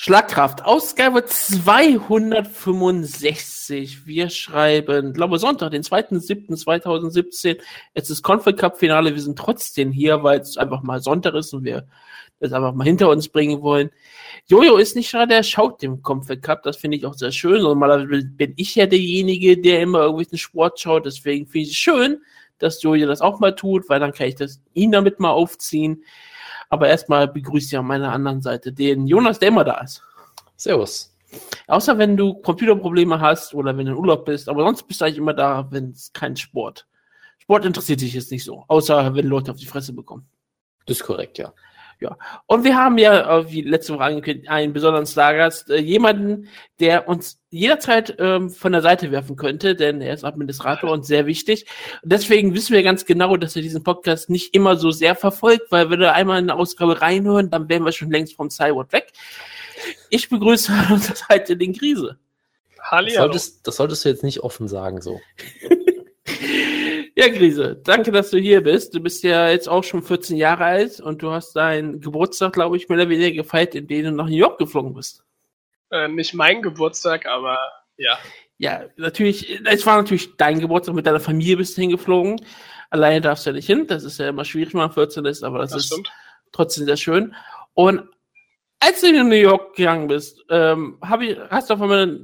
Schlagkraft, Ausgabe 265. Wir schreiben, glaube Sonntag, den 2.7.2017. Es ist Conflict Cup Finale. Wir sind trotzdem hier, weil es einfach mal Sonntag ist und wir das einfach mal hinter uns bringen wollen. Jojo ist nicht gerade, der schaut dem Conflict Cup. Das finde ich auch sehr schön. Normalerweise bin ich ja derjenige, der immer irgendwelchen Sport schaut. Deswegen finde ich es schön, dass Jojo das auch mal tut, weil dann kann ich das ihn damit mal aufziehen. Aber erstmal begrüße ich an meiner anderen Seite den Jonas, der immer da ist. Servus. Außer wenn du Computerprobleme hast oder wenn du in Urlaub bist, aber sonst bist du eigentlich immer da, wenn es kein Sport. Sport interessiert dich jetzt nicht so, außer wenn Leute auf die Fresse bekommen. Das ist korrekt, ja. Ja. Und wir haben ja, äh, wie letzte Woche angekündigt, einen besonderen Stargast, äh, jemanden, der uns jederzeit ähm, von der Seite werfen könnte, denn er ist Administrator und sehr wichtig. Und deswegen wissen wir ganz genau, dass er diesen Podcast nicht immer so sehr verfolgt, weil wenn wir einmal in eine Ausgabe reinhören, dann wären wir schon längst vom Cyborg weg. Ich begrüße an unserer Seite den Krise. Halli, das, solltest, das solltest du jetzt nicht offen sagen, so. Ja, Krise, danke, dass du hier bist. Du bist ja jetzt auch schon 14 Jahre alt und du hast deinen Geburtstag, glaube ich, mehr oder weniger gefeiert, in dem du nach New York geflogen bist. Äh, nicht mein Geburtstag, aber ja. Ja, natürlich, es war natürlich dein Geburtstag, mit deiner Familie bist du hingeflogen. Alleine darfst du ja nicht hin, das ist ja immer schwierig, wenn man 14 ist, aber das, das ist stimmt. trotzdem sehr schön. Und als du in New York gegangen bist, ähm, ich, hast du auf einmal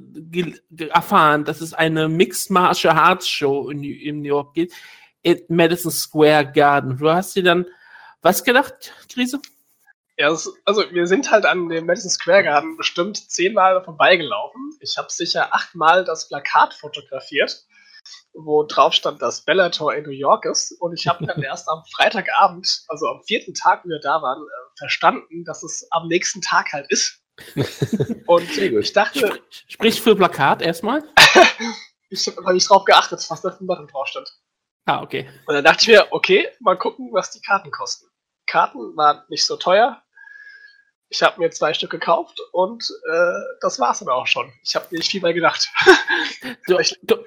erfahren, dass es eine Mixed Martial Arts Show in, in New York gibt, in Madison Square Garden. Du hast dir dann was gedacht, Krise? Ja, also wir sind halt an dem Madison Square Garden bestimmt zehnmal vorbeigelaufen. Ich habe sicher achtmal das Plakat fotografiert wo drauf stand, dass Bellator in New York ist. Und ich habe dann erst am Freitagabend, also am vierten Tag, wie wir da waren, äh, verstanden, dass es am nächsten Tag halt ist. Und ich dachte. Sprich für Plakat erstmal? ich habe nicht drauf geachtet, was da für ein drauf stand. Ah, okay. Und dann dachte ich mir, okay, mal gucken, was die Karten kosten. Karten waren nicht so teuer. Ich habe mir zwei Stück gekauft und äh, das war's dann auch schon. Ich habe nicht viel mehr gedacht. du, du,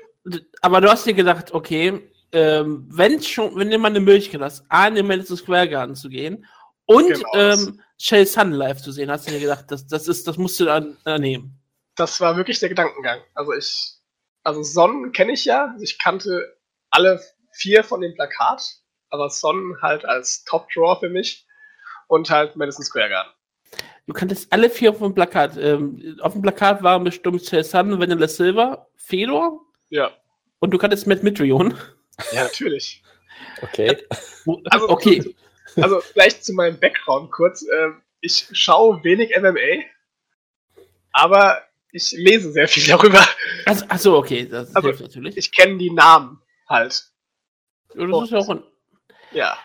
aber du hast dir gedacht, okay, ähm, wenn schon, wenn du mal eine Möglichkeit hast, A, in den Madison Square Garden zu gehen und genau. ähm, Shell Sun live zu sehen, hast du dir gedacht, das, das ist, das musst du dann nehmen. Das war wirklich der Gedankengang. Also ich, also Sonnen kenne ich ja, also ich kannte alle vier von dem Plakat, aber Sonnen halt als Top Draw für mich und halt Madison Square Garden. Du kanntest alle vier auf dem Plakat. Ähm, auf dem Plakat waren bestimmt Shell Sun, Vanilla Silver, Fedor ja. Und du kanntest Matt Mitrion? Ja, natürlich. Okay. Also, okay. Also vielleicht zu meinem Background kurz. Ähm, ich schaue wenig MMA, aber ich lese sehr viel darüber. Also, achso, okay, das also, hilft natürlich. Ich kenne die Namen halt. Und das ist auch ein, ja.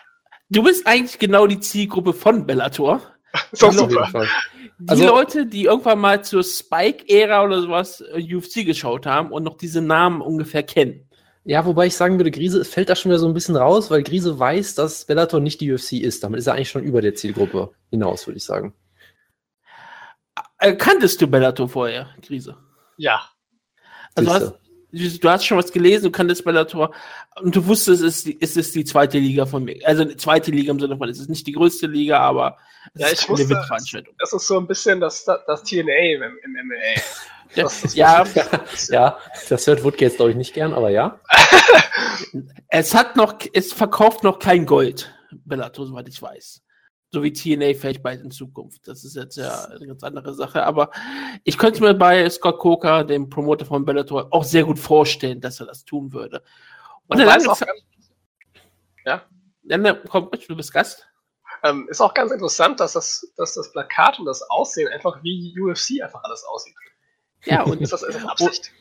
Du bist eigentlich genau die Zielgruppe von Bellator. So super. Die also, Leute, die irgendwann mal zur Spike-Ära oder sowas äh, UFC geschaut haben und noch diese Namen ungefähr kennen. Ja, wobei ich sagen würde, Grise fällt da schon wieder so ein bisschen raus, weil Grise weiß, dass Bellator nicht die UFC ist. Damit ist er eigentlich schon über der Zielgruppe hinaus, würde ich sagen. Äh, kanntest du Bellator vorher, Grise? Ja. Also hast, du hast schon was gelesen, du kanntest Bellator und du wusstest, es ist, es ist die zweite Liga von mir. Also die zweite Liga im Sinne von, es ist nicht die größte Liga, aber es ja, ist ich wusste, Witzveranstaltung. Es ist so ein bisschen das, das TNA im, im MMA. Das, das ja, ja, das hört Woodke jetzt glaube ich nicht gern, aber ja. es hat noch, es verkauft noch kein Gold, Bellator, soweit ich weiß so wie TNA vielleicht bald in Zukunft. Das ist jetzt ja eine ganz andere Sache. Aber ich könnte mir bei Scott Coker, dem Promoter von Bellator, auch sehr gut vorstellen, dass er das tun würde. Und dann auch ja. Dann komm, du bist Gast. Ähm, ist auch ganz interessant, dass das, dass das Plakat und das Aussehen einfach wie UFC einfach alles aussieht. Ja, und ist das einfach Absicht?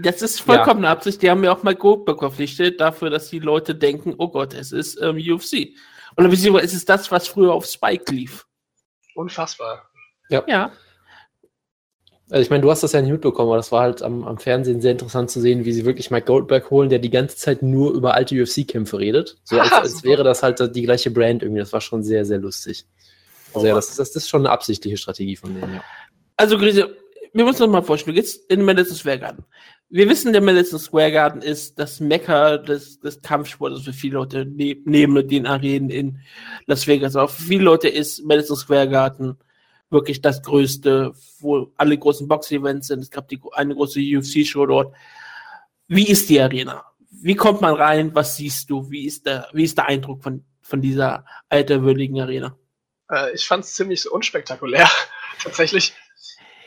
Das ist vollkommen ja. Absicht. Die haben mir auch mal Goldberg verpflichtet dafür, dass die Leute denken, oh Gott, es ist ähm, UFC. Oder beziehungsweise ist es das, was früher auf Spike lief? Unfassbar. Ja. ja. Also ich meine, du hast das ja nicht mitbekommen, aber das war halt am, am, Fernsehen sehr interessant zu sehen, wie sie wirklich Mike Goldberg holen, der die ganze Zeit nur über alte UFC-Kämpfe redet. So als, als wäre das halt die gleiche Brand irgendwie. Das war schon sehr, sehr lustig. Also oh, ja, das, das, ist schon eine absichtliche Strategie von denen, ja. Also Grise, wir müssen uns mal vorstellen, jetzt in Madison Square Garden. Wir wissen, der Madison Square Garden ist das Mecker des, des Kampfsports für viele Leute ne, neben den Arenen in Las Vegas. Auch für viele Leute ist Madison Square Garden wirklich das größte, wo alle großen Box-Events sind. Es gab die, eine große UFC-Show dort. Wie ist die Arena? Wie kommt man rein? Was siehst du? Wie ist der, wie ist der Eindruck von, von dieser alterwürdigen Arena? Äh, ich fand es ziemlich unspektakulär, tatsächlich.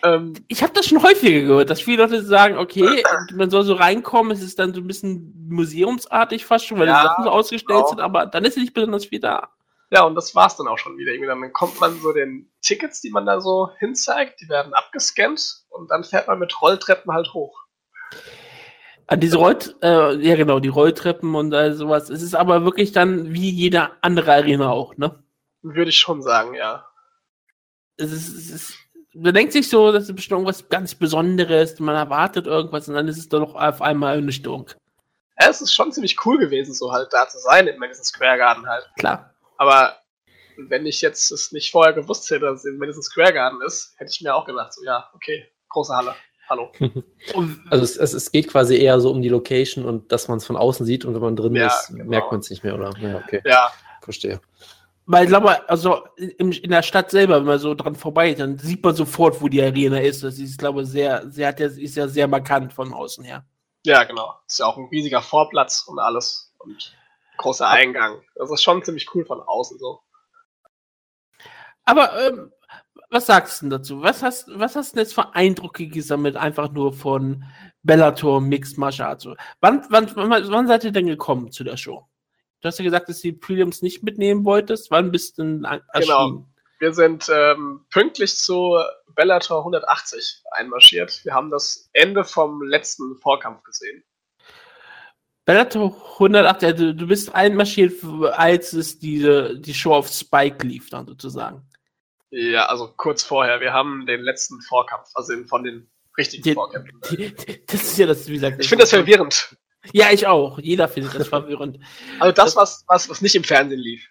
Ähm, ich habe das schon häufiger gehört, dass viele Leute sagen, okay, man soll so reinkommen, es ist dann so ein bisschen museumsartig fast schon, weil ja, die Sachen so ausgestellt genau. sind, aber dann ist nicht besonders viel da. Ja, und das war's dann auch schon wieder. Irgendwie dann kommt man so den Tickets, die man da so hinzeigt, die werden abgescannt und dann fährt man mit Rolltreppen halt hoch. An diese Roll, äh, ja genau, die Rolltreppen und all sowas. Es ist aber wirklich dann wie jede andere Arena auch, ne? Würde ich schon sagen, ja. Es ist, es ist man denkt sich so, das ist bestimmt irgendwas ganz Besonderes, man erwartet irgendwas und dann ist es doch auf einmal eine Störung. Ja, es ist schon ziemlich cool gewesen, so halt da zu sein im Madison Square Garden halt. Klar. Aber wenn ich jetzt es nicht vorher gewusst hätte, dass es im Madison Square Garden ist, hätte ich mir auch gedacht, so ja, okay, große Halle. Hallo. also es, es, es, geht quasi eher so um die Location und dass man es von außen sieht und wenn man drin ja, ist, genau. merkt man es nicht mehr, oder? Ja, okay. Ja. Verstehe. Weil ich glaube, also in, in, der Stadt selber, wenn man so dran vorbei dann sieht man sofort, wo die Arena ist. Das ist, glaube ich, sehr, sehr, hat ja, ist ja sehr markant von außen her. Ja, genau. Ist ja auch ein riesiger Vorplatz und alles. Und großer Eingang. Das ist schon ziemlich cool von außen so. Aber ähm, was sagst du denn dazu? Was hast, was hast du denn jetzt für Eindrücke gesammelt, einfach nur von Bellator Mixed Martial Arts? Wann, wann, wann, wann seid ihr denn gekommen zu der Show? Du hast ja gesagt, dass du die Prelims nicht mitnehmen wolltest. Wann bist du denn erschienen? Genau. Wir sind ähm, pünktlich zu Bellator 180 einmarschiert. Wir haben das Ende vom letzten Vorkampf gesehen. Bellator 180, also du bist einmarschiert, als es diese, die Show auf Spike lief, dann sozusagen. Ja, also kurz vorher. Wir haben den letzten Vorkampf, also von den richtigen die, Vorkämpfen. Die, das ist ja das, wie gesagt. Ich finde das verwirrend. Ja, ich auch. Jeder findet das verwirrend. Also das, was, was, was nicht im Fernsehen lief.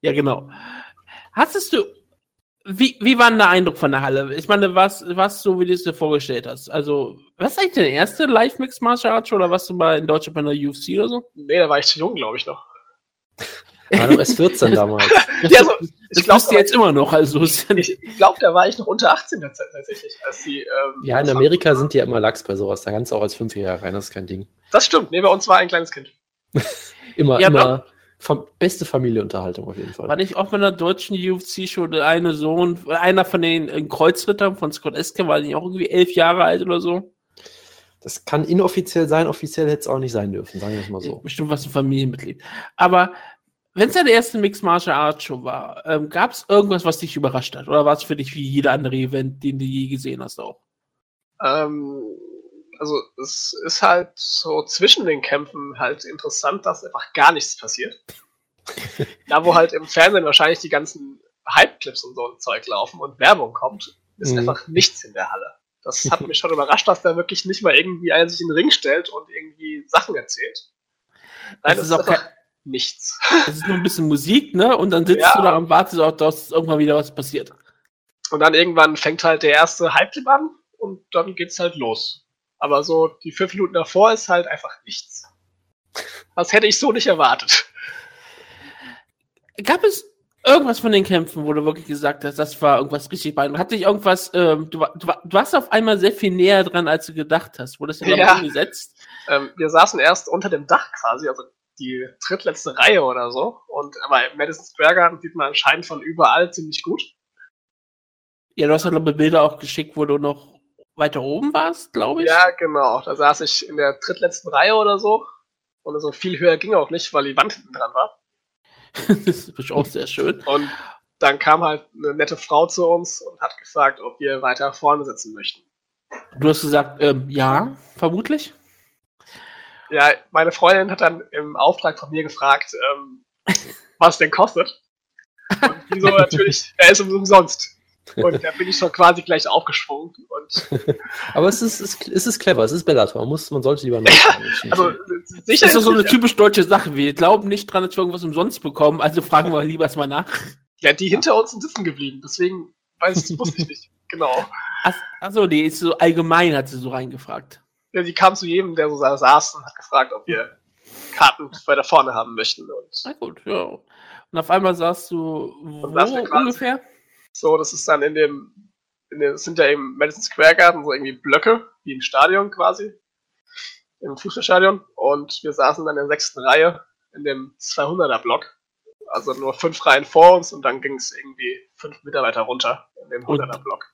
Ja, genau. Hattest du, wie, wie war denn der Eindruck von der Halle? Ich meine, was, was so, wie du es dir vorgestellt hast? Also, was ist eigentlich der erste Live-Mix Martial Arts oder warst du mal in Deutschland bei der UFC oder so? Nee, da war ich zu jung, glaube ich noch. War doch erst 14 damals. ja, also, ich glaube jetzt immer noch. Also ich, ich glaube, da war ich noch unter 18 tatsächlich. Als die, ähm, ja, in Amerika sind die ja immer Lachs bei sowas. Da kannst du auch als Fünfjähriger rein, das ist kein Ding. Das stimmt. Nee, bei uns war ein kleines Kind. immer, ja, immer vom, beste Familienunterhaltung auf jeden Fall. War nicht auch bei einer deutschen UFC-Show der eine Sohn, einer von den äh, Kreuzrittern von Scott Esker, war nicht auch irgendwie elf Jahre alt oder so? Das kann inoffiziell sein, offiziell hätte es auch nicht sein dürfen, sagen wir es mal so. Bestimmt was ein Familienmitglied. Aber wenn es deine erste Mixed Martial Arts Show war, ähm, gab es irgendwas, was dich überrascht hat? Oder war es für dich wie jeder andere Event, den du je gesehen hast auch? Ähm, also es ist halt so zwischen den Kämpfen halt interessant, dass einfach gar nichts passiert. da, wo halt im Fernsehen wahrscheinlich die ganzen Hype-Clips und so ein Zeug laufen und Werbung kommt, ist mhm. einfach nichts in der Halle. Das hat mich schon überrascht, dass da wirklich nicht mal irgendwie einer sich in den Ring stellt und irgendwie Sachen erzählt. Nein, das, das ist auch kein nichts. Es ist nur ein bisschen Musik, ne? Und dann sitzt ja. du da und wartest auch, dass irgendwann wieder was passiert. Und dann irgendwann fängt halt der erste Hype-Clip an und dann geht's halt los. Aber so die fünf Minuten davor ist halt einfach nichts. Das hätte ich so nicht erwartet. Gab es irgendwas von den Kämpfen, wo du wirklich gesagt hast, das war irgendwas richtig beeindruckend? Hat dich irgendwas, ähm, du, du, du, warst auf einmal sehr viel näher dran, als du gedacht hast. Wurde das ja umgesetzt? Ähm, wir saßen erst unter dem Dach quasi, also die drittletzte Reihe oder so. Und aber im Madison Square Garden sieht man anscheinend von überall ziemlich gut. Ja, du hast ja noch Bilder auch geschickt, wo du noch weiter oben warst, glaube ich. Ja, genau. Da saß ich in der drittletzten Reihe oder so. Und so viel höher ging auch nicht, weil die Wand hinten dran war. das ist auch sehr schön. Und dann kam halt eine nette Frau zu uns und hat gefragt, ob wir weiter vorne sitzen möchten. Du hast gesagt, ähm, ja, vermutlich. Ja, meine Freundin hat dann im Auftrag von mir gefragt, ähm, was denn kostet. Und wieso natürlich, er ist umsonst. Und da bin ich schon quasi gleich aufgesprungen. Und Aber es ist, es, ist clever, es ist Bellator. Man, muss, man sollte lieber nachfragen. also, sicher das ist so eine typisch deutsche Sache. Wir glauben nicht dran, dass wir irgendwas umsonst bekommen, also fragen wir lieber erstmal nach. Ja, die hinter uns sind sitzen geblieben, deswegen weiß ich, wusste ich nicht. Genau. Achso, die ist so allgemein, hat sie so reingefragt. Ja, die kam zu jedem, der so saß und hat gefragt, ob wir Karten weiter vorne haben möchten. Und Na gut, ja. Und auf einmal saßt du wo ungefähr? So, das ist dann in dem, in dem, sind ja im Madison Square Garden so irgendwie Blöcke, wie im Stadion quasi, im Fußballstadion. Und wir saßen dann in der sechsten Reihe in dem 200er Block. Also nur fünf Reihen vor uns und dann ging es irgendwie fünf Mitarbeiter runter in dem 100er Block.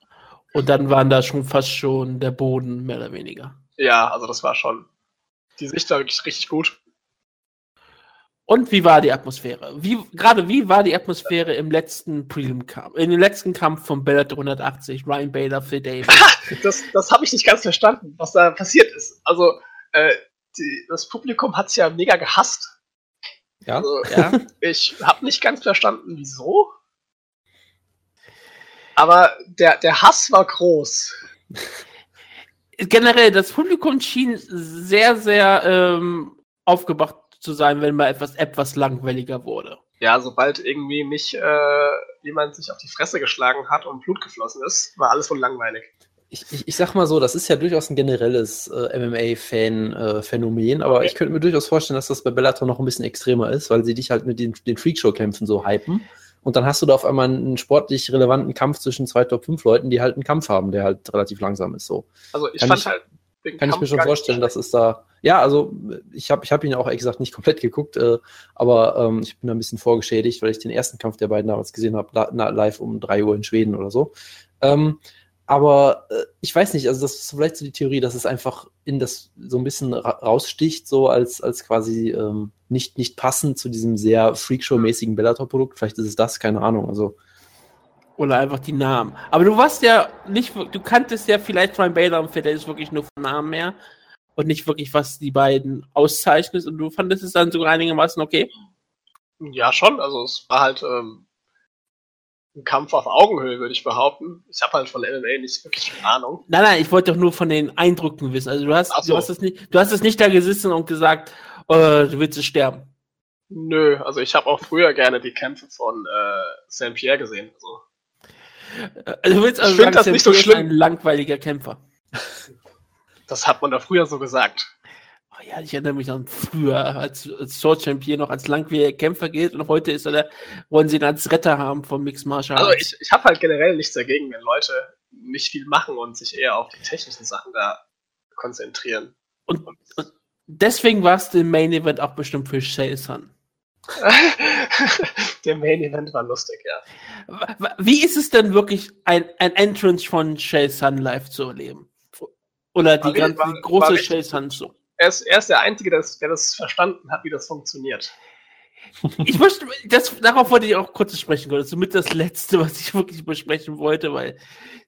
Und dann waren da schon fast schon der Boden, mehr oder weniger. Ja, also das war schon. Die Sicht war wirklich richtig gut. Und wie war die Atmosphäre? Wie, gerade wie war die Atmosphäre im letzten Prelim-Kampf, in dem letzten Kampf von Bellator 180, Ryan Bader, Phil Davis? das das habe ich nicht ganz verstanden, was da passiert ist. Also, äh, die, das Publikum hat es ja mega gehasst. Ja. Also, ja. Ich habe nicht ganz verstanden, wieso. Aber der, der Hass war groß. Generell, das Publikum schien sehr, sehr ähm, aufgebracht zu sein, wenn mal etwas, etwas langweiliger wurde. Ja, sobald irgendwie nicht äh, jemand sich auf die Fresse geschlagen hat und Blut geflossen ist, war alles wohl langweilig. Ich, ich, ich sag mal so, das ist ja durchaus ein generelles äh, MMA-Fan-Phänomen, aber okay. ich könnte mir durchaus vorstellen, dass das bei Bellator noch ein bisschen extremer ist, weil sie dich halt mit den, den Freakshow-Kämpfen so hypen. Und dann hast du da auf einmal einen sportlich relevanten Kampf zwischen zwei Top-5-Leuten, die halt einen Kampf haben, der halt relativ langsam ist. So. Also ich kann fand ich, halt. kann Kampf ich mir schon vorstellen, dass es da. Ja, also ich habe ich hab ihn auch ehrlich gesagt nicht komplett geguckt, äh, aber ähm, ich bin da ein bisschen vorgeschädigt, weil ich den ersten Kampf der beiden damals gesehen habe, live um 3 Uhr in Schweden oder so. Ähm, aber äh, ich weiß nicht, also das ist vielleicht so die Theorie, dass es einfach in das so ein bisschen ra raussticht, so als, als quasi ähm, nicht, nicht passend zu diesem sehr Freakshow-mäßigen Bellator-Produkt. Vielleicht ist es das, keine Ahnung. Also. Oder einfach die Namen. Aber du warst ja nicht, du kanntest ja vielleicht Ryan Bader und der ist wirklich nur von Namen mehr und nicht wirklich, was die beiden auszeichnet. Und du fandest es dann sogar einigermaßen okay? Ja, schon. Also es war halt ähm, ein Kampf auf Augenhöhe, würde ich behaupten. Ich habe halt von MMA nicht wirklich Ahnung. Nein, nein, ich wollte doch nur von den Eindrücken wissen. Also du hast, so. du hast es nicht, du hast es nicht da gesessen und gesagt, oh, du willst sterben. Nö, also ich habe auch früher gerne die Kämpfe von äh, Saint Pierre gesehen. Also. also du willst also ich sagen, das nicht so schlimm. ein langweiliger Kämpfer. Das hat man da früher so gesagt. Oh ja, ich erinnere mich an früher, als, als Sword Champion noch als langweiliger Kämpfer geht und heute ist er wollen sie ihn als Retter haben vom Mixed Martial Also ich, ich habe halt generell nichts dagegen, wenn Leute nicht viel machen und sich eher auf die technischen Sachen da konzentrieren. Und, und deswegen warst du im Main Event auch bestimmt für Shay Sun. Der Main Event war lustig, ja. Wie ist es denn wirklich, ein, ein Entrance von Shay Sun live zu erleben? Oder die, ganz, die große Shay Sun so? Er ist, er ist der Einzige, der, der das verstanden hat, wie das funktioniert. Ich möchte, das, darauf wollte ich auch kurz sprechen, das ist somit das Letzte, was ich wirklich besprechen wollte, weil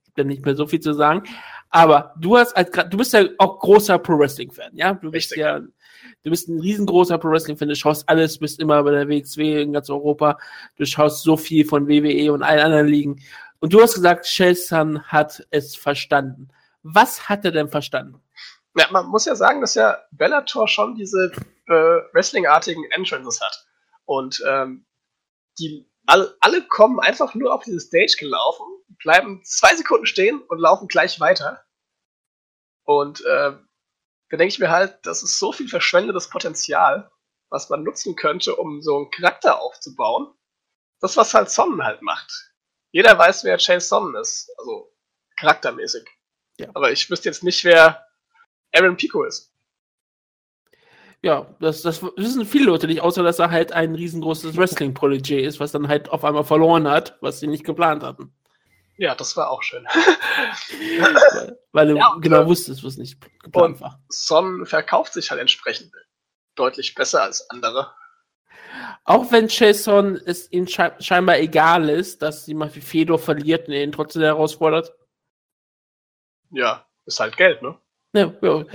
ich habe nicht mehr so viel zu sagen. Aber du hast als, du bist ja auch großer Pro Wrestling Fan, ja? Du bist Richtig. ja, du bist ein riesengroßer Pro Wrestling Fan, du schaust alles, bist immer bei der WXW in ganz Europa, du schaust so viel von WWE und allen anderen Ligen. Und du hast gesagt, Shelson hat es verstanden. Was hat er denn verstanden? Ja, man muss ja sagen, dass ja Bellator schon diese äh, Wrestling-artigen Entrances hat. Und ähm, die all, alle kommen einfach nur auf diese Stage gelaufen, bleiben zwei Sekunden stehen und laufen gleich weiter. Und äh, da denke ich mir halt, das ist so viel verschwendetes Potenzial, was man nutzen könnte, um so einen Charakter aufzubauen. Das, was halt Sonnen halt macht. Jeder weiß, wer Chase Sonnen ist, also charaktermäßig. Ja. Aber ich wüsste jetzt nicht, wer Aaron Pico ist. Ja, das, das wissen viele Leute nicht, außer dass er halt ein riesengroßes Wrestling-Prodigy ist, was dann halt auf einmal verloren hat, was sie nicht geplant hatten. Ja, das war auch schön. weil, weil du ja, genau äh, wusstest, was nicht geplant und war. Son verkauft sich halt entsprechend deutlich besser als andere. Auch wenn Jason es ihm scheinbar egal ist, dass sie mal wie Fedor verliert und ihn trotzdem herausfordert. Ja, ist halt Geld, ne? Ja, ja. und,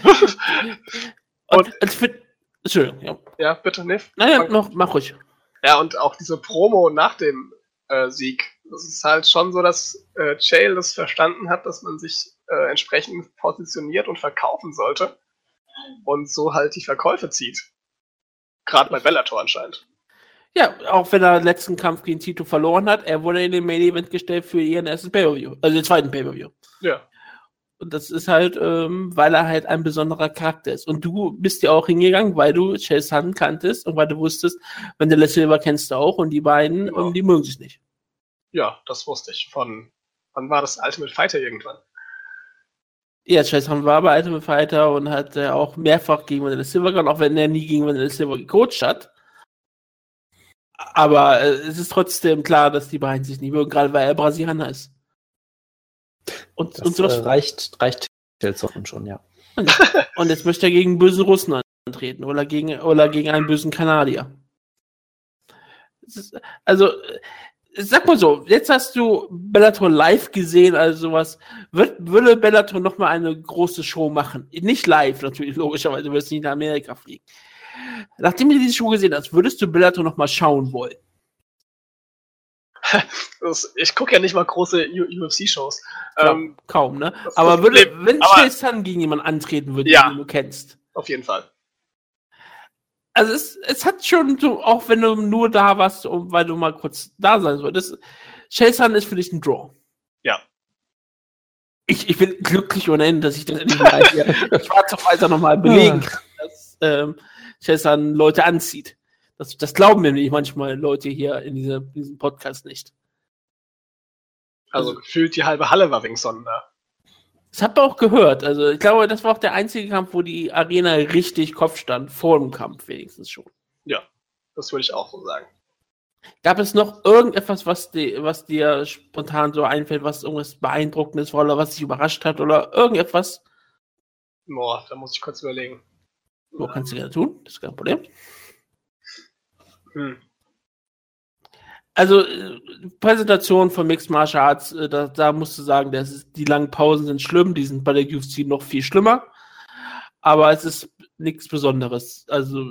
und als für, Entschuldigung, ja. Ja, bitte, Niff. Naja, noch, mach ruhig. Ja, und auch diese Promo nach dem äh, Sieg. Das ist halt schon so, dass äh, Chael das verstanden hat, dass man sich äh, entsprechend positioniert und verkaufen sollte. Und so halt die Verkäufe zieht. Gerade bei Bellator anscheinend. Ja, auch wenn er den letzten Kampf gegen Tito verloren hat, er wurde in den Main Event gestellt für ihren ersten Pay-Per-View. Also den zweiten Pay-Per-View. Ja. Und das ist halt, ähm, weil er halt ein besonderer Charakter ist. Und du bist ja auch hingegangen, weil du Chase Sun kanntest und weil du wusstest, wenn der Silver kennst du auch und die beiden, genau. ähm, die mögen sich nicht. Ja, das wusste ich. Von wann war das Ultimate Fighter irgendwann? Ja, Chase war bei Ultimate Fighter und hat äh, auch mehrfach gegen Vanilla Silver gewonnen, auch wenn er nie gegen Vanilla Silver gecoacht hat. Aber äh, es ist trotzdem klar, dass die beiden sich nicht mögen, gerade weil er Brasilianer ist. Und, das, und sowas äh, reicht, reicht schon, ja. Und jetzt möchte er gegen böse Russen antreten oder gegen, oder gegen einen bösen Kanadier. Ist, also, sag mal so, jetzt hast du Bellator live gesehen, also sowas. Wird, würde Bellator nochmal eine große Show machen? Nicht live, natürlich, logischerweise, du wirst nicht nach Amerika fliegen. Nachdem du diese Show gesehen hast, würdest du Bellator nochmal schauen wollen? ich gucke ja nicht mal große UFC-Shows. Ähm, kaum, ne? Aber würde, wenn Chase Sun gegen jemanden antreten würde, ja, den du kennst. Auf jeden Fall. Also es, es hat schon so, auch wenn du nur da warst, weil du mal kurz da sein solltest, Chase Sun ist für dich ein Draw. Ja. Ich, ich bin glücklich ohne Ende, dass ich das endlich mal hier schwarz auf weiß nochmal belegen kann, dass ähm, Chase Sun Leute anzieht. Das, das glauben mir nicht manchmal Leute hier in, diese, in diesem Podcast nicht. Also gefühlt die halbe Halle war Wingson da. Das hat man auch gehört. Also ich glaube, das war auch der einzige Kampf, wo die Arena richtig Kopf stand, vor dem Kampf wenigstens schon. Ja, das würde ich auch so sagen. Gab es noch irgendetwas, was, die, was dir spontan so einfällt, was irgendwas Beeindruckendes war oder was dich überrascht hat oder irgendetwas? Boah, da muss ich kurz überlegen. Wo kannst du gerne tun, das ist kein Problem. Hm. Also, äh, Präsentation von Mixed Martial Arts, äh, da, da musst du sagen, das ist, die langen Pausen sind schlimm, die sind bei der UFC noch viel schlimmer. Aber es ist nichts Besonderes. Also,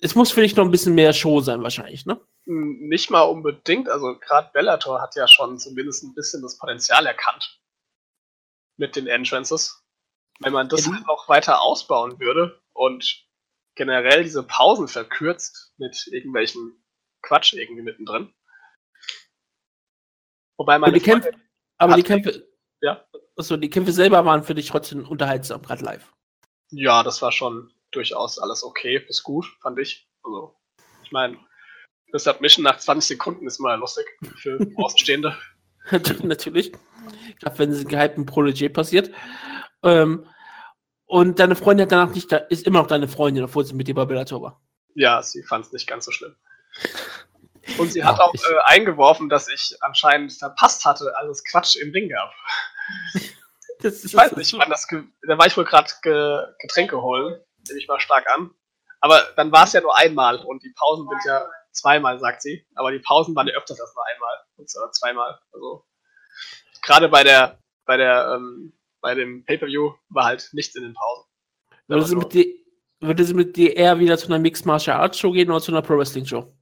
es muss für dich noch ein bisschen mehr Show sein, wahrscheinlich, ne? Hm, nicht mal unbedingt. Also, gerade Bellator hat ja schon zumindest ein bisschen das Potenzial erkannt. Mit den Entrances. Wenn man das ja, halt noch weiter ausbauen würde und generell diese Pausen verkürzt mit irgendwelchen Quatsch irgendwie mittendrin. Wobei aber die Kämpfe, aber die Kämpfe, ja. Achso, die Kämpfe selber waren für dich trotzdem unterhaltsam, gerade live. Ja, das war schon durchaus alles okay, bis gut, fand ich. Also, ich meine, das Submission nach 20 Sekunden ist mal lustig für Außenstehende. Natürlich. Gerade wenn es in gehypten Protégé passiert. Ähm, und deine Freundin hat danach nicht, ist immer noch deine Freundin, obwohl sie mit dir bei Bellator war. Ja, sie fand es nicht ganz so schlimm. Und sie hat auch äh, eingeworfen, dass ich anscheinend verpasst hatte, als es Quatsch im Ring gab. Das ich weiß nicht, wann das da war ich wohl gerade ge Getränke holen, nehme ich mal stark an. Aber dann war es ja nur einmal und die Pausen sind ja zweimal, sagt sie. Aber die Pausen waren ja öfters als nur einmal oder zweimal. Also gerade bei der bei der ähm, bei dem Pay-Per-View war halt nichts in den Pausen. Sie, mit dir, würde sie mit dir eher wieder zu einer Mixed Martial Arts Show gehen oder zu einer Pro Wrestling Show?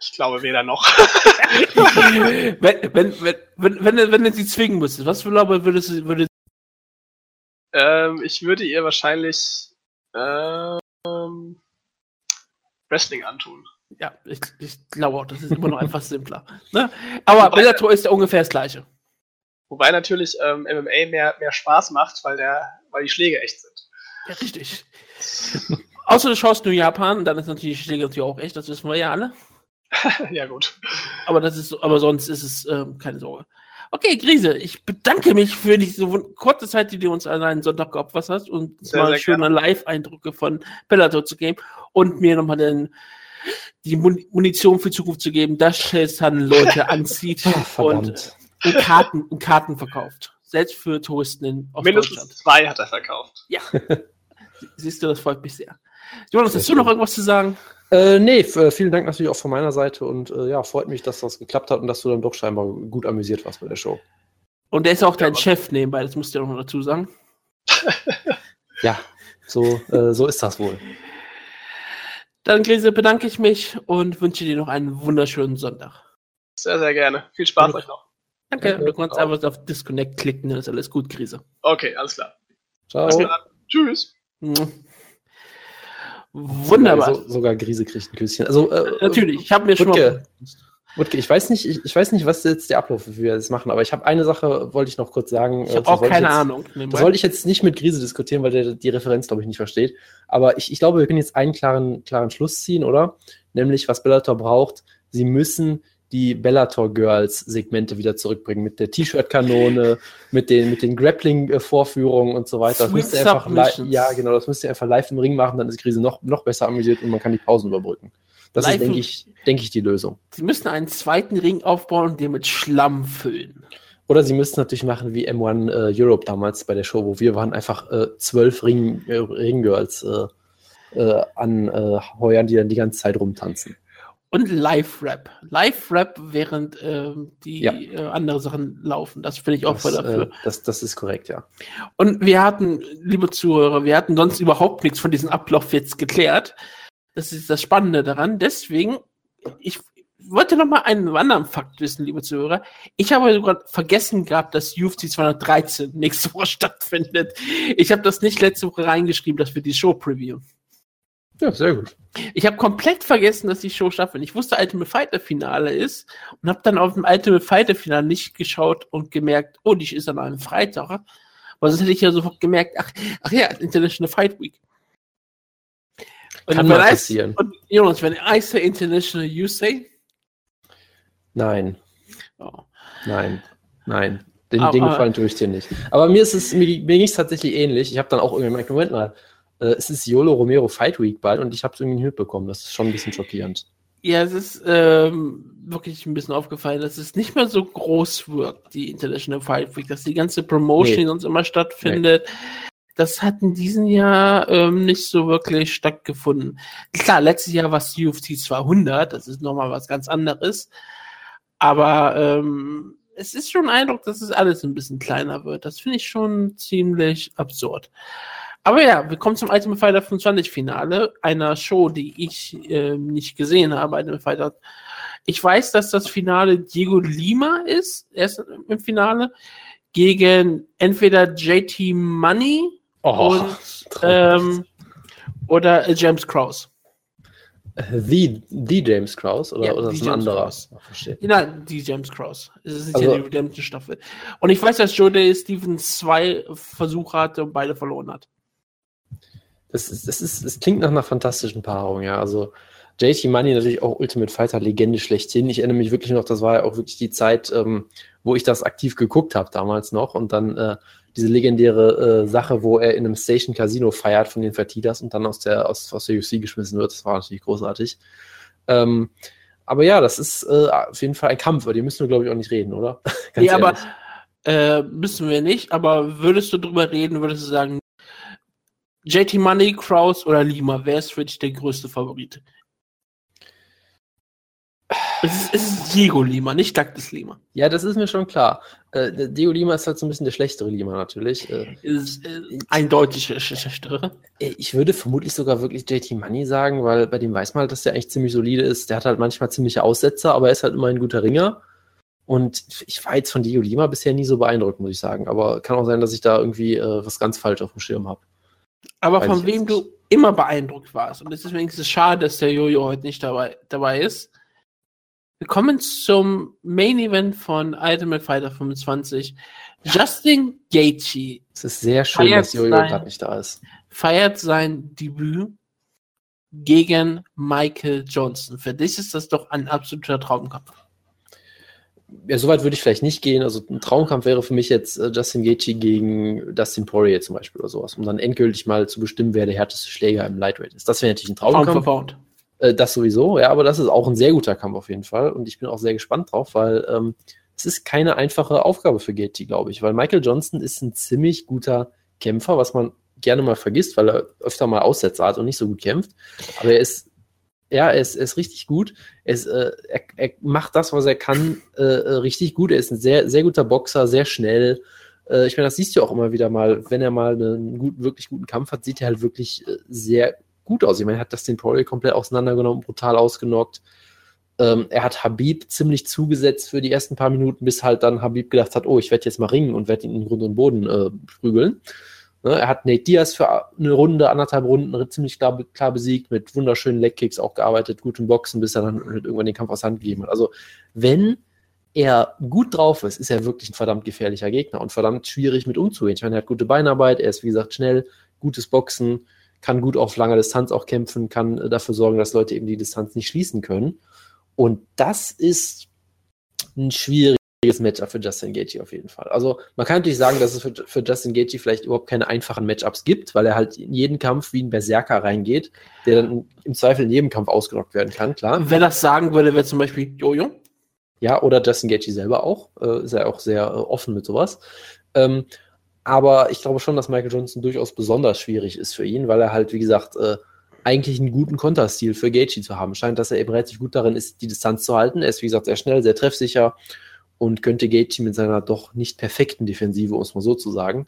Ich glaube weder noch. wenn, wenn, wenn, wenn, wenn, wenn du sie zwingen müsstest, was für glaube würdest du, würde ähm, ich würde ihr wahrscheinlich ähm, Wrestling antun. Ja, ich, ich glaube auch, das ist immer noch einfach simpler. Ne? Aber Bellator ist ja ungefähr das gleiche. Wobei natürlich ähm, MMA mehr, mehr Spaß macht, weil, der, weil die Schläge echt sind. Ja, richtig. Außer du schaust nur Japan, dann ist natürlich die Schläge natürlich auch echt, das wissen wir ja alle. ja, gut. Aber das ist, aber sonst ist es ähm, keine Sorge. Okay, Grise, ich bedanke mich für die so kurze Zeit, die du uns an einen Sonntag geopfert hast und sehr, mal sehr schöne Live-Eindrücke von Bellator zu geben und mir nochmal den, die Munition für Zukunft zu geben, dass Shazan Leute anzieht oh, und und Karten, und Karten verkauft. Selbst für Touristen in Mindestens zwei hat er verkauft. Ja. Siehst du, das freut mich sehr. Jonas, hast du noch irgendwas zu sagen? Äh, nee, äh, vielen Dank natürlich auch von meiner Seite und äh, ja, freut mich, dass das geklappt hat und dass du dann doch scheinbar gut amüsiert warst bei der Show. Und der ist auch dein ja, Chef nebenbei, das musst du ja noch dazu sagen. ja, so, äh, so ist das wohl. Dann, Grise, bedanke ich mich und wünsche dir noch einen wunderschönen Sonntag. Sehr, sehr gerne. Viel Spaß euch noch. Danke, du kannst auch. einfach auf Disconnect klicken, dann ist alles gut, Krise. Okay, alles klar. Ciao. Alles klar. Tschüss. Wunderbar. So, sogar Krise kriegt ein Küsschen. Also, äh, Natürlich, ich habe mir Wutke, schon mal. Wutke, ich weiß nicht, ich, ich, weiß nicht, was jetzt der Ablauf für wir jetzt machen, aber ich habe eine Sache, wollte ich noch kurz sagen. Ich habe auch keine jetzt, Ahnung. Das wollte ich jetzt nicht mit Krise diskutieren, weil der die Referenz, glaube ich, nicht versteht. Aber ich, ich glaube, wir können jetzt einen klaren, klaren Schluss ziehen, oder? Nämlich, was Bellator braucht, sie müssen die Bellator Girls Segmente wieder zurückbringen mit der T-Shirt-Kanone, mit den, mit den Grappling-Vorführungen und so weiter. Das müsst ihr einfach ja, genau, das müsst ihr einfach live im Ring machen, dann ist die Krise noch, noch besser amüsiert und man kann die Pausen überbrücken. Das live ist, denke ich, denke ich, die Lösung. Sie müssen einen zweiten Ring aufbauen und den mit Schlamm füllen. Oder sie müssten natürlich machen wie M1 äh, Europe damals bei der Show, wo wir waren, einfach äh, zwölf Ring, äh, Ringgirls äh, äh, anheuern, die dann die ganze Zeit rumtanzen. Und Live-Rap. Live-Rap, während ähm, die ja. äh, andere Sachen laufen. Das finde ich auch voll dafür. Äh, das, das ist korrekt, ja. Und wir hatten, liebe Zuhörer, wir hatten sonst überhaupt nichts von diesem Ablauf jetzt geklärt. Das ist das Spannende daran. Deswegen, ich wollte noch mal einen anderen Fakt wissen, liebe Zuhörer. Ich habe sogar vergessen gehabt, dass UFC 213 nächste Woche stattfindet. Ich habe das nicht letzte Woche reingeschrieben, dass wir die Show previewen. Ja, sehr gut. Ich habe komplett vergessen, dass die Show stattfindet. Ich wusste, Ultimate Fighter Finale ist und habe dann auf dem Ultimate Fighter Finale nicht geschaut und gemerkt, oh, die ist an einem Freitag. Aber sonst hätte ich ja sofort gemerkt, ach, ach ja, International Fight Week. Und Kann mal passieren. Und Jonas, wenn I say International, you say? Nein. Oh. Nein. Nein. Den, aber, den Gefallen tue ich dir nicht. Aber mir ist es, mir, mir ging es tatsächlich ähnlich. Ich habe dann auch irgendwie gemerkt, Moment mal, äh, es ist Yolo Romero Fight Week bald und ich habe es irgendwie mitbekommen. Das ist schon ein bisschen schockierend. Ja, es ist ähm, wirklich ein bisschen aufgefallen, dass es nicht mehr so groß wirkt, die International Fight Week, dass die ganze Promotion nee. sonst immer stattfindet. Nee. Das hat in diesem Jahr ähm, nicht so wirklich stattgefunden. Klar, letztes Jahr war es UFC 200, das ist nochmal was ganz anderes. Aber ähm, es ist schon ein Eindruck, dass es alles ein bisschen kleiner wird. Das finde ich schon ziemlich absurd. Aber ja, wir kommen zum Ultimate Fighter 25 Finale, einer Show, die ich äh, nicht gesehen habe. Ultimate Fighter. Ich weiß, dass das Finale Diego Lima ist, er ist im Finale, gegen entweder JT Money oh, und ähm, oder James Krause. The, the James Krause oder, ja, oder ist ein anderer? Oh, ja, die James Krause. Es ist also, ja die Redemption Staffel. Und ich weiß, dass Joe Day Stevens zwei Versuche hatte und beide verloren hat. Das, ist, das, ist, das klingt nach einer fantastischen Paarung, ja. Also JT Money natürlich auch Ultimate Fighter Legende schlechthin. Ich erinnere mich wirklich noch, das war ja auch wirklich die Zeit, ähm, wo ich das aktiv geguckt habe damals noch und dann äh, diese legendäre äh, Sache, wo er in einem Station Casino feiert von den Fertitas und dann aus der, aus, aus der UFC geschmissen wird. Das war natürlich großartig. Ähm, aber ja, das ist äh, auf jeden Fall ein Kampf, über den müssen wir, glaube ich, auch nicht reden, oder? Ganz nee, aber äh, müssen wir nicht, aber würdest du drüber reden, würdest du sagen, JT Money, Kraus oder Lima, wer ist für dich der größte Favorit? Es ist, es ist Diego Lima, nicht Douglas Lima. Ja, das ist mir schon klar. Äh, Diego Lima ist halt so ein bisschen der schlechtere Lima natürlich. Äh, ist äh, eindeutig der schlechtere. Äh, ich würde vermutlich sogar wirklich JT Money sagen, weil bei dem weiß man halt, dass der eigentlich ziemlich solide ist. Der hat halt manchmal ziemliche Aussetzer, aber er ist halt immer ein guter Ringer. Und ich war jetzt von Diego Lima bisher nie so beeindruckt, muss ich sagen. Aber kann auch sein, dass ich da irgendwie äh, was ganz falsch auf dem Schirm habe. Aber weiß von wem du immer beeindruckt warst. Und es ist wenigstens schade, dass der Jojo heute nicht dabei, dabei ist wir kommen zum Main Event von Ultimate Fighter 25. Justin Gaethje. Es ist sehr schön, dass Jojo gerade nicht da ist. Feiert sein Debüt gegen Michael Johnson. Für dich ist das doch ein absoluter Traumkampf. Ja, soweit würde ich vielleicht nicht gehen. Also ein Traumkampf wäre für mich jetzt äh, Justin Gaethje gegen Dustin Poirier zum Beispiel oder sowas, um dann endgültig mal zu bestimmen, wer der härteste Schläger im Lightweight ist. Das wäre natürlich ein Traumkampf. Pound äh, das sowieso, ja, aber das ist auch ein sehr guter Kampf auf jeden Fall. Und ich bin auch sehr gespannt drauf, weil ähm, es ist keine einfache Aufgabe für Gaethje, glaube ich. Weil Michael Johnson ist ein ziemlich guter Kämpfer, was man gerne mal vergisst, weil er öfter mal Aussetzer hat und nicht so gut kämpft. Aber er ist, ja, er ist, er ist richtig gut. Er, ist, äh, er, er macht das, was er kann, äh, äh richtig gut. Er ist ein sehr, sehr guter Boxer, sehr schnell. Äh, ich meine, das siehst du auch immer wieder mal. Wenn er mal einen gut, wirklich guten Kampf hat, sieht er halt wirklich äh, sehr gut aus. Ich meine, er hat das den Poirier komplett auseinandergenommen, brutal ausgenockt. Ähm, er hat Habib ziemlich zugesetzt für die ersten paar Minuten, bis halt dann Habib gedacht hat, oh, ich werde jetzt mal ringen und werde ihn in Grund und Boden äh, prügeln. Ne, er hat Nate Diaz für eine Runde, anderthalb Runden ziemlich klar, klar besiegt, mit wunderschönen Legkicks auch gearbeitet, guten Boxen, bis er dann halt irgendwann den Kampf aus Hand gegeben hat. Also, wenn er gut drauf ist, ist er wirklich ein verdammt gefährlicher Gegner und verdammt schwierig mit umzugehen. Ich meine, er hat gute Beinarbeit, er ist wie gesagt schnell, gutes Boxen, kann gut auf langer Distanz auch kämpfen, kann äh, dafür sorgen, dass Leute eben die Distanz nicht schließen können. Und das ist ein schwieriges Matchup für Justin Gaethje auf jeden Fall. Also man kann natürlich sagen, dass es für, für Justin Gaethje vielleicht überhaupt keine einfachen Matchups gibt, weil er halt in jeden Kampf wie ein Berserker reingeht, der dann im Zweifel in jedem Kampf ausgenockt werden kann, klar. Wer das sagen würde, wäre zum Beispiel Jojo. Ja, oder Justin Gaethje selber auch. Äh, ist ja auch sehr äh, offen mit sowas. Ähm, aber ich glaube schon, dass Michael Johnson durchaus besonders schwierig ist für ihn, weil er halt, wie gesagt, äh, eigentlich einen guten Konterstil für Gaethje zu haben. Scheint, dass er eben relativ gut darin ist, die Distanz zu halten. Er ist, wie gesagt, sehr schnell, sehr treffsicher und könnte Gaethje mit seiner doch nicht perfekten Defensive, um es mal so zu sagen,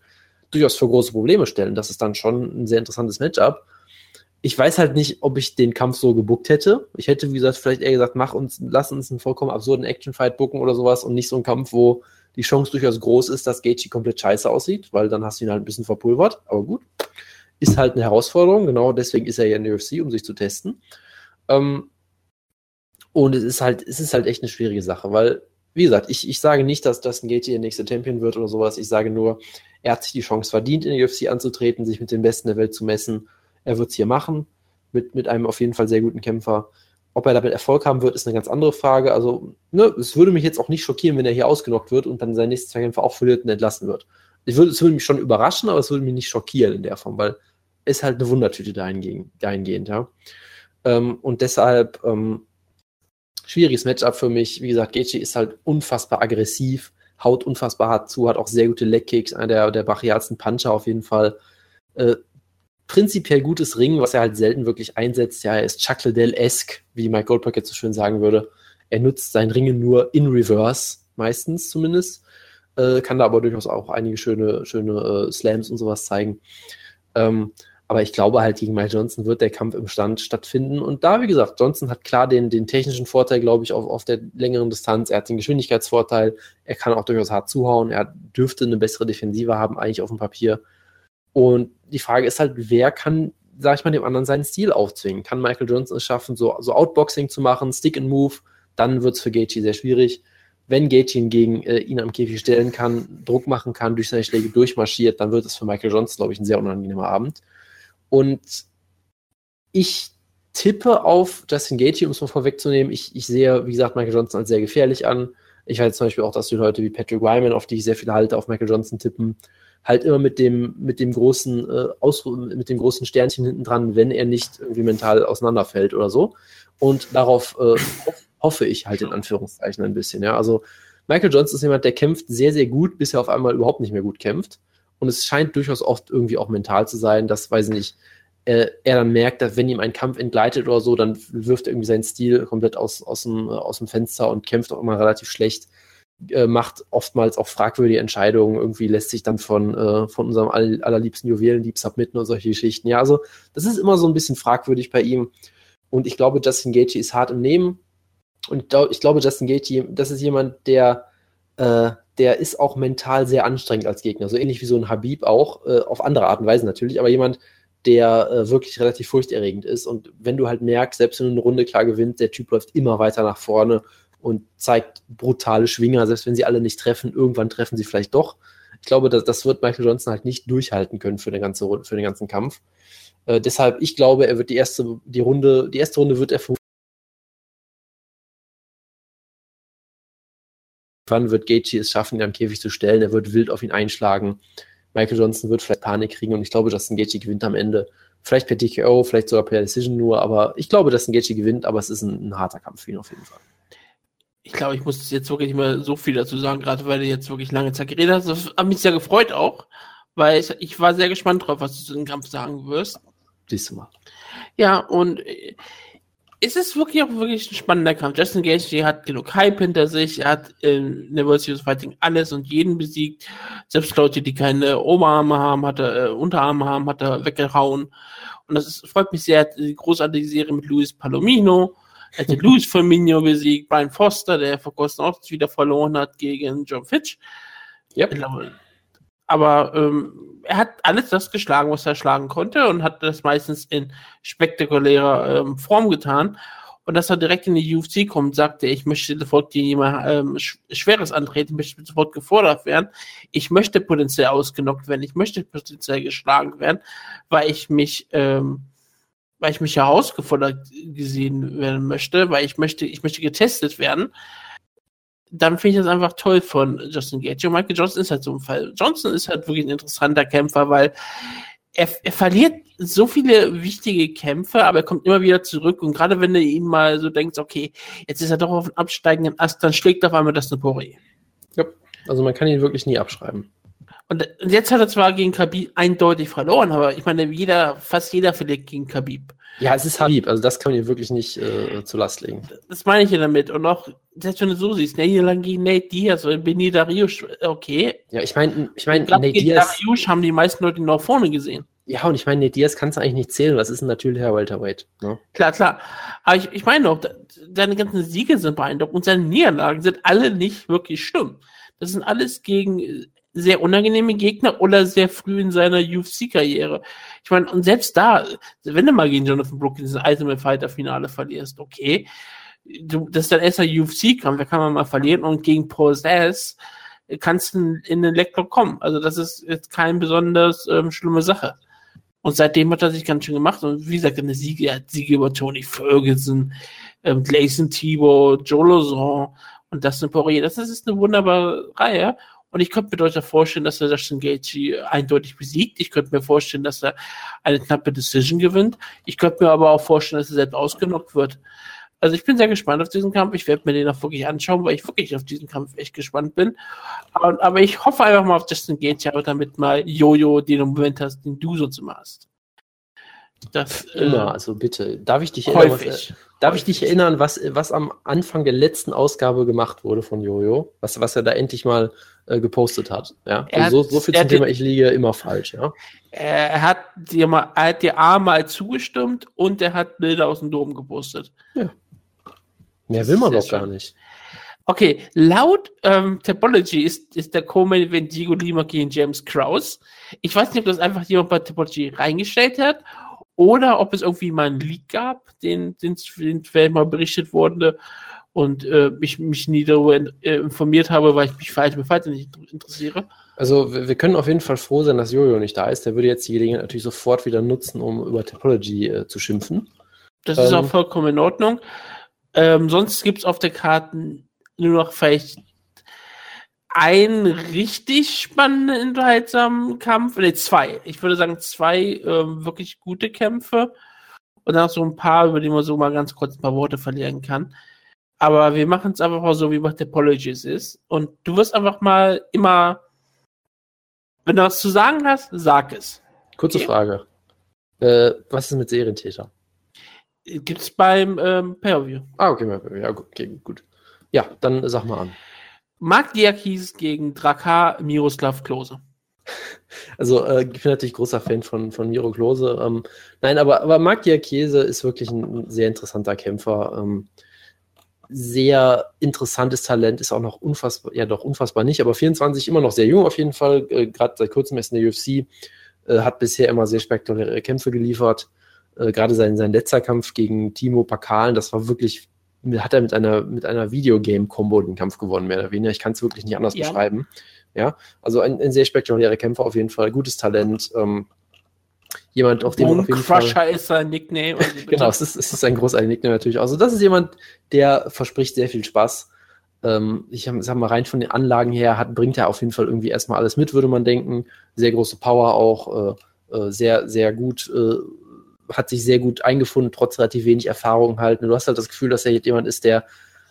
durchaus für große Probleme stellen. Das ist dann schon ein sehr interessantes Matchup. Ich weiß halt nicht, ob ich den Kampf so gebuckt hätte. Ich hätte, wie gesagt, vielleicht eher gesagt, mach uns, lass uns einen vollkommen absurden Actionfight bucken oder sowas und nicht so einen Kampf, wo die Chance durchaus groß ist, dass Gaethje komplett scheiße aussieht, weil dann hast du ihn halt ein bisschen verpulvert. Aber gut, ist halt eine Herausforderung. Genau deswegen ist er ja in der UFC, um sich zu testen. Ähm, und es ist halt, es ist halt echt eine schwierige Sache, weil, wie gesagt, ich, ich sage nicht, dass Justin Gaethje der nächste Champion wird oder sowas. Ich sage nur, er hat sich die Chance verdient, in der UFC anzutreten, sich mit den Besten der Welt zu messen. Er wird es hier machen, mit, mit einem auf jeden Fall sehr guten Kämpfer. Ob er damit Erfolg haben wird, ist eine ganz andere Frage. Also, ne, es würde mich jetzt auch nicht schockieren, wenn er hier ausgenockt wird und dann sein nächster Zweikämpfer auch verliert und entlassen wird. Ich würde, es würde mich schon überraschen, aber es würde mich nicht schockieren in der Form, weil ist halt eine Wundertüte dahingehend, dahingehend ja. Ähm, und deshalb ähm, schwieriges Matchup für mich. Wie gesagt, Gaethje ist halt unfassbar aggressiv, haut unfassbar hart zu, hat auch sehr gute Leg-Kicks, einer der, der brachialsten Puncher auf jeden Fall. Äh, prinzipiell gutes Ringen, was er halt selten wirklich einsetzt. Ja, er ist Chuck Liddell-esque, wie Mike Goldberg jetzt so schön sagen würde. Er nutzt sein Ringen nur in Reverse, meistens zumindest. Äh, kann da aber durchaus auch einige schöne, schöne äh, Slams und sowas zeigen. Ähm, aber ich glaube halt, gegen Mike Johnson wird der Kampf im Stand stattfinden. Und da, wie gesagt, Johnson hat klar den, den technischen Vorteil, glaube ich, auf, auf der längeren Distanz. Er hat den Geschwindigkeitsvorteil. Er kann auch durchaus hart zuhauen. Er dürfte eine bessere Defensive haben, eigentlich auf dem Papier. Und die Frage ist halt, wer kann, sag ich mal, dem anderen seinen Stil aufzwingen? Kann Michael Johnson es schaffen, so, so Outboxing zu machen, Stick and Move? Dann wird es für Gaethje sehr schwierig. Wenn Gaethje hingegen äh, ihn am Käfig stellen kann, Druck machen kann, durch seine Schläge durchmarschiert, dann wird es für Michael Johnson, glaube ich, ein sehr unangenehmer Abend. Und ich tippe auf Justin Gaethje, um es mal vorwegzunehmen. Ich, ich sehe, wie gesagt, Michael Johnson als sehr gefährlich an. Ich weiß zum Beispiel auch, dass die Leute wie Patrick Wyman, auf die ich sehr viel halte, auf Michael Johnson tippen, halt immer mit dem, mit dem großen äh, Ausru mit dem großen Sternchen hinten dran, wenn er nicht irgendwie mental auseinanderfällt oder so. Und darauf äh, hoffe ich halt in Anführungszeichen ein bisschen. Ja, also Michael Johnson ist jemand, der kämpft sehr, sehr gut, bis er auf einmal überhaupt nicht mehr gut kämpft. Und es scheint durchaus oft irgendwie auch mental zu sein, dass, weiß ich nicht, äh, er dann merkt, dass wenn ihm ein Kampf entgleitet oder so, dann wirft er irgendwie seinen Stil komplett aus, aus, dem, äh, aus dem Fenster und kämpft auch immer relativ schlecht, äh, macht oftmals auch fragwürdige Entscheidungen, irgendwie lässt sich dann von, äh, von unserem all, allerliebsten Juwelenlieb submitten und solche Geschichten. Ja, also das ist immer so ein bisschen fragwürdig bei ihm. Und ich glaube, Justin Gaethje ist hart im Nehmen. Und ich glaube, Justin Gaethje, das ist jemand, der äh, der ist auch mental sehr anstrengend als Gegner. So ähnlich wie so ein Habib auch, äh, auf andere Art und Weise natürlich, aber jemand, der äh, wirklich relativ furchterregend ist. Und wenn du halt merkst, selbst wenn du eine Runde klar gewinnt, der Typ läuft immer weiter nach vorne und zeigt brutale Schwinger, selbst wenn sie alle nicht treffen, irgendwann treffen sie vielleicht doch. Ich glaube, das, das wird Michael Johnson halt nicht durchhalten können für, eine ganze, für den ganzen Kampf. Äh, deshalb, ich glaube, er wird die erste, die Runde, die erste Runde wird er Wann wird Gaethje es schaffen, ihn am Käfig zu stellen? Er wird wild auf ihn einschlagen. Michael Johnson wird vielleicht Panik kriegen und ich glaube, Justin Gaethje gewinnt am Ende. Vielleicht per TKO, vielleicht sogar per Decision nur, aber ich glaube, Justin Gaethje gewinnt, aber es ist ein, ein harter Kampf für ihn auf jeden Fall. Ich glaube, ich muss jetzt wirklich nicht mehr so viel dazu sagen, gerade weil du jetzt wirklich lange Zeit geredet hast. Das hat mich sehr gefreut auch, weil ich, ich war sehr gespannt drauf, was du zu dem Kampf sagen wirst. Siehst du mal. Ja, und äh, es ist wirklich auch wirklich ein spannender Kampf. Justin Gaethje hat genug Hype hinter sich. Er hat in University of Fighting alles und jeden besiegt. Selbst Leute, die keine Oberarme haben, hat er, äh, Unterarme haben, hat er weggehauen. Und das ist, freut mich sehr. Die großartige Serie mit Luis Palomino. Er hat Luis Firmino besiegt. Brian Foster, der vor kurzem auch wieder verloren hat gegen John Fitch. Yep. Aber ähm, er hat alles das geschlagen, was er schlagen konnte und hat das meistens in spektakulärer ähm, Form getan. Und dass er direkt in die UFC kommt, sagte, ich möchte sofort jemand ähm, Schweres antreten, ich möchte sofort gefordert werden. Ich möchte potenziell ausgenockt werden, ich möchte potenziell geschlagen werden, weil ich mich, ähm, weil ich mich herausgefordert gesehen werden möchte, weil ich möchte, ich möchte getestet werden. Dann finde ich das einfach toll von Justin Gage. Und Michael Johnson ist halt so ein Fall. Johnson ist halt wirklich ein interessanter Kämpfer, weil er, er verliert so viele wichtige Kämpfe, aber er kommt immer wieder zurück. Und gerade wenn du ihn mal so denkst, okay, jetzt ist er doch auf einem absteigenden Ast, dann schlägt auf einmal das eine Poirier. Ja, also man kann ihn wirklich nie abschreiben. Und, und jetzt hat er zwar gegen Khabib eindeutig verloren, aber ich meine, jeder, fast jeder verliert gegen Khabib. Ja, es ist Habib, also das kann man ihm wirklich nicht äh, zur Last legen. Das meine ich ja damit. Und auch, selbst wenn du so siehst, hier lang gegen Nate Diaz oder Benny Dariush, okay. Ja, ich meine, ich meine, Nate Diaz. Dariush haben die meisten Leute noch vorne gesehen. Ja, und ich meine, Nate Diaz kannst du eigentlich nicht zählen, das ist ein natürlicher Welterweight. Ne? Klar, klar. Aber ich, ich meine auch, seine ganzen Siege sind beeindruckend und seine Niederlagen sind alle nicht wirklich schlimm. Das sind alles gegen sehr unangenehme Gegner oder sehr früh in seiner UFC-Karriere. Ich meine, und selbst da, wenn du mal gegen Jonathan Brooks in diesem Ultimate Fighter Finale verlierst, okay, du, das ist dein erster UFC-Kampf, da kann man mal verlieren und gegen Paul Sass kannst du in den Leckblock kommen. Also das ist jetzt keine besonders ähm, schlimme Sache. Und seitdem hat er sich ganz schön gemacht. Und wie gesagt, eine Siege, er hat Siege über Tony Ferguson, ähm, Gleison Thibault, Joe Lozon und Dustin Poirier. Das ist eine wunderbare Reihe. Und ich könnte mir durchaus vorstellen, dass er Justin Gaethje eindeutig besiegt. Ich könnte mir vorstellen, dass er eine knappe Decision gewinnt. Ich könnte mir aber auch vorstellen, dass er selbst ausgenockt wird. Also ich bin sehr gespannt auf diesen Kampf. Ich werde mir den auch wirklich anschauen, weil ich wirklich auf diesen Kampf echt gespannt bin. Aber, ich hoffe einfach mal auf Justin Gaethje, damit mal Jojo den Moment hast, den du sonst immer hast. Das, immer, äh, also bitte. Darf ich dich erinnern, was, äh, darf ich dich erinnern, was, was am Anfang der letzten Ausgabe gemacht wurde von Jojo? Was, was er da endlich mal äh, gepostet hat. Ja? Also so, so viel zum Thema, ich liege immer falsch, ja. Er hat dir mal, er hat dir A mal zugestimmt und er hat Bilder aus dem Dom gepostet. Ja. Mehr will man doch gar nicht. Okay, laut ähm, Topology ist, ist der Co-Main Event Diego Lima gegen James Kraus. Ich weiß nicht, ob das einfach jemand bei Topology reingestellt hat oder ob es irgendwie mal einen Leak gab, den, den, den mal berichtet wurde und äh, ich mich nie darüber in, äh, informiert habe, weil ich mich für Ultimate Fighter nicht interessiere. Also wir, wir, können auf jeden Fall froh sein, dass Jojo nicht da ist. Der würde jetzt die Gelegenheit natürlich sofort wieder nutzen, um über Topology äh, zu schimpfen. Das ähm, ist auch vollkommen in Ordnung. Ähm, sonst gibt es auf der Karte nur noch vielleicht einen richtig spannenden, unterhaltsamen Kampf. Ne, zwei. Ich würde sagen, zwei ähm, wirklich gute Kämpfe. Und dann noch so ein paar, über die man so mal ganz kurz ein paar Worte verlieren kann. Aber wir machen es einfach mal so, wie bei Topologies ist. Und du wirst einfach mal immer, wenn du was zu sagen hast, sag es. Kurze okay. Frage. Äh, was ist mit Serientäter? Gibt's beim ähm, Pay-Per-View. Ah, okay, ja, okay, gut. Ja, dann sag mal an. Mark Diakis gegen Drakar Miroslav Klose. Also, äh, ich bin natürlich großer Fan von, von Miro Klose. Ähm, nein, aber, aber Mark Diakese ist wirklich ein sehr interessanter Kämpfer. Ähm, sehr interessantes Talent, ist auch noch unfassbar, ja doch unfassbar nicht, aber 24 immer noch sehr jung auf jeden Fall, äh, gerade seit kurzem erst in der UFC, äh, hat bisher immer sehr spektakuläre Kämpfe geliefert. Äh, gerade sein, sein letzter Kampf gegen Timo Pakalen, das war wirklich, hat er mit einer, mit einer Videogame-Kombo den Kampf gewonnen, mehr oder weniger. Ich kann es wirklich nicht anders ja. beschreiben. Ja, also ein, ein sehr spektakulärer Kämpfer auf jeden Fall, gutes Talent. Ähm, jemand, auf den Bone auf jeden Crusher Fall, ist sein Nickname. Also genau, es ist, es ist ein großartiger Nickname natürlich. Also das ist jemand, der verspricht sehr viel Spaß. Ähm, ich sag mal, rein von den Anlagen her hat, bringt er auf jeden Fall irgendwie erstmal alles mit, würde man denken. Sehr große Power auch, äh, äh, sehr, sehr gut, äh, hat sich sehr gut eingefunden, trotz relativ wenig Erfahrung halt. Du hast halt das Gefühl, dass er jemand ist, der,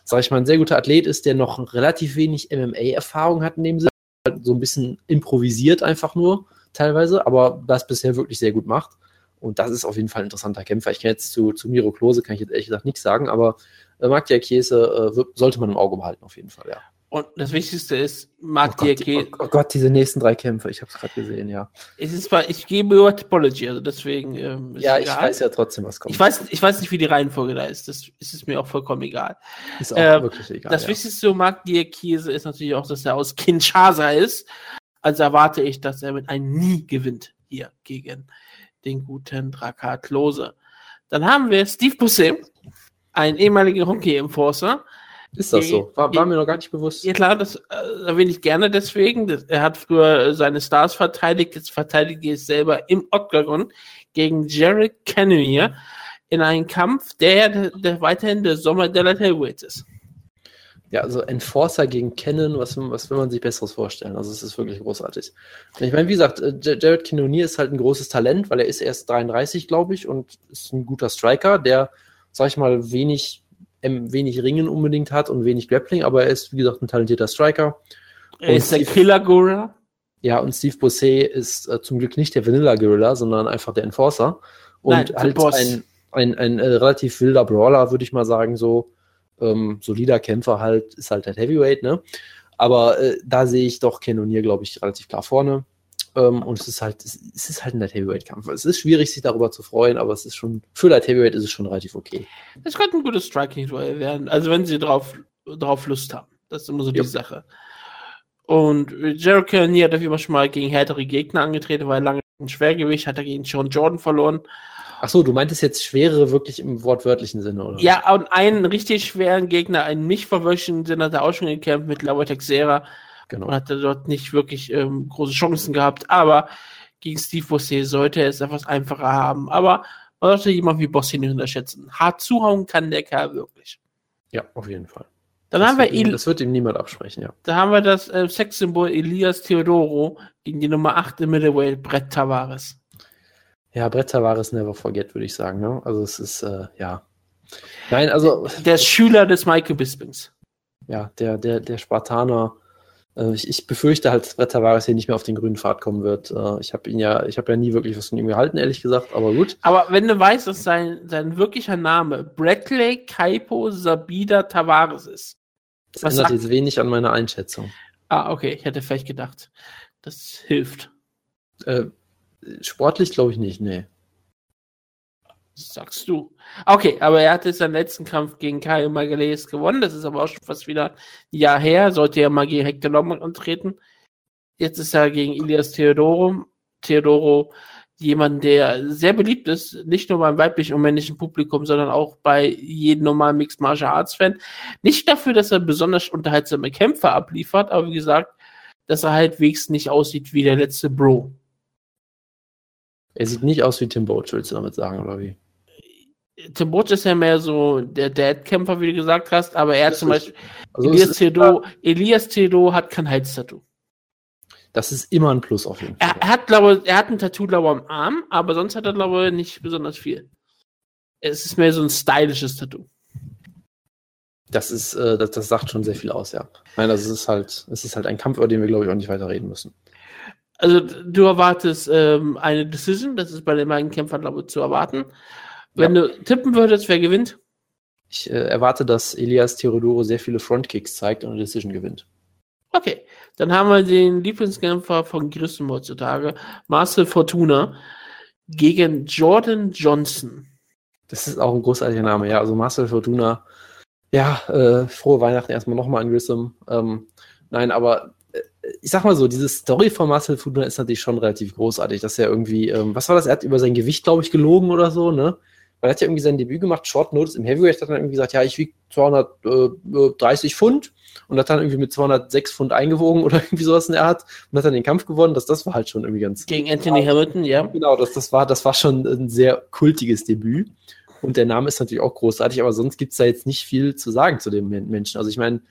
sag ich mal, ein sehr guter Athlet ist, der noch relativ wenig MMA-Erfahrung hat in dem Sinne. Halt so ein bisschen improvisiert einfach nur teilweise, aber das bisher wirklich sehr gut macht. Und das ist auf jeden Fall ein interessanter Kämpfer. Ich kann jetzt zu, zu Miro Klose, kann ich jetzt ehrlich gesagt nichts sagen, aber äh, Marc Diakese äh, sollte man im Auge behalten, auf jeden Fall, ja. Und das Wichtigste ist, Marc oh Diakese. Oh, oh, Gott, diese nächsten drei Kämpfe, ich habe es gerade gesehen, ja. Es ist zwar, ich gebe über Typology, also deswegen. Ähm, ja, ich egal. weiß ja trotzdem, was kommt. Ich weiß, ich weiß nicht, wie die Reihenfolge da ist. Das ist es mir auch vollkommen egal. Ist auch äh, wirklich egal. Das ja. Wichtigste Marc Diakese ist natürlich auch, dass er aus Kinshasa ist. Also erwarte ich, dass er mit einem Nie gewinnt hier gegen den guten Drakar Klose. Dann haben wir Steve Buscem, ein ehemaliger Hockey-Enforcer. Ist das so? War, war, mir noch gar nicht bewusst. Ja klar, das äh, erwähne ich gerne deswegen. Das, er hat früher seine Stars verteidigt, jetzt verteidigt er es selber im Octagon gegen Jared Cannonier in einem Kampf, der, der, der weiterhin der Sommer der Heavyweights ist. Ja, also Enforcer gegen Cannon, was, was will man sich Besseres vorstellen? Also es ist wirklich großartig. Ich meine, wie gesagt, äh, Jared Cannonier ist halt ein großes Talent, weil er ist erst 33, glaube ich, und ist ein guter Striker, der, sag ich mal, wenig, wenig Ringen unbedingt hat und wenig Grappling, aber er ist, wie gesagt, ein talentierter Striker. Er ist der Killer Gorilla. Ja, und Steve Bossé ist äh, zum Glück nicht der Vanilla Gorilla, sondern einfach der Enforcer. Und Nein, halt Boss. ein, ein, ein äh, relativ wilder Brawler, würde ich mal sagen, so ähm, solider Kämpfer halt, ist halt der Heavyweight, ne? Aber äh, da sehe ich doch Cannonier, glaube ich, relativ klar vorne. Ähm, und es ist halt, es, es ist halt ein Light Heavyweight-Kampf. Es ist schwierig, sich darüber zu freuen, aber es ist schon, für Light Heavyweight ist es schon relativ okay. Das könnte ein gutes Striking-Duell werden. Also wenn sie drauf, drauf Lust haben. Das ist immer so die Ja. Sache. Und Jericho Cannonier hat auf jeden Fall schon mal gegen härtere Gegner angetreten, weil lange ein Schwergewicht, hat er gegen Sean Jordan verloren. Ach so, du meintest jetzt schwerere wirklich im wortwörtlichen Sinne, oder? Ja, und einen richtig schweren Gegner, einen nicht verwirrlichen Sinn hat er auch schon gekämpft mit Laura Texera genau. und hatte dort nicht wirklich ähm, große Chancen gehabt. Aber gegen Steve Bossé sollte er es etwas einfacher haben. Aber man sollte jemanden wie Bossé nicht unterschätzen. Hart zuhauen kann der Kerl wirklich. Ja, auf jeden Fall. Dann das, haben wir wird ihm, ihn, das wird ihm niemand absprechen, ja. da haben wir das äh, Sexsymbol Elias Theodoro gegen die Nummer 8 im Middleweight, Brett Tavares. Ja, Brett Tavares never forget, würde ich sagen. Ne? Also es ist, äh, ja. Nein, also, Der Schüler des Michael Bispings. ja, der, der, der Spartaner. Äh, ich, ich befürchte halt, dass Brett Tavares hier nicht mehr auf den grünen Pfad kommen wird. Äh, ich habe ihn ja, ich habe ja nie wirklich was von ihm gehalten, ehrlich gesagt, aber gut. Aber wenn du weißt, dass sein, sein wirklicher Name Bradley Kaipo Sabida Tavares ist. Das Was ändert sagt- jetzt wenig an meiner Einschätzung. Ah, okay, ich hätte vielleicht gedacht. Das hilft. Äh, sportlich glaube ich nicht, nee. Sagst du. Okay, aber er hatte seinen letzten Kampf gegen Kyle Magalhaes gewonnen. Das ist aber auch schon fast wieder ein Jahr her. Sollte er mal gegen Hector Lombard antreten. Jetzt ist er gegen Elias Theodoro. Theodoro, jemand, der sehr beliebt ist, nicht nur beim weiblichen und männlichen Publikum, sondern auch bei jedem normalen Mixed Martial Arts Fan. Nicht dafür, dass er besonders unterhaltsame Kämpfe abliefert, aber wie gesagt, dass er halbwegs nicht aussieht wie der letzte Bro. Er sieht nicht aus wie Tim Boach, willst du damit sagen, oder wie? Tim Boach ist ja mehr so der Dad-Kämpfer, wie du gesagt hast, aber er hat zum Beispiel Also Elias Theodoro hat kein Halstattoo. das ist immer ein Plus auf jeden Fall. Er, hat, glaube er hat ein Tattoo, glaube ich, am Arm, aber sonst hat er, glaube ich, nicht besonders viel. Es ist mehr so ein stylisches Tattoo. Das ist, äh, das, das sagt schon sehr viel aus, ja. Nein, das ist halt, es ist halt ein Kampf, über den wir, glaube ich, auch nicht weiter reden müssen. Also du erwartest ähm, eine Decision, das ist bei den beiden Kämpfern, glaube ich, zu erwarten. Wenn du tippen würdest, wer gewinnt? Ich äh, erwarte, dass Elias Theodoro sehr viele Frontkicks zeigt und eine Decision gewinnt. Okay, dann haben wir den Lieblingskämpfer von Grissom heutzutage, Marcel Fortuna, gegen Jordan Johnson. Das ist auch ein großartiger Name, ja. Also Marcel Fortuna, ja, äh, frohe Weihnachten erstmal nochmal an Grissom. Ähm, nein, aber ich sag mal so, diese Story von Marcel Fortuna ist natürlich schon relativ großartig, dass er irgendwie, ähm, was war das? Er hat über sein Gewicht, glaube ich, gelogen oder so, ne? Weil er hat ja irgendwie sein Debüt gemacht, Short Notice im Heavyweight, hat dann irgendwie gesagt, ja, ich wiege 230 Pfund und hat dann irgendwie mit 206 Pfund eingewogen oder irgendwie sowas in der Art und hat dann den Kampf gewonnen. Das, das war halt schon irgendwie ganz, Gegen Anthony Hamilton, ja. Genau, das, das, war, das war schon ein sehr kultiges Debüt. Und der Name ist natürlich auch großartig, aber sonst gibt es da jetzt nicht viel zu sagen zu dem Men- Menschen. Also ich meine,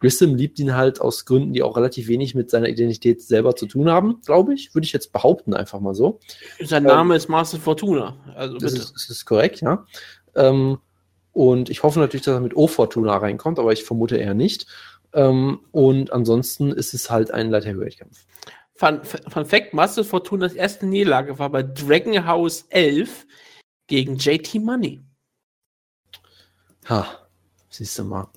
Grissom liebt ihn halt aus Gründen, die auch relativ wenig mit seiner Identität selber zu tun haben, glaube ich. Würde ich jetzt behaupten, einfach mal so. Sein Name ist Marcel Fortuna. Also Das bitte. ist, das ist korrekt, ja. Ähm, und ich hoffe natürlich, dass er mit O-Fortuna reinkommt, aber ich vermute eher nicht. Ähm, und ansonsten ist es halt ein Light Heavyweight-Kampf. Fun, Fun Fact: Marcel Fortunas erste Niederlage war bei Dragon House 11 gegen JT Money. Ha, siehst du mal.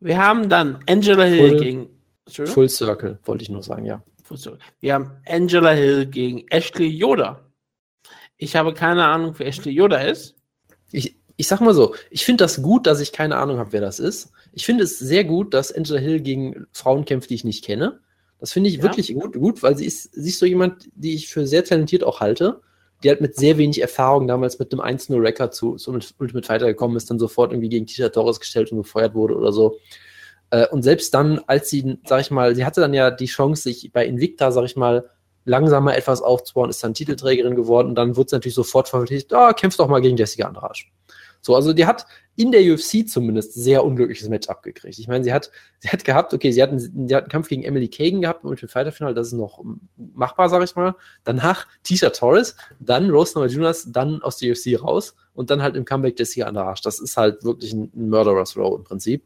Wir haben dann Angela Hill Full- gegen. Full Circle, wollte ich nur sagen, ja. Full- Wir haben Angela Hill gegen Ashley Yoda. Ich habe keine Ahnung, wer Ashley Yoda ist. ich, ich sag mal so, ich finde das gut, dass ich keine Ahnung habe, wer das ist. Ich finde es sehr gut, dass Angela Hill gegen Frauen kämpft, die ich nicht kenne. Das finde ich Ja. wirklich gut, gut, weil sie ist, sie ist so jemand, die ich für sehr talentiert auch halte, die halt mit sehr wenig Erfahrung damals mit einem 1-0-Record zu, zu Ultimate Fighter gekommen ist, dann sofort irgendwie gegen Tisha Torres gestellt und gefeuert wurde oder so. Äh, Und selbst dann, als sie, sag ich mal, sie hatte dann ja die Chance, sich bei Invicta, sag ich mal, langsamer etwas aufzubauen, ist dann Titelträgerin geworden und dann wurde es natürlich sofort verpflichtet, ah, kämpf doch mal gegen Jessica Andrade. So, also die hat in der UFC zumindest sehr unglückliches Match abgekriegt. Ich meine, sie hat, sie hat gehabt, okay, sie hat, einen, sie hat einen Kampf gegen Emily Kagan gehabt im Fighter Final, das ist noch machbar, sag ich mal. Danach Tisha Torres, dann Rose Namajunas, dann aus der UFC raus und dann halt im Comeback Jessica Andrade. Das ist halt wirklich ein, ein Murderer's Row im Prinzip.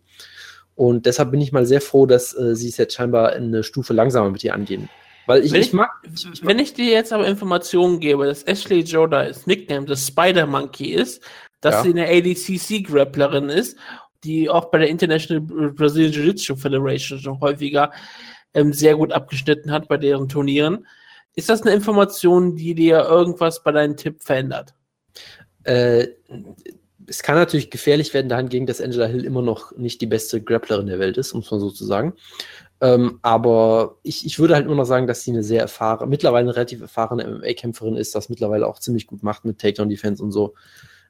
Und deshalb bin ich mal sehr froh, dass äh, sie es jetzt scheinbar eine Stufe langsamer mit ihr angehen. Weil ich, wenn, ich mag. Ich, wenn ich dir jetzt aber Informationen gebe, dass Ashley Joda als Nickname das Spider Monkey ist, dass ja. sie eine ADCC-Grapplerin ist, die auch bei der International Brazilian Jiu-Jitsu Federation schon häufiger ähm, sehr gut abgeschnitten hat bei deren Turnieren. Ist das eine Information, die dir irgendwas bei deinem Tipp verändert? Äh, es kann natürlich gefährlich werden dahingegen, dass Angela Hill immer noch nicht die beste Grapplerin der Welt ist, muss man so zu sagen. Ähm, aber ich, ich würde halt nur noch sagen, dass sie eine sehr erfahrene, mittlerweile eine relativ erfahrene MMA-Kämpferin ist, das mittlerweile auch ziemlich gut macht mit Takedown-Defense und so.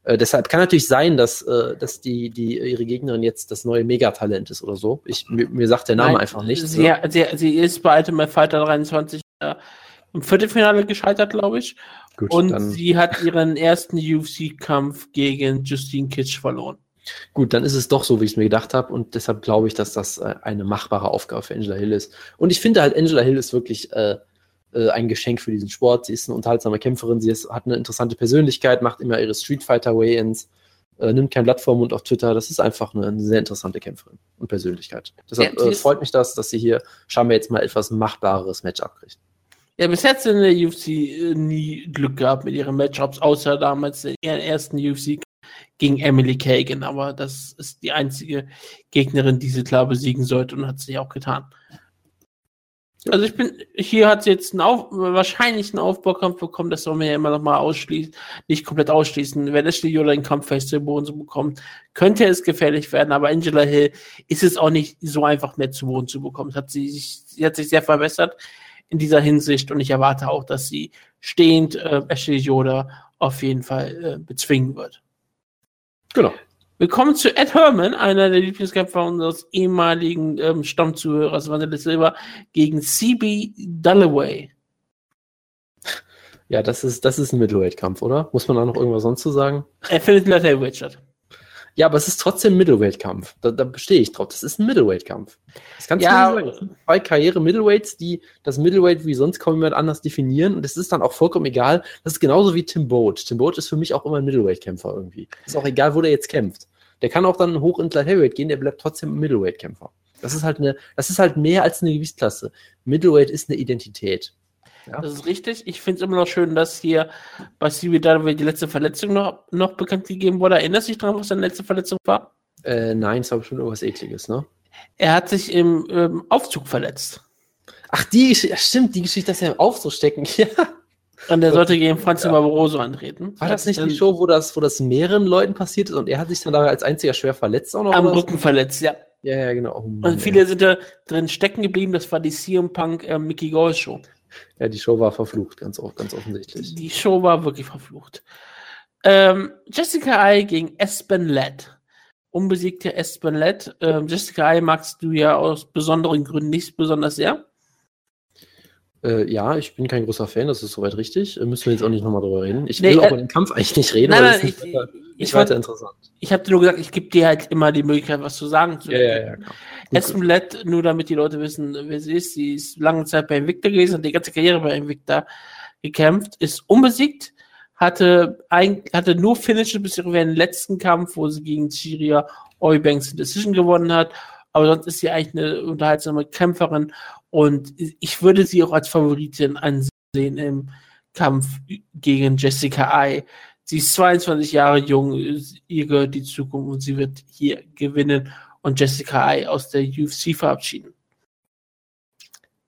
Äh, deshalb kann natürlich sein, dass, äh, dass die, die, ihre Gegnerin jetzt das neue Megatalent ist oder so. Ich, mir, mir sagt der Name Nein, einfach nicht. Sie, so. sie, sie ist bei Ultimate Fighter 23 äh, im Viertelfinale gescheitert, glaube ich. Gut, und sie hat ihren ersten UFC-Kampf gegen Justine Kitsch verloren. Gut, dann ist es doch so, wie ich es mir gedacht habe. Und deshalb glaube ich, dass das äh, eine machbare Aufgabe für Angela Hill ist. Und ich finde halt, Angela Hill ist wirklich äh, äh, ein Geschenk für diesen Sport. Sie ist eine unterhaltsame Kämpferin, sie ist, hat eine interessante Persönlichkeit, macht immer ihre Street Fighter Way-Ins, äh, nimmt kein Blatt vor Mund auf Twitter. Das ist einfach eine, eine sehr interessante Kämpferin und Persönlichkeit. Deshalb ja, äh, freut mich das, dass sie hier scheinbar jetzt mal etwas machbareres Match abkriegt. Ja, bis jetzt in der UFC äh, nie Glück gehabt mit ihren Matchups, außer damals in ihren ersten UFC gegen Emily Kagan. Aber das ist die einzige Gegnerin, die sie klar besiegen sollte und hat sie auch getan. Also ich bin, hier hat sie jetzt einen Auf, wahrscheinlich einen Aufbaukampf bekommen, das soll man ja immer noch mal ausschließen, nicht komplett ausschließen. Wenn Ashley Yola den Kampf fest zu Boden zu bekommen, könnte es gefährlich werden, aber Angela Hill ist es auch nicht so einfach mehr zu Boden zu bekommen. Hat sie, sich, sie hat sich sehr verbessert in dieser Hinsicht und ich erwarte auch, dass sie stehend äh, Ashley Yoda auf jeden Fall äh, bezwingen wird. Genau. Wir kommen zu Ed Herman, einer der Lieblingskämpfer unseres ehemaligen ähm, Stammzuhörers Vanilla Silver, gegen CB Dalloway. Ja, das ist, das ist ein Middleweight-Kampf, oder? Muss man da noch irgendwas sonst zu sagen? Er findet in Heavyweight statt. Ja, aber es ist trotzdem ein Middleweight-Kampf. Da, da bestehe ich drauf. Das ist ein Middleweight-Kampf. Das kannst ja, du nicht sagen. Das sind zwei Karriere-Middleweights, die das Middleweight wie sonst kaum jemand anders definieren. Und es ist dann auch vollkommen egal. Das ist genauso wie Tim Boat. Tim Boat ist für mich auch immer ein Middleweight-Kämpfer irgendwie. Ist auch egal, wo der jetzt kämpft. Der kann auch dann hoch in Light Heavyweight gehen, der bleibt trotzdem ein Middleweight-Kämpfer. Das ist halt eine, das ist halt mehr als eine Gewichtsklasse. Middleweight ist eine Identität. Ja. Das ist richtig. Ich finde es immer noch schön, dass hier bei CB Dalloway die letzte Verletzung noch, noch bekannt gegeben wurde. Erinnerst du dich daran, was seine letzte Verletzung war? Äh, nein, es war bestimmt irgendwas Ekliges, ne? Er hat sich im ähm, Aufzug verletzt. Ach, die Geschichte, stimmt, die Geschichte, dass er im Aufzug stecken, ja. Und der sollte gegen Franz ja. Antreten. War das nicht die Show, wo das, wo das mehreren Leuten passiert ist und er hat sich dann da als einziger schwer verletzt auch noch? Am Rücken verletzt, ja. Ja, ja, genau. Oh Mann, und viele ey. sind da drin stecken geblieben, das war die CM Punk äh, Mickey Gall Show. Ja, die Show war verflucht, ganz, ganz offensichtlich. Die Show war wirklich verflucht. Ähm, Jessica I gegen Espen Led. Unbesiegte Espen Led. Ähm, Jessica I magst du ja aus besonderen Gründen nicht besonders sehr. Äh, ja, ich bin kein großer Fan, das ist soweit richtig. Äh, müssen wir jetzt auch nicht nochmal drüber reden. Ich will nee, auch äh, über den Kampf eigentlich nicht reden, nein, nein, ist ich, nicht, ich, weiter interessant. Ich habe dir nur gesagt, ich gebe dir halt immer die Möglichkeit, was zu sagen. Zu ja, ja, ja, Esmelet, nur damit die Leute wissen, wer sie ist, sie ist lange Zeit bei Invicta gewesen, hat die ganze Karriere bei Invicta gekämpft, ist unbesiegt, hatte, ein, hatte nur Finishes bis ihren letzten Kampf, wo sie gegen Chiria Eubanks Decision gewonnen hat. Aber sonst ist sie eigentlich eine unterhaltsame Kämpferin und ich würde sie auch als Favoritin ansehen im Kampf gegen Jessica I. Sie ist 22 Jahre jung, ihr gehört die Zukunft und sie wird hier gewinnen und Jessica I aus der UFC verabschieden.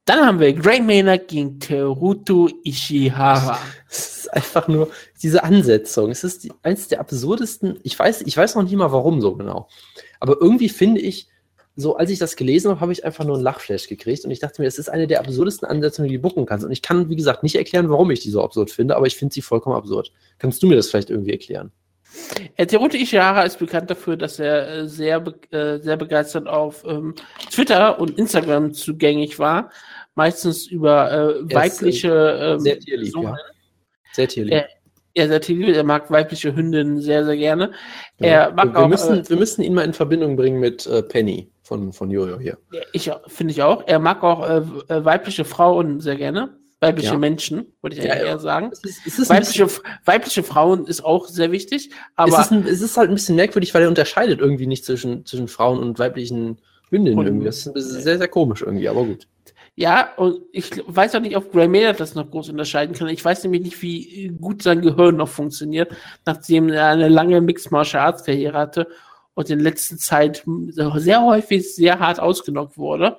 Dann haben wir Greg Maynard gegen Teruto Ishihara. Es ist einfach nur diese Ansetzung. Es ist die, eins der absurdesten. Ich weiß, ich weiß noch nicht mal warum so genau. Aber irgendwie finde ich, so als ich das gelesen habe, habe ich einfach nur einen Lachflash gekriegt und ich dachte mir, es ist eine der absurdesten Ansetzungen, die du bucken kannst. Und ich kann, wie gesagt, nicht erklären, warum ich die so absurd finde, aber ich finde sie vollkommen absurd. Kannst du mir das vielleicht irgendwie erklären? Äh, Teruto Ishihara ist bekannt dafür, dass er äh, sehr, äh, sehr begeistert auf ähm, Twitter und Instagram zugänglich war. Meistens über äh, weibliche. Ist, äh, sehr tierlieb, ja. Sehr tierlieb. Er, Er sehr tätowiert, er mag weibliche Hündinnen sehr, sehr gerne. Ja. Er mag wir, auch, müssen, wir müssen ihn mal in Verbindung bringen mit Penny von, von Jojo hier. Ich finde ich auch. Er mag auch weibliche Frauen sehr gerne. Weibliche Ja. Menschen, würde ich Ja, eher sagen. Es ist, es ist bisschen- Weibliche, weibliche Frauen ist auch sehr wichtig, es, aber ist ein, es ist halt ein bisschen merkwürdig, weil er unterscheidet irgendwie nicht zwischen, zwischen Frauen und weiblichen Hündinnen Und- irgendwie. Das ist sehr, sehr komisch irgendwie, aber gut. ja, und ich weiß auch nicht, ob Grey Maynard das noch groß unterscheiden kann. Ich weiß nämlich nicht, wie gut sein Gehirn noch funktioniert, nachdem er eine lange Mixed Martial Arts Karriere hatte und in letzter Zeit sehr häufig sehr hart ausgenockt wurde.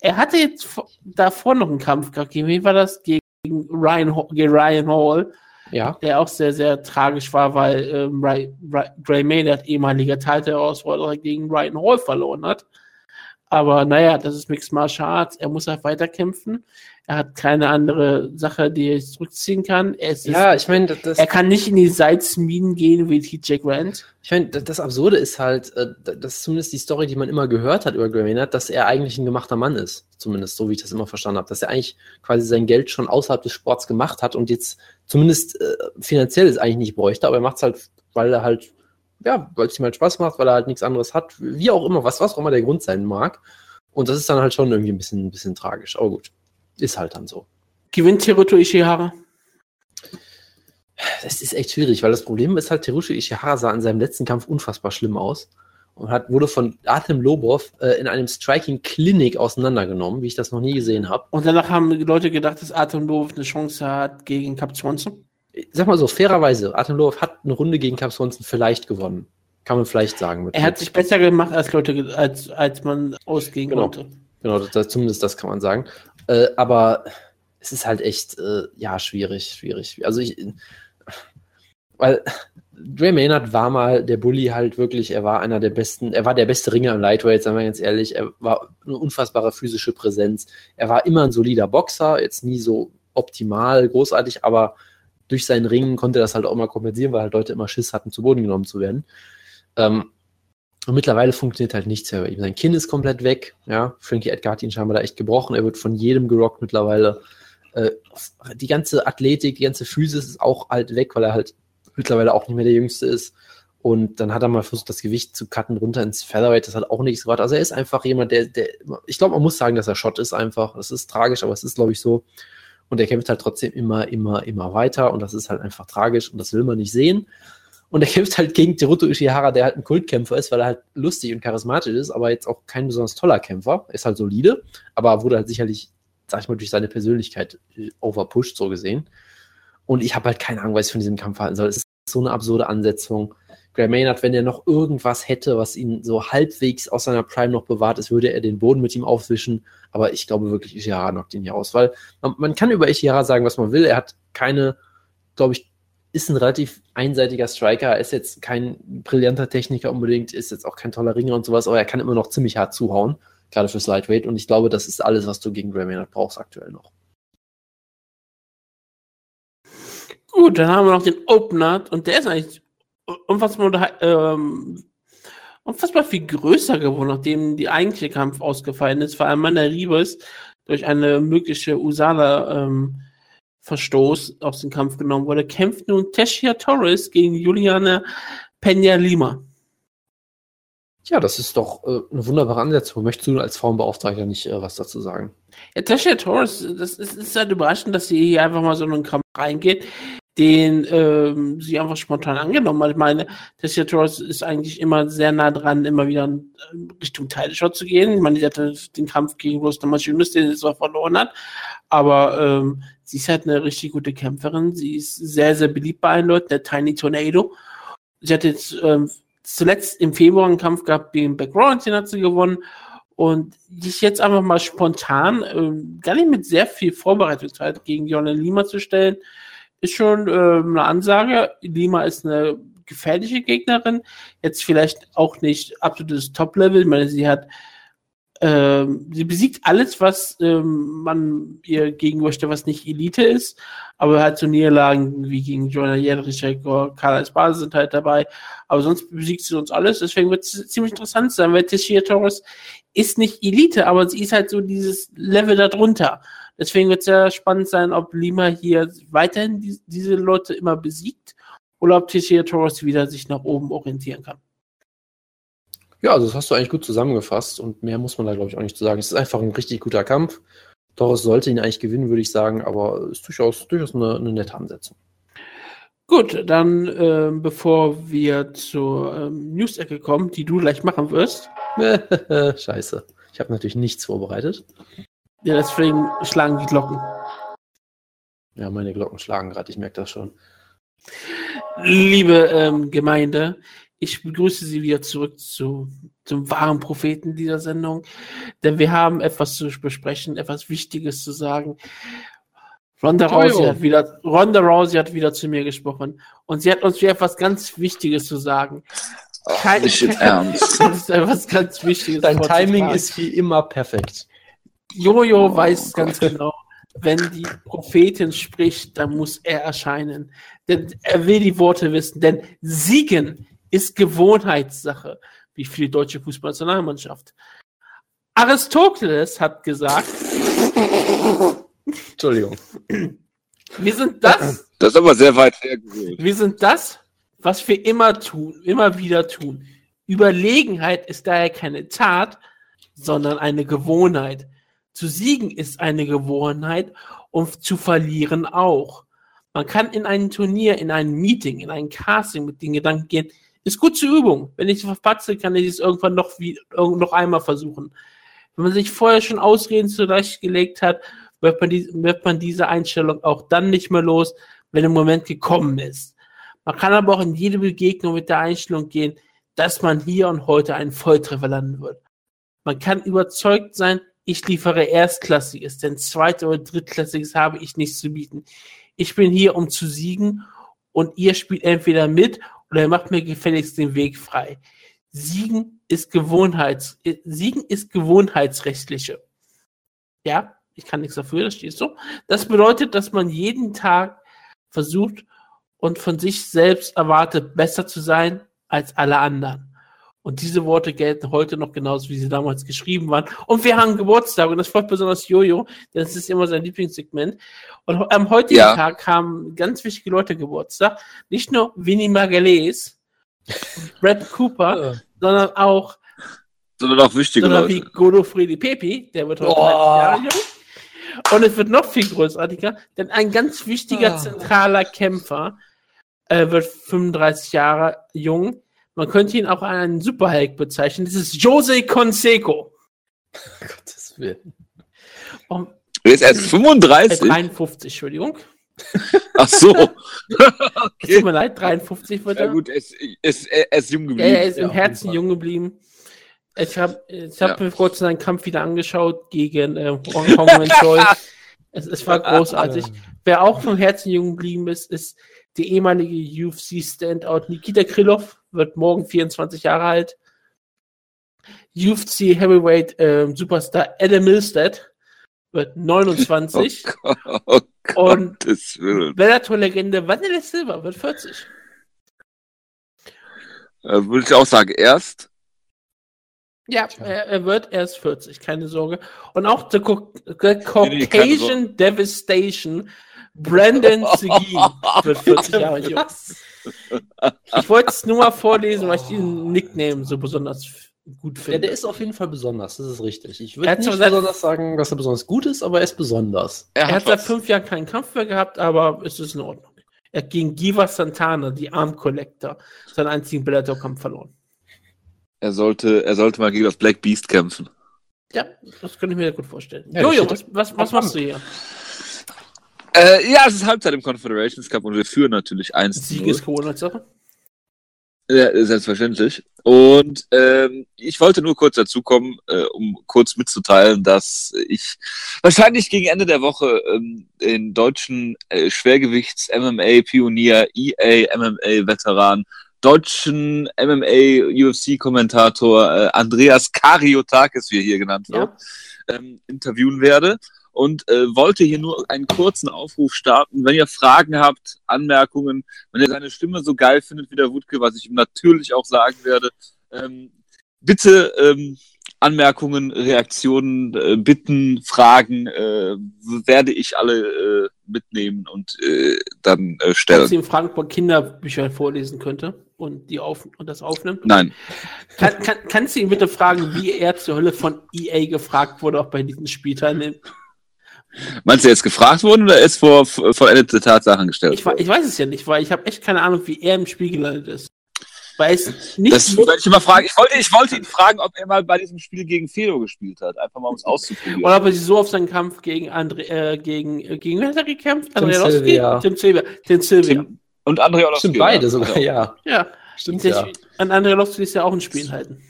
Er hatte jetzt vor- davor noch einen Kampf wen war das? Gegen Ryan, gegen Ryan Hall. Ja, der auch sehr, sehr tragisch war, weil ähm, Ray, Ray, Gray Maynard, ehemaliger Title-Herausforderer, gegen Ryan Hall verloren hat. Aber naja, das ist Mixed Martial Arts. Er muss halt weiterkämpfen. Er hat keine andere Sache, die er zurückziehen kann. Er, ist, ja ich meine, er kann nicht in die Salzminen gehen wie TJ Grant. Ich meine, das Absurde ist halt, äh, das ist zumindest die Story, die man immer gehört hat über Maynard, dass er eigentlich ein gemachter Mann ist. Zumindest so, wie ich das immer verstanden habe. Dass er eigentlich quasi sein Geld schon außerhalb des Sports gemacht hat und jetzt zumindest äh, finanziell es eigentlich nicht bräuchte, aber er macht es halt, weil er halt, ja, weil es ihm halt Spaß macht, weil er halt nichts anderes hat, wie auch immer, was, was auch immer der Grund sein mag. Und das ist dann halt schon irgendwie ein bisschen, ein bisschen tragisch. Aber gut, ist halt dann so. Gewinnt Hiroto Ishihara. Das ist echt schwierig, weil das Problem ist halt, Terushi Ishihara sah in seinem letzten Kampf unfassbar schlimm aus und hat, wurde von Artem Lobov äh, in einem Striking Clinic auseinandergenommen, wie ich das noch nie gesehen habe. Und danach haben Leute gedacht, dass Atom Love eine Chance hat gegen Cap Swanson. Sag mal so, fairerweise, Artem Lobov hat eine Runde gegen Cap Swanson vielleicht gewonnen. Kann man vielleicht sagen. Er hat sich besser gemacht, als Leute, als, als man ausgehen Genau. konnte. Genau, das, zumindest das kann man sagen. Äh, aber es ist halt echt, äh, ja, schwierig, schwierig. Also ich, weil Dre Maynard war mal der Bully halt wirklich, er war einer der besten, er war der beste Ringer im Lightweight, sagen wir ganz ehrlich, er war eine unfassbare physische Präsenz. Er war immer ein solider Boxer, jetzt nie so optimal, großartig, aber durch seinen Ringen konnte er das halt auch immer kompensieren, weil halt Leute immer Schiss hatten, zu Boden genommen zu werden. Ähm, und mittlerweile funktioniert halt nichts mehr bei ihm. Sein Kinn ist komplett weg. Ja, Frankie Edgar hat ihn scheinbar da echt gebrochen. Er wird von jedem gerockt mittlerweile. Äh, die ganze Athletik, die ganze Physis ist auch halt weg, weil er halt mittlerweile auch nicht mehr der Jüngste ist. Und dann hat er mal versucht, das Gewicht zu cutten runter ins Featherweight. Das hat auch nichts gebracht. Also er ist einfach jemand, der, der ich glaube, man muss sagen, dass er Schott ist einfach. Das ist tragisch, aber es ist, glaube ich, so. Und er kämpft halt trotzdem immer, immer, immer weiter. Und das ist halt einfach tragisch und das will man nicht sehen. Und er kämpft halt gegen Teruto Ishihara, der halt ein Kultkämpfer ist, weil er halt lustig und charismatisch ist, aber jetzt auch kein besonders toller Kämpfer. Ist halt solide, aber wurde halt sicherlich, sag ich mal, durch seine Persönlichkeit äh, overpushed, so gesehen. Und ich habe halt keine Ahnung, was ich von diesem Kampf halten soll. Es ist so eine absurde Ansetzung. Gray Maynard, wenn er noch irgendwas hätte, was ihn so halbwegs aus seiner Prime noch bewahrt ist, würde er den Boden mit ihm aufwischen. Aber ich glaube wirklich, Ishihara knockt ihn hier aus, weil man, man kann über Ishihara sagen, was man will. Er hat keine, glaube ich, ist ein relativ einseitiger Striker, Er ist jetzt kein brillanter Techniker unbedingt, ist jetzt auch kein toller Ringer und sowas, aber er kann immer noch ziemlich hart zuhauen, gerade fürs Lightweight. Und ich glaube, das ist alles, was du gegen Gray Maynard brauchst aktuell noch. Gut, dann haben wir noch den Opener und der ist eigentlich unfassbar, ähm, unfassbar viel größer geworden, nachdem die eigentliche Kampf ausgefallen ist, weil Amanda Ribes durch eine mögliche Usala-Verstoß aus dem Kampf genommen wurde, kämpft nun Teshia Torres gegen Juliana Peña Lima. Ja, das ist doch äh, eine wunderbare Ansetzung. Möchtest du als Frauenbeauftragter nicht äh, was dazu sagen? Ja, Tasha Torres, das ist, ist halt überraschend, dass sie hier einfach mal so in einen Kampf reingeht, den ähm, sie einfach spontan angenommen hat. Ich meine, Tasha Torres ist eigentlich immer sehr nah dran, immer wieder in ähm, Richtung Title-Shot zu gehen. Ich meine, sie hatte den Kampf gegen Rose Namajunas, den sie zwar verloren hat, aber ähm, sie ist halt eine richtig gute Kämpferin. Sie ist sehr, sehr beliebt bei allen Leuten, der Tiny Tornado. Sie hat jetzt ähm, zuletzt im Februar einen Kampf gehabt gegen Beck Rollins, den hat sie gewonnen. Und dich jetzt einfach mal spontan, ähm, gar nicht mit sehr viel Vorbereitungszeit gegen Jonna Lima zu stellen, ist schon ähm, eine Ansage. Lima ist eine gefährliche Gegnerin. Jetzt vielleicht auch nicht absolutes Top-Level. Ich meine, sie hat, ähm, sie besiegt alles, was ähm, man ihr gegenüberstellt, was nicht Elite ist. Aber halt so Niederlagen wie gegen Joanna Jedrzejczyk oder Carla Esparza sind halt dabei. Aber sonst besiegt sie uns alles. Deswegen wird es ziemlich interessant sein, weil Teixeira Torres ist nicht Elite, aber sie ist halt so dieses Level darunter. Deswegen wird es sehr spannend sein, ob Lima hier weiterhin die, diese Leute immer besiegt oder ob Teixeira Torres wieder sich nach oben orientieren kann. Ja, also das hast du eigentlich gut zusammengefasst und mehr muss man da, glaube ich, auch nicht zu sagen. Es ist einfach ein richtig guter Kampf. Torres sollte ihn eigentlich gewinnen, würde ich sagen, aber es ist durchaus, durchaus eine, eine nette Ansetzung. Gut, dann äh, bevor wir zur ähm, News-Ecke kommen, die du gleich machen wirst. Scheiße. Ich habe natürlich nichts vorbereitet. Ja, deswegen schlagen die Glocken. Ja, meine Glocken schlagen gerade, ich merke das schon. Liebe ähm, Gemeinde, ich begrüße Sie wieder zurück zu, zum wahren Propheten dieser Sendung, denn wir haben etwas zu besprechen, etwas Wichtiges zu sagen. Ronda Rousey hat wieder, Ronda Rousey hat wieder zu mir gesprochen und sie hat uns wieder etwas ganz Wichtiges zu sagen. Kein, nicht im Ernst. Das ist etwas ganz Wichtiges. Dein Timing ist wie immer perfekt. Jojo oh, weiß ganz genau, wenn die Prophetin spricht, dann muss er erscheinen. Denn er will die Worte wissen, denn Siegen ist Gewohnheitssache, wie für die deutsche Fußballnationalmannschaft. Aristoteles hat gesagt, Entschuldigung. Wir sind das. Das ist aber sehr weit hergeholt. Wir sind das, was wir immer tun, immer wieder tun. Überlegenheit ist daher keine Tat, sondern eine Gewohnheit. Zu siegen ist eine Gewohnheit und zu verlieren auch. Man kann in ein Turnier, in ein Meeting, in ein Casting mit den Gedanken gehen, ist gut zur Übung. Wenn ich es verpatze, kann ich es irgendwann noch, wie, noch einmal versuchen. Wenn man sich vorher schon Ausreden zurechtgelegt hat, wird man, die, wird man diese Einstellung auch dann nicht mehr los, wenn der Moment gekommen ist. Man kann aber auch in jede Begegnung mit der Einstellung gehen, dass man hier und heute einen Volltreffer landen wird. Man kann überzeugt sein, ich liefere Erstklassiges, denn Zweit- oder Drittklassiges habe ich nichts zu bieten. Ich bin hier, um zu siegen und ihr spielt entweder mit oder macht mir gefälligst den Weg frei. Siegen ist Gewohnheits, Siegen ist gewohnheitsrechtliche. Ja, ich kann nichts dafür, das steht so. Das bedeutet, dass man jeden Tag versucht und von sich selbst erwartet, besser zu sein als alle anderen. Und diese Worte gelten heute noch genauso, wie sie damals geschrieben waren. Und wir haben Geburtstag und das freut besonders Jojo, denn es ist immer sein Lieblingssegment. Und am heutigen ja. Tag haben ganz wichtige Leute Geburtstag. Nicht nur Winnie Margalès, Brad Cooper, ja. sondern auch sondern auch wichtige sondern Leute. wie Godofredi Pepi, der wird heute oh. Jahre jung. Und es wird noch viel großartiger, denn ein ganz wichtiger ah. zentraler Kämpfer äh, wird 35 Jahre jung. Man könnte ihn auch einen Superheld bezeichnen. Das ist Jose Conseco. Gottes Willen. Um, er ist erst 35. Äh, 53, Entschuldigung. Ach so. okay. Es tut mir leid, 53 wird er. Ja gut, er ist, ist, er ist jung geblieben. Ja, er ist im Herzen jung geblieben. Ich habe ich hab ja. mir kurz seinen Kampf wieder angeschaut gegen äh, Hong Kong Choi. es, es war großartig. Wer auch vom Herzen jung geblieben ist, ist der ehemalige UFC Standout Nikita Krylov, wird morgen 24 Jahre alt. UFC Heavyweight äh, Superstar Adam Milstead wird 29. Oh, oh und Bellator-Legende Vanilla Silver wird 40. Äh, Würde ich auch sagen, erst ja, er, er, wird erst 40, keine Sorge. Und auch The, Co The Caucasian nee, Devastation, Brandon Segin wird 40 Jahre jung. Ich wollte es nur mal vorlesen, weil ich diesen Nickname so besonders gut finde. Ja, der ist auf jeden Fall besonders, das ist richtig. Ich würde nicht besonders sagen, dass er besonders gut ist, aber er ist besonders. Er, er hat seit fünf Jahren keinen Kampf mehr gehabt, aber es ist in Ordnung. Er hat gegen Giva Santana, die Arm Collector, seinen einzigen Bellator-Kampf verloren. Er sollte, er sollte mal gegen das Black Beast kämpfen. Ja, das könnte ich mir gut vorstellen. Ja, Jojo, was, was, was machst du hier? Äh, ja, es ist Halbzeit im Confederations Cup und wir führen natürlich 1 Sieg ist Corona-Sache. Ja, selbstverständlich. Und ähm, ich wollte nur kurz dazukommen, äh, um kurz mitzuteilen, dass ich wahrscheinlich gegen Ende der Woche ähm, den deutschen äh, Schwergewichts-MMA-Pionier, EA-MMA-Veteran deutschen MMA-UFC-Kommentator äh, Andreas Kariotakis, wie er hier genannt wird, ja. ähm, interviewen werde. Und äh, wollte hier nur einen kurzen Aufruf starten. Wenn ihr Fragen habt, Anmerkungen, wenn ihr seine Stimme so geil findet wie der Wutke, was ich ihm natürlich auch sagen werde, ähm, bitte ähm, Anmerkungen, Reaktionen, äh, Bitten, Fragen äh, werde ich alle äh, mitnehmen und äh, dann äh, stellen. Kannst du ihm fragen, ob er Kinderbücher vorlesen könnte und, die auf, und das aufnimmt? Nein. Kann, kann, kannst du ihn bitte fragen, wie er zur Hölle von EA gefragt wurde, auch bei diesem Spiel teilnimmt? Meinst du, er ist gefragt worden oder ist vor vollendete Tatsachen gestellt Ich, ich weiß es ja nicht, weil ich habe echt keine Ahnung, wie er im Spiel gelandet ist. Weil es nicht Das werde ich immer fragen. Ich wollte, ich wollte ihn fragen, ob er mal bei diesem Spiel gegen Fedor gespielt hat. Einfach mal, um es auszuprobieren. oder ob er sich so auf seinen Kampf gegen André, äh, gegen, äh, gegen wer hat er gekämpft? Tim André? Silvia. Tim Silvia. Tim Silvia. Tim- Und André Orlovski. Stimmt, beide oder? sogar, Also, ja. Ja. Stimmt, ja. An André Lowski ist ja auch ein Spiel halten.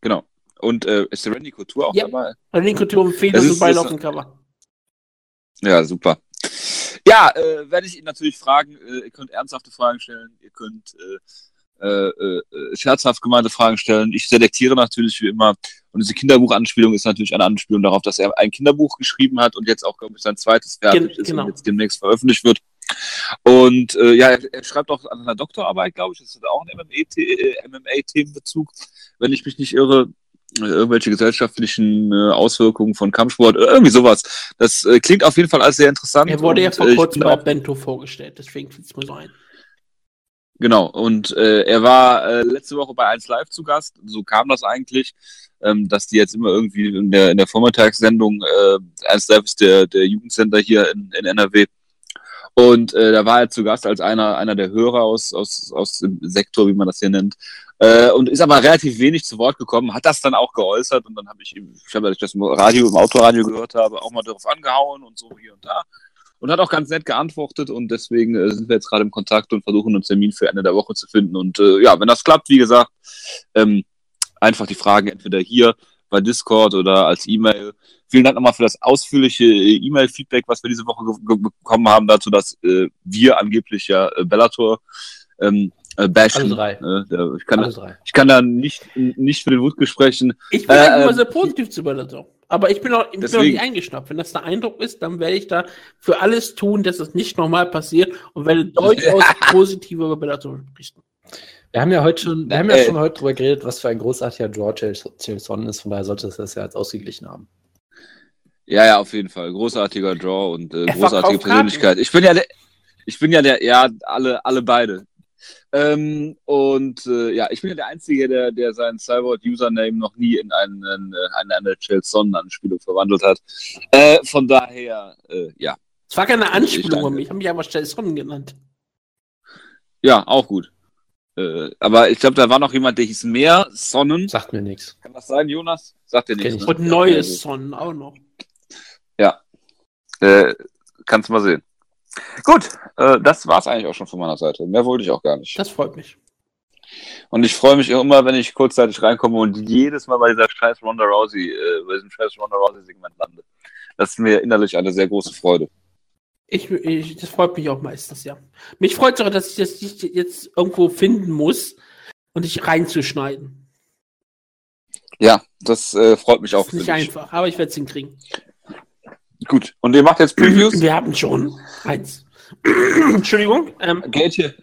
Genau. Und äh, ist Randy Couture auch Ja. dabei? Den Kultur und Das sind beide auf dem Cover. Ja, super. Ja, äh, werde ich ihn natürlich fragen. Äh, ihr könnt ernsthafte Fragen stellen. Ihr könnt äh, äh, äh, scherzhaft gemeinte Fragen stellen. Ich selektiere natürlich wie immer. Und diese Kinderbuchanspielung ist natürlich eine Anspielung darauf, dass er ein Kinderbuch geschrieben hat und jetzt auch, glaube ich, sein zweites fertig ist genau. und jetzt demnächst veröffentlicht wird. Und äh, ja, er, er schreibt auch an einer Doktorarbeit, glaube ich. Das ist auch ein MMA-The- MMA-Themenbezug, wenn ich mich nicht irre. Äh, Irgendwelche gesellschaftlichen äh, Auswirkungen von Kampfsport, irgendwie sowas. Das äh, klingt auf jeden Fall alles sehr interessant. Er wurde ja und, vor äh, ich kurzem bei auch- Bento vorgestellt, deswegen fiel es mir so ein. Genau, und äh, er war äh, letzte Woche bei 1 Live zu Gast. So kam das eigentlich, ähm, dass die jetzt immer irgendwie in der, in der Vormittagssendung, äh, 1 Live ist der, der Jugendsender hier in, in NRW. Und äh, da war er zu Gast als einer, einer der Hörer aus, aus, aus dem Sektor, wie man das hier nennt. Äh, und ist aber relativ wenig zu Wort gekommen, hat das dann auch geäußert und dann habe ich ihm, ich habe, das im Radio, im Autoradio gehört habe, auch mal darauf angehauen und so hier und da. Und hat auch ganz nett geantwortet und deswegen äh, sind wir jetzt gerade im Kontakt und versuchen einen Termin für Ende der Woche zu finden. Und äh, ja, wenn das klappt, wie gesagt, ähm, einfach die Fragen entweder hier bei Discord oder als E-Mail. Vielen Dank nochmal für das ausführliche äh, E-Mail-Feedback, was wir diese Woche bekommen haben, dazu, dass äh, wir angeblich ja äh, Bellator ähm, äh, bashen. Alle drei. Äh, der, ich, kann, Alle drei. ich kann da nicht, nicht für den Wutke sprechen. Ich bin Äh, eigentlich immer ähm, sehr positiv zu Bellator. Aber ich bin auch, ich bin auch Deswegen- nicht eingeschnappt. Wenn das der Eindruck ist, dann werde ich da für alles tun, dass es nicht nochmal passiert und werde durchaus positiv über Bellator berichten. Wir haben ja heute schon, wir haben ja Äh. schon heute drüber geredet, was für ein großartiger Draw Jason ist, von daher sollte es das ja als ausgeglichen haben. Ja, ja, auf jeden Fall. Großartiger Draw und äh, großartige Karten. Persönlichkeit. Ich bin ja der, ich bin ja der, ja, alle, alle beide. Ähm, und äh, ja, ich bin ja der Einzige, der, der seinen Cyborg-Username noch nie in einen, äh, eine, eine Sonnen-Anspielung verwandelt hat. Äh, von daher, äh, ja. Es war keine Ich Anspielung mich, ich habe mich aber Stelson genannt. Ja, auch gut. Äh, aber ich glaube, da war noch jemand, der hieß mehr Sonnen. Sagt mir nichts. Kann das sein, Jonas? Sagt dir nichts. ich. Ne? Und neues Sonnen auch noch. Äh, kannst mal sehen. Gut, äh, das war's eigentlich auch schon von meiner Seite. Mehr wollte ich auch gar nicht. Das freut mich. Und ich freue mich immer, wenn ich kurzzeitig reinkomme und jedes Mal bei dieser scheiß Ronda Rousey, äh, bei diesem scheiß Ronda Rousey Segment lande. Das ist mir innerlich eine sehr große Freude. Ich, ich, das freut mich auch meistens, ja. Mich freut es auch, dass ich das jetzt irgendwo finden muss und dich reinzuschneiden. Ja, das äh, freut mich Das auch. ist nicht einfach, aber ich werde es hinkriegen. Gut, und ihr macht jetzt Previews? Wir haben schon eins. Entschuldigung. Ähm, Gate,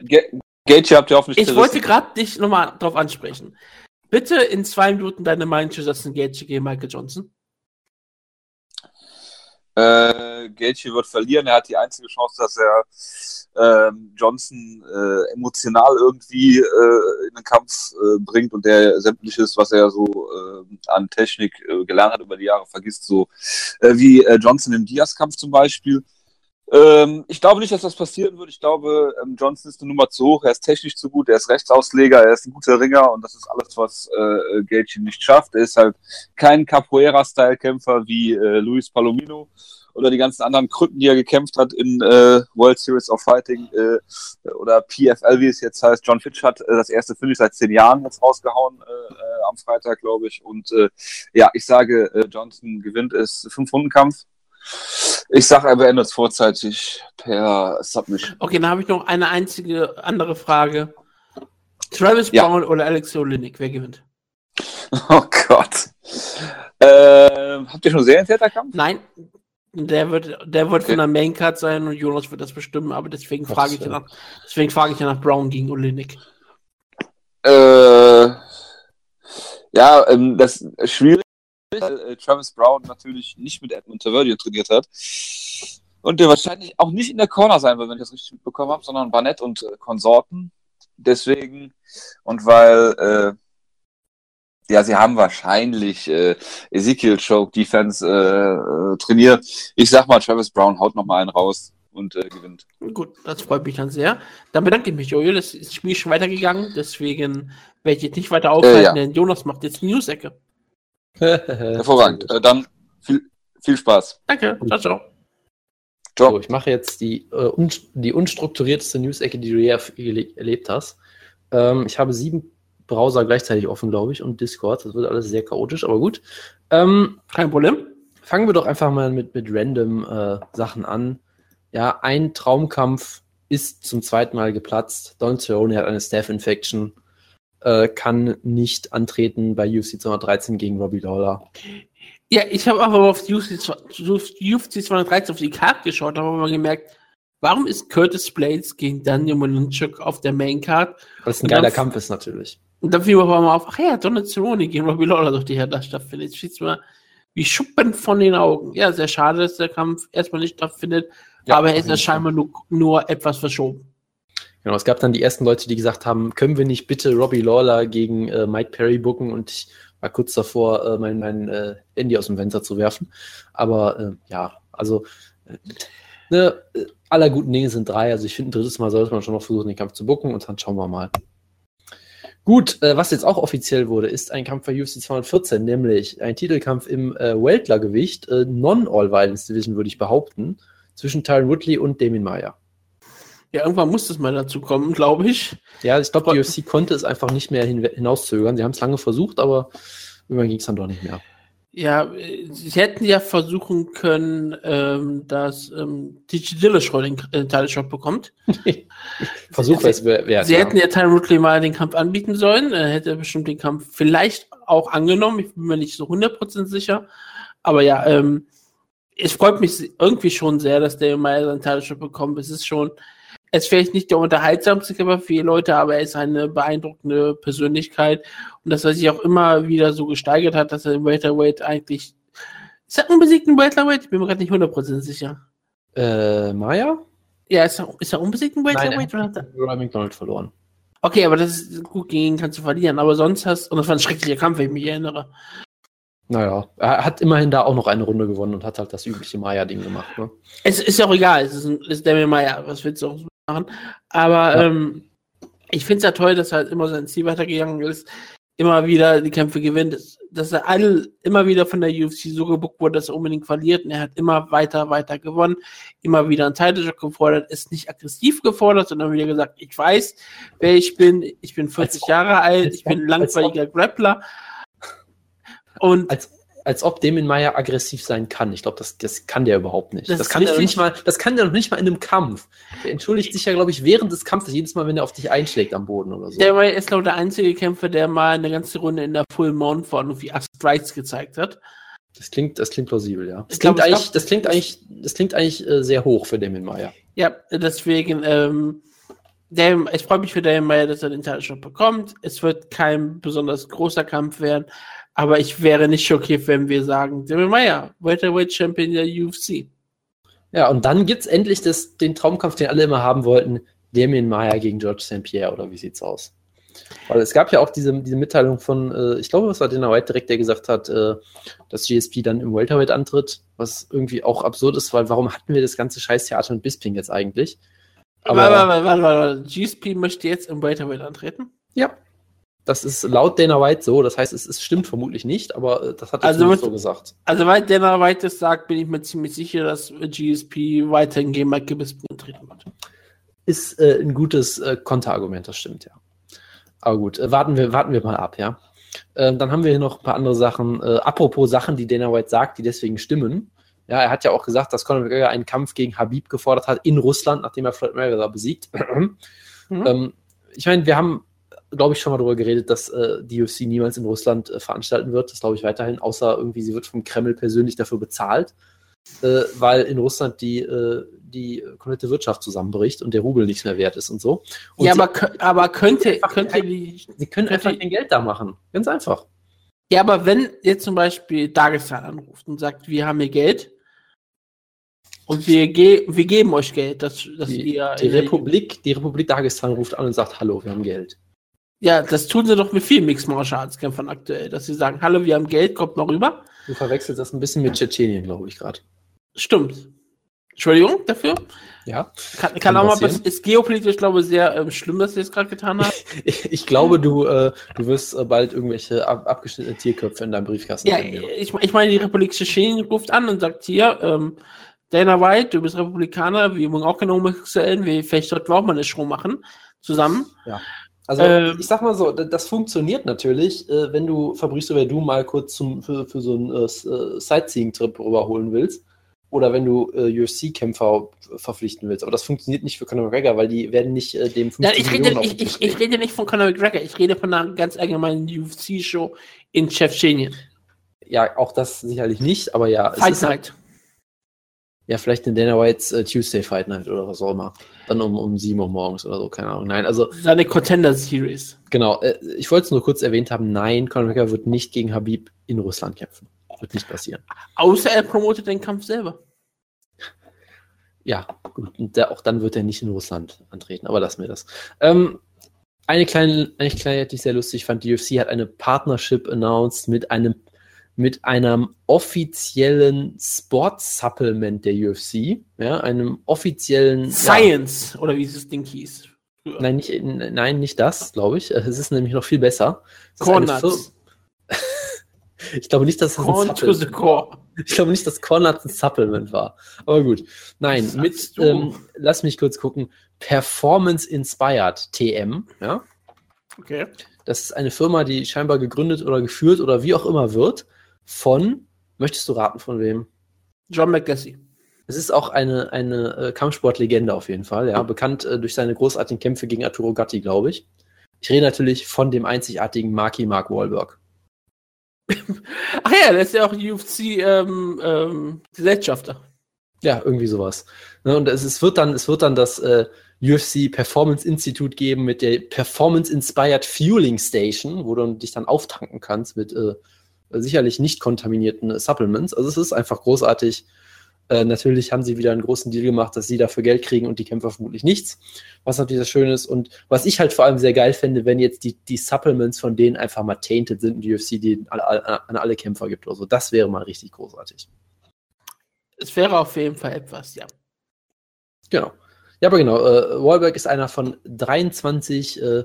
Gate habt ihr hoffentlich ich wollte gerade dich nochmal drauf ansprechen. Bitte in zwei Minuten deine Meinung zu Justin Gage gegen Michael Johnson. Äh, Gaethje wird verlieren. Er hat die einzige Chance, dass er ähm, Johnson äh, emotional irgendwie äh, in den Kampf äh, bringt und der sämtliches, was er so äh, an Technik äh, gelernt hat über die Jahre, vergisst, so äh, wie äh, Johnson im Diaz-Kampf zum Beispiel. Ähm, ich glaube nicht, dass das passieren wird. Ich glaube, ähm, Johnson ist eine Nummer zu hoch. Er ist technisch zu gut. Er ist Rechtsausleger. Er ist ein guter Ringer und das ist alles, was äh, Gaethje nicht schafft. Er ist halt kein Capoeira-Style-Kämpfer wie äh, Luis Palomino oder die ganzen anderen Krücken, die er gekämpft hat in äh, World Series of Fighting äh, oder PFL, wie es jetzt heißt. John Fitch hat äh, das erste Finish seit zehn Jahren jetzt rausgehauen äh, äh, am Freitag, glaube ich. Und äh, ja, ich sage, Johnson gewinnt es Fünf-Runden-Kampf. Ich sage, er beendet es vorzeitig per Submission. Okay, dann habe ich noch eine einzige andere Frage. Travis Ja. Brown oder Alex Olenek, wer gewinnt? Oh Gott. Ähm, habt ihr schon Serientäterkampf? Nein, der wird, der wird Okay. von der Maincard sein und Jonas wird das bestimmen, aber deswegen frage ich ja nach, deswegen frage ich ja nach Brown gegen Olenek. Äh, Ja, ähm, das ist schwierig, weil äh, Travis Brown natürlich nicht mit Edmund Taverdio trainiert hat. Und der wahrscheinlich auch nicht in der Corner sein wird, wenn ich das richtig mitbekommen habe, sondern Barnett und äh, Konsorten. Deswegen, und weil, äh, ja, sie haben wahrscheinlich äh, Ezekiel Choke Defense äh, äh, trainiert. Ich sag mal, Travis Brown haut noch mal einen raus und äh, gewinnt. Gut, das freut mich dann sehr. Dann bedanke ich mich, Jojo. Das ist- Spiel ist schon weitergegangen, deswegen werde ich jetzt nicht weiter aufhalten, ja. denn Jonas macht jetzt die News-Ecke. Hervorragend. Äh, dann viel, viel Spaß. Danke, ciao, ciao. Ciao. So, ich mache jetzt die, äh, un die unstrukturierteste News-Ecke, die du je erlebt hast. Ähm, ich habe sieben Browser gleichzeitig offen, glaube ich, und Discord. Das wird alles sehr chaotisch, aber gut. Ähm, Kein Problem. fangen wir doch einfach mal mit, mit random äh, Sachen an. Ja, ein Traumkampf ist zum zweiten Mal geplatzt. Don Cerrone hat eine Staph-Infection, äh, kann nicht antreten bei UFC 213 gegen Robbie Lawler. Ja, ich habe aber auf UFC, zw- UFC 213 auf die Karte geschaut, habe aber mal gemerkt, warum ist Curtis Blades gegen Daniel Malinchuk auf der Maincard? Weil es ein geiler Kampf ist natürlich. Und dann fiel mir auf einmal auf, ach ja, Donald Cerrone gegen Robbie Lawler durch die Herr da stattfindet. Jetzt steht's mir wie Schuppen von den Augen. Ja, sehr schade, dass der Kampf erstmal nicht stattfindet, Ja, aber er ist ja scheinbar nur, nur etwas verschoben. Genau, es gab dann die ersten Leute, die gesagt haben, können wir nicht bitte Robbie Lawler gegen äh, Mike Perry booken und ich war kurz davor, äh, mein, mein äh, Handy aus dem Fenster zu werfen. Aber äh, ja, also äh, ne, aller guten Dinge sind drei. Also ich finde, ein drittes Mal sollte man schon noch versuchen, den Kampf zu booken und dann schauen wir mal. Gut, äh, was jetzt auch offiziell wurde, ist ein Kampf bei UFC 214, nämlich ein Titelkampf im äh, Weltlergewicht, äh, Non-All-Violence-Division, würde ich behaupten, zwischen Tyron Woodley und Damien Meyer. Ja, irgendwann muss es mal dazu kommen, glaube ich. Ja, ich glaube, die UFC konnte es einfach nicht mehr hin hinauszögern. Sie haben es lange versucht, aber irgendwann ging es dann doch nicht mehr. Ja, äh, sie hätten ja versuchen können, ähm, dass ähm, TG Dillashaw den äh, bekommt. Versuch es wert. Sie ja. hätten ja Tyron Woodley mal den Kampf anbieten sollen. Er hätte bestimmt den Kampf vielleicht auch angenommen. Ich bin mir nicht so 100% sicher. Aber ja, ähm, es freut mich irgendwie schon sehr, dass der Meyer seinen Title-Shot bekommt. Es ist schon, es ist vielleicht nicht der unterhaltsamste Kämpfer für viele Leute, aber er ist eine beeindruckende Persönlichkeit. Und dass er sich auch immer wieder so gesteigert hat, dass er im Welterweight eigentlich, ist er unbesiegt im Welterweight? Ich bin mir gerade nicht 100% sicher. Äh, Maya? Ja, ist er, ist er unbesiegt im Nein, Welterweight? er oder hat er? Roy McDonald verloren. Okay, aber das ist gut, gegen ihn kannst du verlieren. Aber sonst hast, und das war ein schrecklicher Kampf, wenn ich mich erinnere. Naja, er hat immerhin da auch noch eine Runde gewonnen und hat halt das übliche Maya-Ding gemacht. Ne? Es ist ja auch egal, es ist, ein, es ist Damian Meyer, was willst du auch so machen? Aber Ja. ähm, ich finde es ja toll, dass er halt immer sein Ziel weitergegangen ist, immer wieder die Kämpfe gewinnt, dass, er alle immer wieder von der UFC so gebuckt wurde, dass er unbedingt verliert und er hat immer weiter, weiter gewonnen, immer wieder einen Title gefordert, ist nicht aggressiv gefordert, sondern wieder gesagt, ich weiß, wer ich bin, ich bin 40 Als Jahre alt, ich bin ein langweiliger Grappler und Als, als ob Damien Maya aggressiv sein kann. Ich glaube, das, das kann der überhaupt nicht. Das Das, kann der nicht mal, das kann der noch nicht mal in einem Kampf. Der entschuldigt sich ja, glaube ich, während des Kampfes jedes Mal, wenn er auf dich einschlägt am Boden oder so. Der war ist glaube ich der einzige Kämpfer, der mal eine ganze Runde in der Full Mount war und wie Ask Strikes gezeigt hat. Das klingt, das klingt plausibel, ja. Das klingt glaub, eigentlich, das klingt eigentlich, das klingt eigentlich äh, sehr hoch für Damien Maya. Ja, deswegen, ähm, der, ich freue mich für Daniel Meyer, dass er den Shot bekommt. Es wird kein besonders großer Kampf werden, aber ich wäre nicht schockiert, wenn wir sagen, Daniel Meyer, Welterweight Champion der UFC. Ja, und dann gibt's endlich das, den Traumkampf, den alle immer haben wollten, Damien Maya gegen George St. Pierre, oder wie sieht's aus? Weil es gab ja auch diese, diese Mitteilung von, äh, ich glaube, es war Dana White direkt, der gesagt hat, äh, dass GSP dann im Welterweight antritt, was irgendwie auch absurd ist, weil warum hatten wir das ganze Scheißtheater mit Bisping jetzt eigentlich? Aber, warte, warte, warte, warte, GSP möchte jetzt im Welterweight antreten. Ja. Das ist laut Dana White so, das heißt, es, es stimmt vermutlich nicht, aber äh, das hat er Also so gesagt. Also, weil Dana White das sagt, bin ich mir ziemlich sicher, dass GSP weiterhin gegen Mike Bisping antreten wird. Ist äh, ein gutes äh, Konterargument, das stimmt, ja. Aber gut, äh, warten, wir, warten wir mal ab, ja. Ähm, dann haben wir hier noch ein paar andere Sachen. Äh, apropos Sachen, die Dana White sagt, die deswegen stimmen. Ja, er hat ja auch gesagt, dass Conor McGregor einen Kampf gegen Habib gefordert hat in Russland, nachdem er Floyd Mayweather besiegt. Mhm. ähm, ich meine, wir haben, glaube ich, schon mal darüber geredet, dass äh, die UFC niemals in Russland äh, veranstalten wird. Das glaube ich weiterhin, außer irgendwie, sie wird vom Kreml persönlich dafür bezahlt, äh, weil in Russland die, äh, die komplette Wirtschaft zusammenbricht und der Rubel nichts mehr wert ist und so. Und ja, sie, aber, aber könnte, einfach könnte die, sie können einfach könnte- kein Geld da machen. Ganz einfach. Ja, aber wenn jetzt zum Beispiel Dagestan anruft und sagt, wir haben hier Geld und wir, ge wir geben euch Geld, dass, dass Die, ihr. die, Republik, die Republik Dagestan ruft an und sagt, hallo, wir haben Geld. Ja, das tun sie doch mit vielen Mixed Martial Arts Kämpfern aktuell, dass sie sagen, hallo, wir haben Geld, kommt mal rüber. Du verwechselst das ein bisschen mit Tschetschenien, glaube ich, gerade. Stimmt. Entschuldigung dafür. Ja. Kann, kann, Kann auch mal passieren. passieren. Ist geopolitisch, glaube ich, sehr ähm, schlimm, dass sie es gerade getan haben. Ich, ich glaube, du, äh, du wirst äh, bald irgendwelche ab, abgeschnittene Tierköpfe in deinem Briefkasten ja, finden. ich, ich meine, die Republik Tschetschenien ruft an und sagt hier, ähm, Dana White, du bist Republikaner, wir mögen auch keine Homosexuellen, wir, vielleicht sollten wir auch mal eine Show machen, zusammen. Also, Ähm, ich sag mal so, das funktioniert natürlich, äh, wenn du Fabrizio Verdun mal kurz zum, für, für so einen äh, äh, Sightseeing-Trip rüberholen willst. Oder wenn du äh, UFC-Kämpfer verpflichten willst. Aber das funktioniert nicht für Conor McGregor, weil die werden nicht äh, dem 50 Ja, ich, Millionen rede, ich, ich, ich rede nicht von Conor McGregor, ich rede von einer ganz allgemeinen UFC-Show in Tschetschenien. Ja, auch das sicherlich nicht, aber ja. es Fight ist halt, Night. Ja, vielleicht in Dana Whites äh, Tuesday Fight Night oder was auch immer. Dann um, um 7 Uhr morgens oder so, keine Ahnung. Nein, also Seine Contender Series. genau, äh, ich wollte es nur kurz erwähnt haben, nein, Conor McGregor wird nicht gegen Habib in Russland kämpfen. Wird nicht passieren. Außer er promotet den Kampf selber. Ja, gut, und der, auch dann wird er nicht in Russland antreten, aber lassen wir das. Ähm, eine kleine, eine kleine, die ich sehr lustig fand, die UFC hat eine Partnership announced mit einem, mit einem offiziellen Sports-Supplement der UFC, ja, einem offiziellen Ja, Science, oder wie es das Ding hieß. früher. nein, nicht, nein, nicht das, glaube ich. Es ist nämlich noch viel besser. Es ist Corn eine Nuts. Fir- Ich glaube nicht, dass das ein Corn to Supplement. Ich glaube nicht, dass Cornuts ein Supplement war. Aber gut. Nein, Was mit, ähm, lass mich kurz gucken. Performance Inspired TM, ja. Okay. Das ist eine Firma, die scheinbar gegründet oder geführt oder wie auch immer wird von, möchtest du raten von wem? John McGassie. Es ist auch eine, eine äh, Kampfsportlegende auf jeden Fall, ja. Bekannt äh, durch seine großartigen Kämpfe gegen Arturo Gatti, glaube ich. Ich rede natürlich von dem einzigartigen Marky Mark Wahlberg. Ach ja, der ist ja auch UFC ähm, ähm, Gesellschafter. Ja, irgendwie sowas. Ne, und es, es, wird dann, es wird dann das äh, UFC Performance Institute geben mit der Performance Inspired Fueling Station, wo du dich dann auftanken kannst mit äh, sicherlich nicht kontaminierten Supplements. Also es ist einfach großartig. Äh, natürlich haben sie wieder einen großen Deal gemacht, dass sie dafür Geld kriegen und die Kämpfer vermutlich nichts. Was natürlich sehr schön ist. Und was ich halt vor allem sehr geil fände, wenn jetzt die, die Supplements von denen einfach mal tainted sind und die UFC die an, an, an alle Kämpfer gibt oder so. Das wäre mal richtig großartig. Es wäre auf jeden Fall etwas, ja. Genau. Ja, aber genau. Äh, Wahlberg ist einer von 23 äh,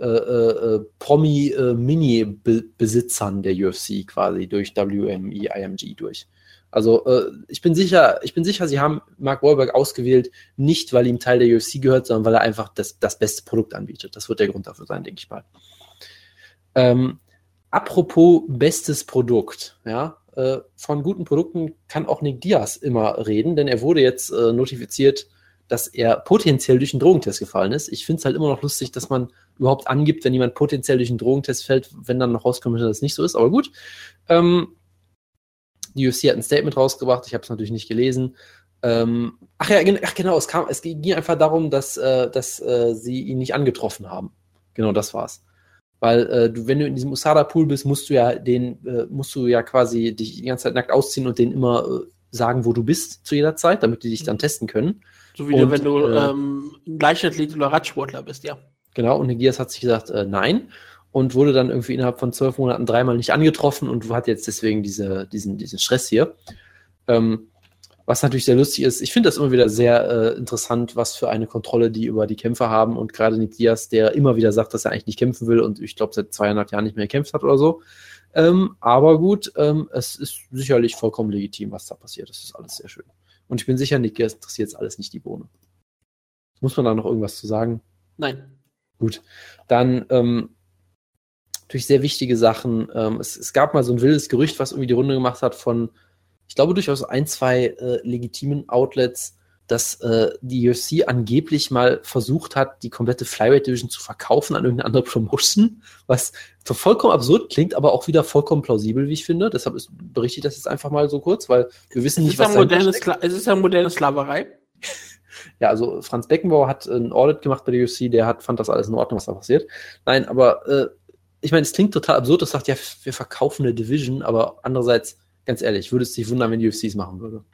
äh, äh, Promi-Mini-Besitzern der UFC quasi durch WME, IMG durch. Also äh, ich bin sicher, ich bin sicher, sie haben Mark Wahlberg ausgewählt, nicht weil ihm Teil der UFC gehört, sondern weil er einfach das, das beste Produkt anbietet. Das wird der Grund dafür sein, denke ich mal. Ähm, apropos bestes Produkt, ja, äh, von guten Produkten kann auch Nick Diaz immer reden, denn er wurde jetzt äh, notifiziert, dass er potenziell durch einen Drogentest gefallen ist. Ich finde es halt immer noch lustig, dass man überhaupt angibt, wenn jemand potenziell durch einen Drogentest fällt, wenn dann noch rauskommt, dass das nicht so ist. Aber gut. Ähm, die UFC hat ein Statement rausgebracht. Ich habe es natürlich nicht gelesen. Ähm, ach ja, ach genau. Es, kam, es ging einfach darum, dass, äh, dass äh, sie ihn nicht angetroffen haben. Genau, das war's. Weil äh, du, wenn du in diesem USADA-Pool bist, musst du ja den, äh, musst du ja quasi dich die ganze Zeit nackt ausziehen und denen immer äh, sagen, wo du bist zu jeder Zeit, damit die dich dann testen können. So wie Und, du, wenn du äh, ähm, Leichtathlet oder Radsportler bist, ja. Genau, und Negias hat sich gesagt, äh, nein. Und wurde dann irgendwie innerhalb von zwölf Monaten dreimal nicht angetroffen und hat jetzt deswegen diese, diesen, diesen Stress hier. Ähm, was natürlich sehr lustig ist. Ich finde das immer wieder sehr äh, interessant, was für eine Kontrolle die über die Kämpfer haben. Und gerade Nick Diaz, der immer wieder sagt, dass er eigentlich nicht kämpfen will und ich glaube seit zweieinhalb Jahren nicht mehr gekämpft hat oder so. Ähm, aber gut, ähm, es ist sicherlich vollkommen legitim, was da passiert. Das ist alles sehr schön. Und ich bin sicher, Nick interessiert jetzt alles nicht die Bohne. Muss man da noch irgendwas zu sagen? Nein. Gut, dann ähm, natürlich sehr wichtige Sachen. Ähm, es, es gab mal so ein wildes Gerücht, was irgendwie die Runde gemacht hat von, ich glaube, durchaus ein, zwei äh, legitimen Outlets, dass äh, die UFC angeblich mal versucht hat, die komplette Flyweight Division zu verkaufen an irgendeine andere Promotion, was so vollkommen absurd klingt, aber auch wieder vollkommen plausibel, wie ich finde. Deshalb ist, berichte ich das jetzt einfach mal so kurz, weil wir wissen Es nicht, ist, was moderne. Skla es ist ja moderne Sklaverei. Ja, also Franz Beckenbauer hat ein Audit gemacht bei der UFC, der hat, fand das alles in Ordnung, was da passiert. Nein, aber äh, ich meine, es klingt total absurd, das sagt ja, wir verkaufen eine Division, aber andererseits, ganz ehrlich, würde es dich wundern, wenn die UFC es machen würde.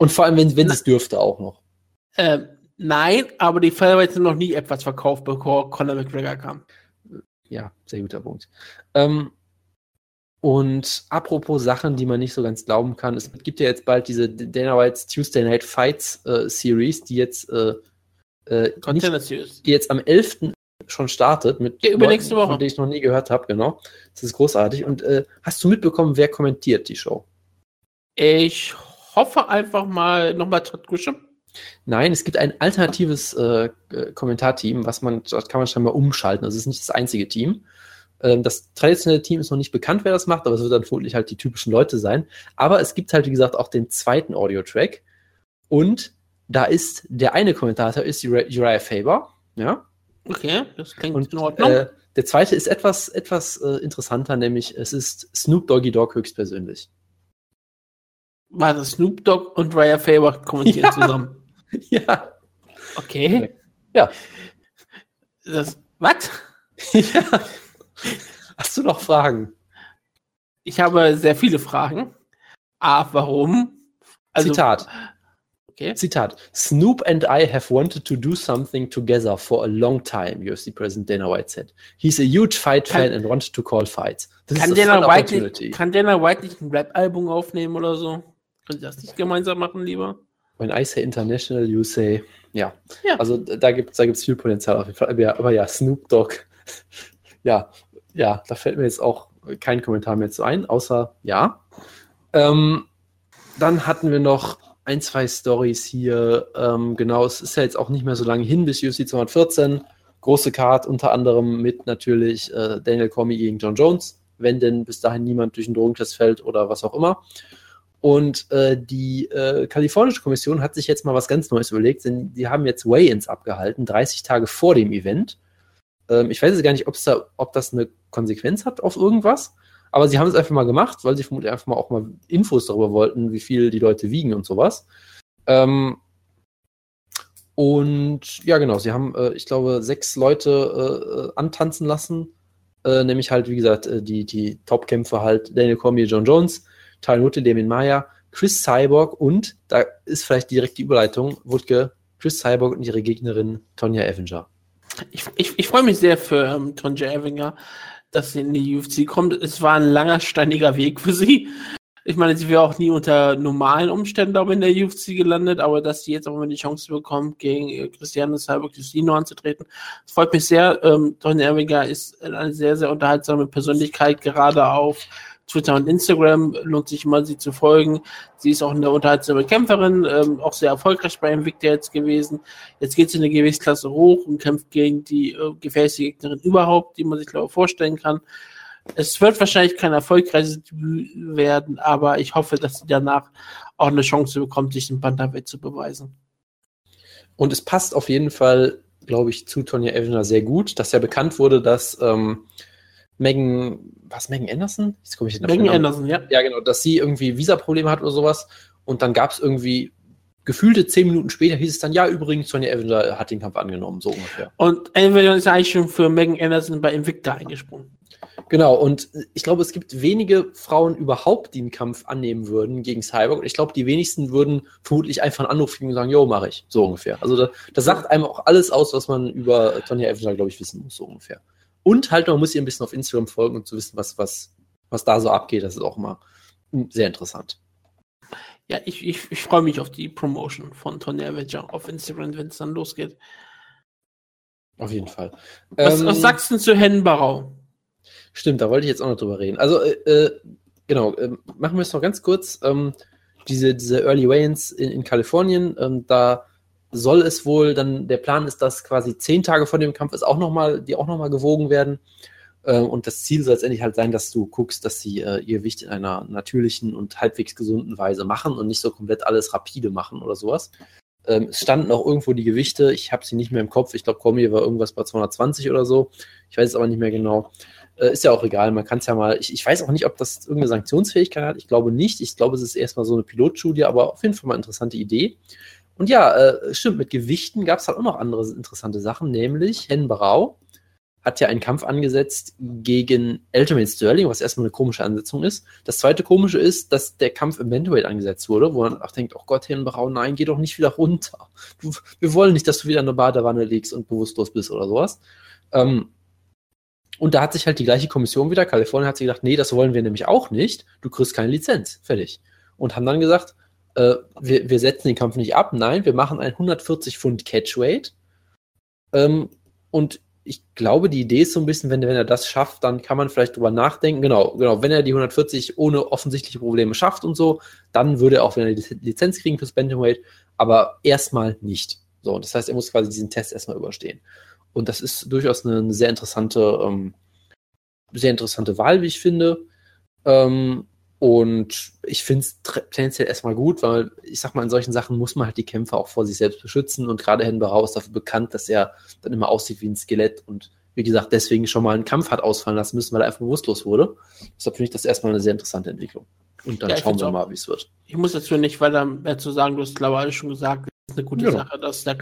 Und vor allem, wenn, wenn es dürfte auch noch. Ähm, nein, aber die Featherweights sind noch nie etwas verkauft, bevor Conor McGregor kam. Ja, sehr guter Punkt. Ähm, und apropos Sachen, die man nicht so ganz glauben kann, es gibt ja jetzt bald diese Dana White's Tuesday Night Fights äh, Series, die jetzt äh, äh, nicht, die jetzt am 11. schon startet mit ja, übernächste Woche. von denen ich noch nie gehört habe, genau. Das ist großartig. Und äh, hast du mitbekommen, wer kommentiert die Show? Ich hoffe einfach mal nochmal Grisham. Nein, es gibt ein alternatives äh, Kommentarteam, was man, dort kann man scheinbar umschalten. Das ist nicht das einzige Team. Ähm, das traditionelle Team ist noch nicht bekannt, wer das macht, aber es wird dann vermutlich halt die typischen Leute sein. Aber es gibt halt, wie gesagt, auch den zweiten Audio-Track. Und da ist der eine Kommentator ist Uriah Faber. Ja. Okay, das klingt Und, in Ordnung. Äh, der zweite ist etwas, etwas äh, interessanter, nämlich es ist Snoop Doggy Dogg höchstpersönlich. War das Snoop Dogg und Raya Faber kommentieren ja. zusammen? Ja. Okay. Ja. Das, was? ja. Hast du noch Fragen? Ich habe sehr viele Fragen. A, warum? Also, Zitat. Okay. Zitat. Snoop and I have wanted to do something together for a long time, UFC President Dana White said. He's a huge fight fan and wanted to call fights. This kann, Dana White nicht, kann Dana White nicht ein Rap-Album aufnehmen oder so? Können Sie das nicht gemeinsam machen, lieber? When I say international, you say, ja. ja. Also da gibt es da gibt's viel Potenzial auf jeden Fall. Aber ja, aber ja Snoop Dogg, ja, ja, da fällt mir jetzt auch kein Kommentar mehr zu ein, außer ja. Ähm, dann hatten wir noch ein, zwei Stories hier. Ähm, genau, es ist ja jetzt auch nicht mehr so lange hin bis UFC 214. Große Card, unter anderem mit natürlich äh, Daniel Cormier gegen John Jones, wenn denn bis dahin niemand durch den Drogentest fällt oder was auch immer. Und äh, die äh, kalifornische Kommission hat sich jetzt mal was ganz Neues überlegt, denn die haben jetzt Weigh-ins abgehalten, 30 Tage vor dem Event. Ähm, ich weiß jetzt gar nicht, da, ob das eine Konsequenz hat auf irgendwas, aber sie haben es einfach mal gemacht, weil sie vermutlich einfach mal auch mal Infos darüber wollten, wie viel die Leute wiegen und sowas. Ähm, und ja, genau, sie haben, äh, ich glaube, sechs Leute äh, antanzen lassen. Äh, nämlich halt, wie gesagt, äh, die, die Top-Kämpfer halt Daniel Cormier, John Jones, Tyler Nutte, Damien Maya, Chris Cyborg und, da ist vielleicht direkt die Überleitung, Wutke, Chris Cyborg und ihre Gegnerin Tonja Avenger. Ich, ich, ich freue mich sehr für ähm, Tonja Avenger, dass sie in die UFC kommt. Es war ein langer, steiniger Weg für sie. Ich meine, sie wäre auch nie unter normalen Umständen, glaube in der UFC gelandet, aber dass sie jetzt auch mal die Chance bekommt, gegen äh, Christiane Cyborg Justino anzutreten, das freut mich sehr. Ähm, Tonja Avenger ist eine sehr, sehr unterhaltsame Persönlichkeit, gerade auf Twitter und Instagram lohnt sich mal, sie zu folgen. Sie ist auch eine unterhaltsame Kämpferin, ähm, auch sehr erfolgreich bei Invicta jetzt gewesen. Jetzt geht sie in eine Gewichtsklasse hoch und kämpft gegen die äh, gefährlichste Gegnerin überhaupt, die man sich, glaube ich, vorstellen kann. Es wird wahrscheinlich kein erfolgreiches Debüt werden, aber ich hoffe, dass sie danach auch eine Chance bekommt, sich im Bantamweight zu beweisen. Und es passt auf jeden Fall, glaube ich, zu Tonja Evner sehr gut, dass ja bekannt wurde, dass ähm, Megan, was, Megan Anderson? Jetzt komme ich nicht Megan Anderson, ja. Ja, genau, dass sie irgendwie Visa-Probleme hat oder sowas. Und dann gab es irgendwie gefühlte zehn Minuten später hieß es dann, ja, übrigens, Sonja Evans hat den Kampf angenommen, so ungefähr. Und Evans ist eigentlich schon für Megan Anderson bei Invicta eingesprungen. Genau, und ich glaube, es gibt wenige Frauen überhaupt, die einen Kampf annehmen würden gegen Cyborg. Und ich glaube, die wenigsten würden vermutlich einfach einen Anruf kriegen und sagen, jo, mache ich, so ungefähr. Also da, das sagt einem auch alles aus, was man über Tonja Evans, glaube ich, wissen muss, so ungefähr. Und halt, man muss ihr ein bisschen auf Instagram folgen, um zu wissen, was, was, was da so abgeht. Das ist auch immer sehr interessant. Ja, ich, ich, ich freue mich auf die Promotion von Tony Avenger auf Instagram, wenn es dann losgeht. Auf jeden Fall. Was, ähm, was sagst du zu Hennen Barau? Stimmt, da wollte ich jetzt auch noch drüber reden. Also, äh, äh genau, äh, machen wir es noch ganz kurz. Ähm, diese, diese Early Weigh-ins in, in Kalifornien, ähm, da soll es wohl dann, der Plan ist, dass quasi zehn Tage vor dem Kampf ist auch noch mal, die auch nochmal gewogen werden. Äh, und das Ziel soll letztendlich halt sein, dass du guckst, dass sie äh, ihr Gewicht in einer natürlichen und halbwegs gesunden Weise machen und nicht so komplett alles rapide machen oder sowas. Ähm, es standen auch irgendwo die Gewichte, ich habe sie nicht mehr im Kopf, ich glaube, Cormier war irgendwas bei 220 oder so. Ich weiß es aber nicht mehr genau. Äh, ist ja auch egal, man kann es ja mal, ich, ich weiß auch nicht, ob das irgendeine Sanktionsfähigkeit hat, ich glaube nicht. Ich glaube, es ist erstmal so eine Pilotstudie, aber auf jeden Fall mal interessante Idee. Und ja, äh, stimmt, mit Gewichten gab es halt auch noch andere interessante Sachen, nämlich Hen Brau hat ja einen Kampf angesetzt gegen Ultimate Sterling, was erstmal eine komische Ansetzung ist. Das zweite komische ist, dass der Kampf im Bantamweight angesetzt wurde, wo man auch denkt, oh Gott, Hirnbrau, nein, geh doch nicht wieder runter. Du, wir wollen nicht, dass du wieder in der Badewanne liegst und bewusstlos bist oder sowas. Ähm, und da hat sich halt die gleiche Kommission wieder, Kalifornien hat sich gedacht, nee, das wollen wir nämlich auch nicht. Du kriegst keine Lizenz. Fertig. Und haben dann gesagt, äh, wir, wir setzen den Kampf nicht ab. Nein, wir machen ein 140 Pfund Catchweight. Ähm, und ich glaube, die Idee ist so ein bisschen, wenn, wenn er das schafft, dann kann man vielleicht drüber nachdenken. Genau, genau, wenn er die 140 ohne offensichtliche Probleme schafft und so, dann würde er auch wieder eine Lizenz kriegen fürs Bantamweight, aber erstmal nicht. So, das heißt, er muss quasi diesen Test erstmal überstehen. Und das ist durchaus eine, eine sehr interessante, ähm, sehr interessante Wahl, wie ich finde. Ähm, und ich finde es tendenziell erstmal gut, weil ich sag mal, in solchen Sachen muss man halt die Kämpfer auch vor sich selbst beschützen. Und gerade Henberau ist dafür bekannt, dass er dann immer aussieht wie ein Skelett und wie gesagt, deswegen schon mal einen Kampf hat ausfallen lassen müssen, weil er einfach bewusstlos wurde. Deshalb finde ich das erstmal eine sehr interessante Entwicklung. Und dann ja, schauen wir mal, wie es wird. Ich muss dazu nicht weiter mehr zu sagen, du hast glaube ich schon gesagt, ist eine gute genau. Sache, dass, der,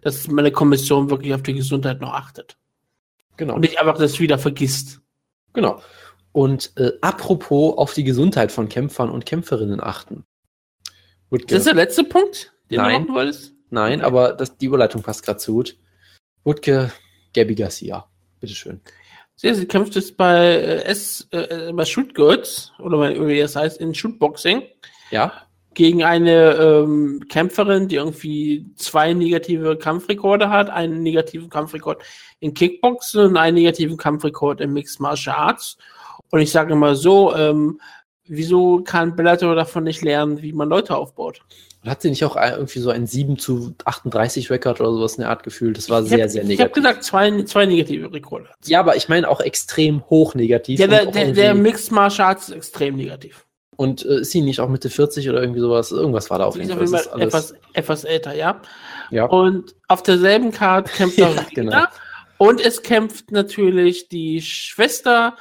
dass meine Kommission wirklich auf die Gesundheit noch achtet. Genau. Und nicht einfach das wieder vergisst. Genau. Und äh, apropos auf die Gesundheit von Kämpfern und Kämpferinnen achten. Woodke. Ist das der letzte Punkt, den Nein. du machen wolltest? Nein, okay. aber das, die Überleitung passt gerade zu gut. Wutke, Gabby Garcia. Bitteschön. Sie, sie kämpft jetzt bei äh, S, äh, bei Shoot Girls, oder wie das heißt, in Shootboxing. Ja gegen eine ähm, Kämpferin, die irgendwie zwei negative Kampfrekorde hat, einen negativen Kampfrekord in Kickboxen und einen negativen Kampfrekord in Mixed Martial Arts. Und ich sage immer so, ähm, wieso kann Bellator davon nicht lernen, wie man Leute aufbaut? Hat sie nicht auch irgendwie so ein 7 zu 38 Rekord oder sowas in der Art gefühlt? Das war ich sehr, hab, sehr negativ. Ich habe gesagt, zwei, zwei negative Rekorde. Ja, aber ich meine auch extrem hoch negativ. Ja, der, der, der Mixed Martial Arts ist extrem negativ. Und äh, ist sie nicht auch Mitte 40 oder irgendwie sowas? Irgendwas war da auf jeden Fall. Ist etwas, etwas älter, ja. ja. Und auf derselben Karte kämpft ja, genau. Und es kämpft natürlich die Schwester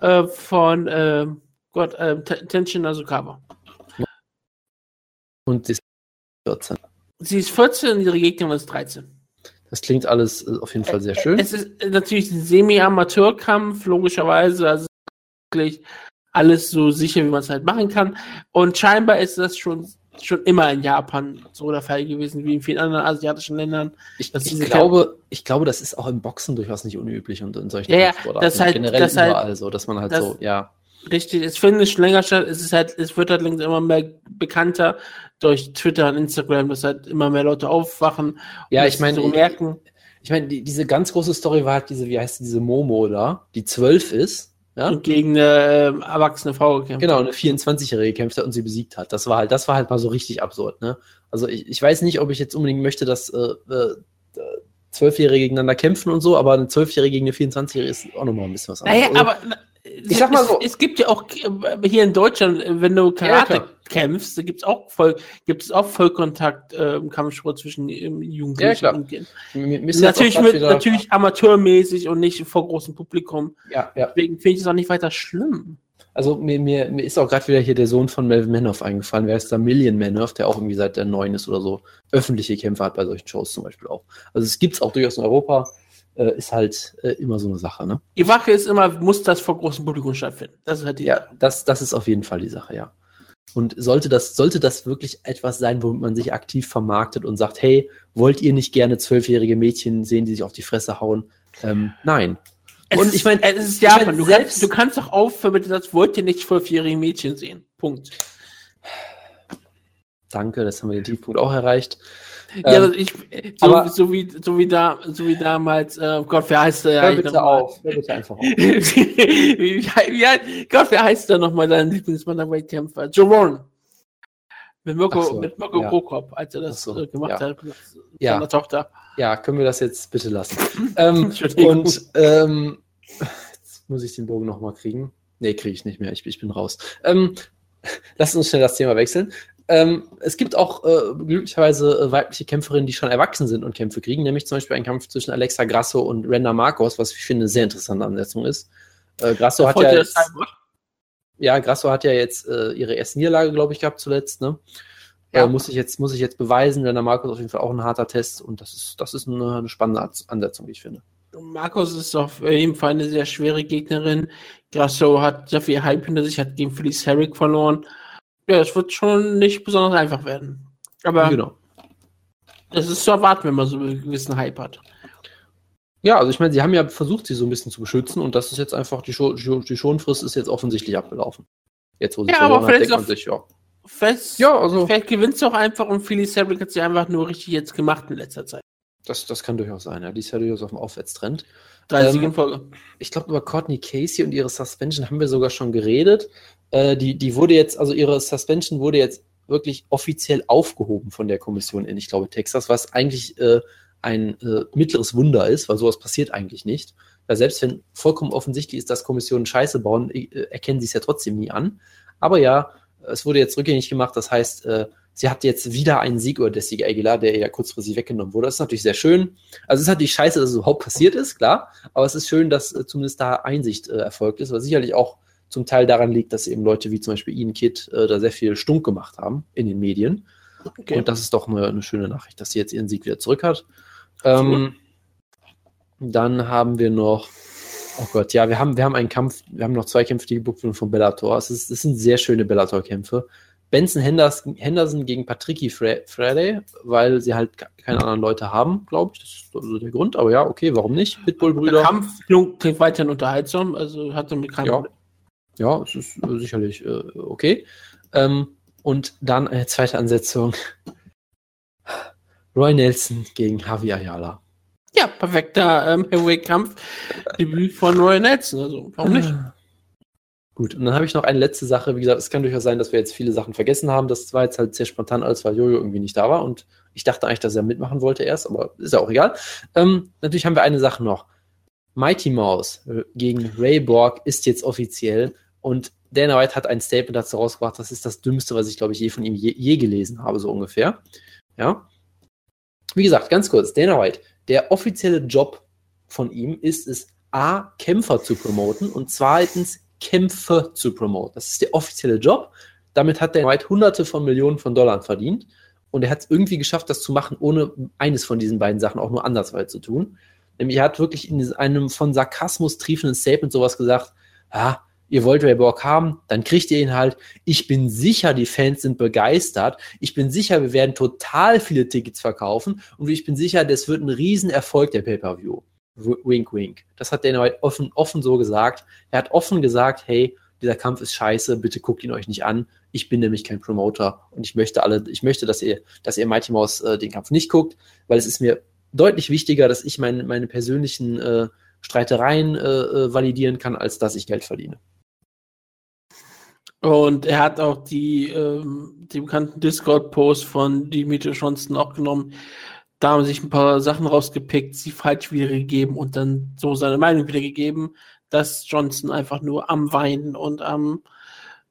äh, von äh, Gott, äh, Tenshin Nasukawa. Und sie ist 14. Sie ist 14 und ihre Gegnerin ist 13. Das klingt alles äh, auf jeden Fall sehr schön. Es ist natürlich ein Semi-Amateurkampf, logischerweise. Also wirklich alles so sicher, wie man es halt machen kann. Und scheinbar ist das schon schon immer in Japan so der Fall gewesen, wie in vielen anderen asiatischen Ländern. Ich, ich glaube, ich glaube, das ist auch im Boxen durchaus nicht unüblich und in solchen ja, ja, das halt, generell das halt überall halt, so, dass man halt das, so, ja. Richtig, es findet schon länger statt, es ist halt, es wird halt längst immer mehr bekannter durch Twitter und Instagram, dass halt immer mehr Leute aufwachen. Ja, ich meine, so merken. Ich meine, die, diese ganz große Story war halt diese, wie heißt diese Momo da, die zwölf ist ja? Und gegen eine äh, erwachsene Frau gekämpft Genau, eine 24-Jährige gekämpft hat und sie besiegt hat. Das war halt, das war halt mal so richtig absurd, ne? Also ich, ich weiß nicht, ob ich jetzt unbedingt möchte, dass äh, äh, Zwölfjährige gegeneinander kämpfen und so, aber eine Zwölfjährige gegen eine 24-Jährige ist auch nochmal ein bisschen was anderes. Naja, aber ich sag mal so. Es, es, gibt ja auch äh, hier in Deutschland, wenn du Karate ja, kämpfst, da gibt's auch voll, gibt es auch Vollkontakt äh, im Kampfsport zwischen ähm, Jugendlichen ja, klar. und Natürlich, mit, natürlich amateurmäßig und nicht vor großem Publikum. Ja, ja. Deswegen finde ich es auch nicht weiter schlimm. Also mir, mir, mir ist auch gerade wieder hier der Sohn von Melvin Manoff eingefallen. Wer ist da? Million Manoff, der auch irgendwie seit der neun ist oder so. Öffentliche Kämpfe hat bei solchen Shows zum Beispiel auch. Also es gibt es auch durchaus in Europa äh, ist halt äh, immer so eine Sache. Ne? Die Wache ist immer, muss das vor großem Publikum stattfinden. Das ist halt die ja, das, das ist auf jeden Fall die Sache, ja. Und sollte das, sollte das wirklich etwas sein, womit man sich aktiv vermarktet und sagt, hey, wollt ihr nicht gerne zwölfjährige Mädchen sehen, die sich auf die Fresse hauen? Ähm, nein. Es und ich meine, es ist Japan. Mein, du, kannst, du kannst doch aufhören mit dem Satz, wollt ihr nicht zwölfjährige Mädchen sehen? Punkt. Danke, das haben wir den Tiefpunkt auch erreicht. Ja, ähm, ich, so, aber, so, wie, so, wie da, so wie damals, äh, Gott, wer heißt der? Hör ja bitte auf, hör bitte einfach auf. wie, Gott, wer heißt der nochmal, dein Lieblingsmannerweight-Kämpfer? Joron. Mit Mirko, so, mit Mirko ja. Prokop, als er das so, äh, gemacht ja. hat mit ja. seiner Tochter. Ja, können wir das jetzt bitte lassen. ähm, und ähm, jetzt muss ich den Bogen nochmal kriegen. Nee, kriege ich nicht mehr. Ich, ich bin raus. Ähm, lass uns schnell das Thema wechseln. Ähm, es gibt auch äh, glücklicherweise äh, weibliche Kämpferinnen, die schon erwachsen sind und Kämpfe kriegen, nämlich zum Beispiel ein Kampf zwischen Alexa Grasso und Renda Marcos, was ich finde eine sehr interessante Ansetzung ist. Äh, Grasso hat ja, jetzt, ja, Grasso hat ja jetzt äh, ihre erste Niederlage, glaube ich, gehabt zuletzt. Ne? Ja. Äh, muss ich jetzt muss ich jetzt beweisen. Renda Marcos auf jeden Fall auch ein harter Test und das ist das ist eine, eine spannende Ansetzung, wie ich finde. Markus ist auf jeden Fall eine sehr schwere Gegnerin. Grasso hat sehr viel Hype hinter sich, hat gegen Felice Herrick verloren. Ja, es wird schon nicht besonders einfach werden. Aber Genau. es ist zu erwarten, wenn man so einen gewissen Hype hat. Ja, also ich meine, sie haben ja versucht, sie so ein bisschen zu beschützen und das ist jetzt einfach, die, Scho die Schonfrist ist jetzt offensichtlich abgelaufen. Jetzt, wo sie Ja, verloren aber hat, vielleicht denkt man sich, ja. Vielleicht, Ja, also vielleicht gewinnt es auch einfach und Felice Herrick hat sie einfach nur richtig jetzt gemacht in letzter Zeit. das, das kann durchaus sein. Ja. Die ist ja durchaus auf dem Aufwärtstrend. Drei Ähm, Folge. Ich glaube, über Courtney Casey und ihre Suspension haben wir sogar schon geredet. Äh, die, die wurde jetzt, also ihre Suspension wurde jetzt wirklich offiziell aufgehoben von der Kommission in, ich glaube, Texas, was eigentlich äh, ein äh, mittleres Wunder ist, weil sowas passiert eigentlich nicht. Weil selbst wenn vollkommen offensichtlich ist, dass Kommissionen Scheiße bauen, äh, erkennen sie es ja trotzdem nie an. Aber ja, es wurde jetzt rückgängig gemacht, das heißt, äh, sie hat jetzt wieder einen Sieg über Desi Aguilar, der ja kurzfristig weggenommen wurde. Das ist natürlich sehr schön. Also es ist natürlich scheiße, dass es überhaupt passiert ist, klar. Aber es ist schön, dass äh, zumindest da Einsicht äh, erfolgt ist, was sicherlich auch zum Teil daran liegt, dass eben Leute wie zum Beispiel Ian Kidd äh, da sehr viel Stunk gemacht haben in den Medien. Okay. Und das ist doch eine, eine schöne Nachricht, dass sie jetzt ihren Sieg wieder zurück hat. Ähm, dann haben wir noch, oh Gott, ja, wir haben, wir haben einen Kampf, wir haben noch zwei Kämpfe, die gebucht wurden von Bellator. Es, ist, es sind sehr schöne Bellator-Kämpfe. Benson Henderson, Henderson gegen Patricky Friday, weil sie halt ke- keine anderen Leute haben, glaube ich. Das ist also der Grund. Aber ja, okay, warum nicht? Der Pitbull-Brüder. Kampf klingt weiterhin unterhaltsam, also hat damit kein Ja. Problem. Ja, es ist äh, sicherlich äh, okay. Ähm, und dann eine zweite Ansetzung. Roy Nelson gegen Javi Ayala. Ja, perfekter ähm, Heavyweight-Kampf. Debüt von Roy Nelson, also warum nicht? Gut, und dann habe ich noch eine letzte Sache. Wie gesagt, es kann durchaus sein, dass wir jetzt viele Sachen vergessen haben. Das war jetzt halt sehr spontan, als weil Jojo irgendwie nicht da war. Und ich dachte eigentlich, dass er mitmachen wollte erst, aber ist ja auch egal. Ähm, natürlich haben wir eine Sache noch. Mighty Mouse äh, gegen Ray Borg ist jetzt offiziell. Und Dana White hat ein Statement dazu rausgebracht. Das ist das Dümmste, was ich, glaube ich, je von ihm je, je gelesen habe, so ungefähr. Ja. Wie gesagt, ganz kurz. Dana White, der offizielle Job von ihm ist es, A, Kämpfer zu promoten und zweitens Kämpfe zu promoten. Das ist der offizielle Job. Damit hat der White hunderte von Millionen von Dollar verdient. Und er hat es irgendwie geschafft, das zu machen, ohne eines von diesen beiden Sachen auch nur andersweise zu tun. Nämlich er hat wirklich in einem von Sarkasmus triefenden Statement sowas gesagt, ja, ihr wollt Ray Borg haben, dann kriegt ihr ihn halt. Ich bin sicher, die Fans sind begeistert. Ich bin sicher, wir werden total viele Tickets verkaufen. Und ich bin sicher, das wird ein Riesenerfolg, der Pay-Per-View. Wink, wink. Das hat Dana White offen, offen so gesagt. Er hat offen gesagt, hey, dieser Kampf ist scheiße, bitte guckt ihn euch nicht an. Ich bin nämlich kein Promoter und ich möchte alle, ich möchte, dass ihr, dass ihr Mighty Mouse äh, den Kampf nicht guckt, weil es ist mir deutlich wichtiger, dass ich meine, meine persönlichen äh, Streitereien äh, äh, validieren kann, als dass ich Geld verdiene. Und er hat auch die, ähm, die bekannten Discord-Posts von Dimitri Johnson auch genommen. Da haben sich ein paar Sachen rausgepickt, sie falsch wiedergegeben und dann so seine Meinung wiedergegeben, dass Johnson einfach nur am Weinen und am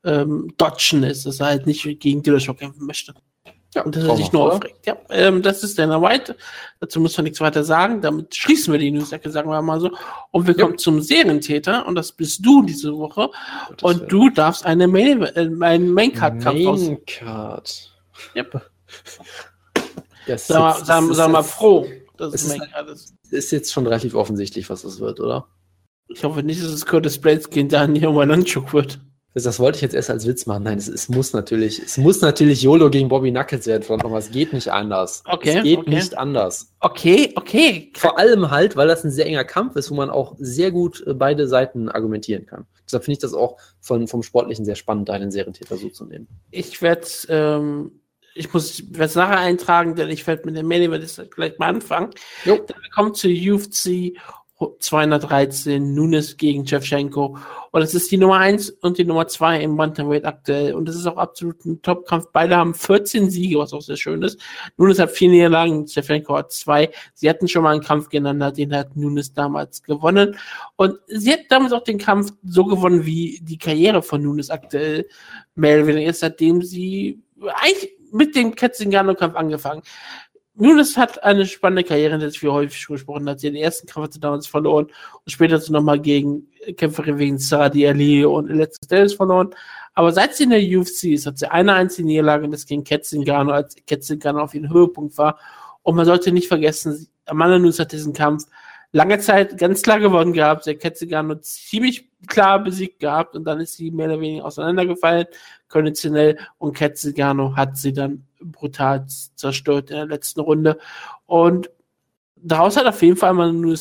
ähm, Dodgen ist, dass er halt nicht gegen Dillashaw kämpfen möchte. Ja, Und dass er sich nur aufregt. Ja, ähm, das ist Dana White. Dazu muss man nichts weiter sagen. Damit schließen wir die Newsjacke, sagen wir mal so. Und wir Ja. kommen zum Serientäter. Und das bist du diese Woche. Und du darfst eine Main, äh, einen Maincard-Kampf aus. Maincard. Yep. Das Sag mal, ist- sag, das sag mal ist- froh, dass es Maincard ist. Ist jetzt schon relativ offensichtlich, was das wird, oder? Ich hoffe nicht, dass es Curtis Blades gegen Daniel Malanchuk wird. Das, wollte ich jetzt erst als Witz machen. Nein, es, es muss natürlich, es muss natürlich YOLO gegen Bobby Knuckles werden, verdammt nochmal. Es geht nicht anders. Okay, Es geht okay. nicht anders. Okay, okay. Vor allem halt, weil das ein sehr enger Kampf ist, wo man auch sehr gut äh, beide Seiten argumentieren kann. Deshalb finde ich das auch von, vom Sportlichen sehr spannend, da einen Serientäter so zu nehmen. Ich werde, ähm, ich muss es nachher eintragen, denn ich werde mit dem Main Event gleich mal anfangen. Jo. Dann kommen zu UFC 213, Nunes gegen Shevchenko. Und das ist die Nummer 1 und die Nummer 2 im Bantamweight aktuell. Und das ist auch absolut ein Top-Kampf. Beide haben 14 Siege, was auch sehr schön ist. Nunes hat vier Niederlagen, Shevchenko hat zwei. Sie hatten schon mal einen Kampf gegeneinander, den hat Nunes damals gewonnen. Und sie hat damals auch den Kampf so gewonnen, wie die Karriere von Nunes aktuell mehr oder weniger ist, seitdem sie eigentlich mit dem Ketzingano-Kampf angefangen. Nunes hat eine spannende Karriere, hinter sich, wie häufig schon gesprochen hat. Sie hat den ersten sie damals verloren und später nochmal gegen Kämpferin wegen Sarah Ali und Alexis Davis verloren. Aber seit sie in der UFC ist, hat sie eine einzige Niederlage und das gegen Ketzingano, als Ketzingano auf ihren Höhepunkt war. Und man sollte nicht vergessen, Amanda Nunes hat diesen Kampf lange Zeit ganz klar gewonnen gehabt. Sie hat Ketzigano ziemlich klar besiegt gehabt und dann ist sie mehr oder weniger auseinandergefallen, konditionell. Und Ketzigano hat sie dann brutal zerstört in der letzten Runde. Und daraus hat auf jeden Fall mal nur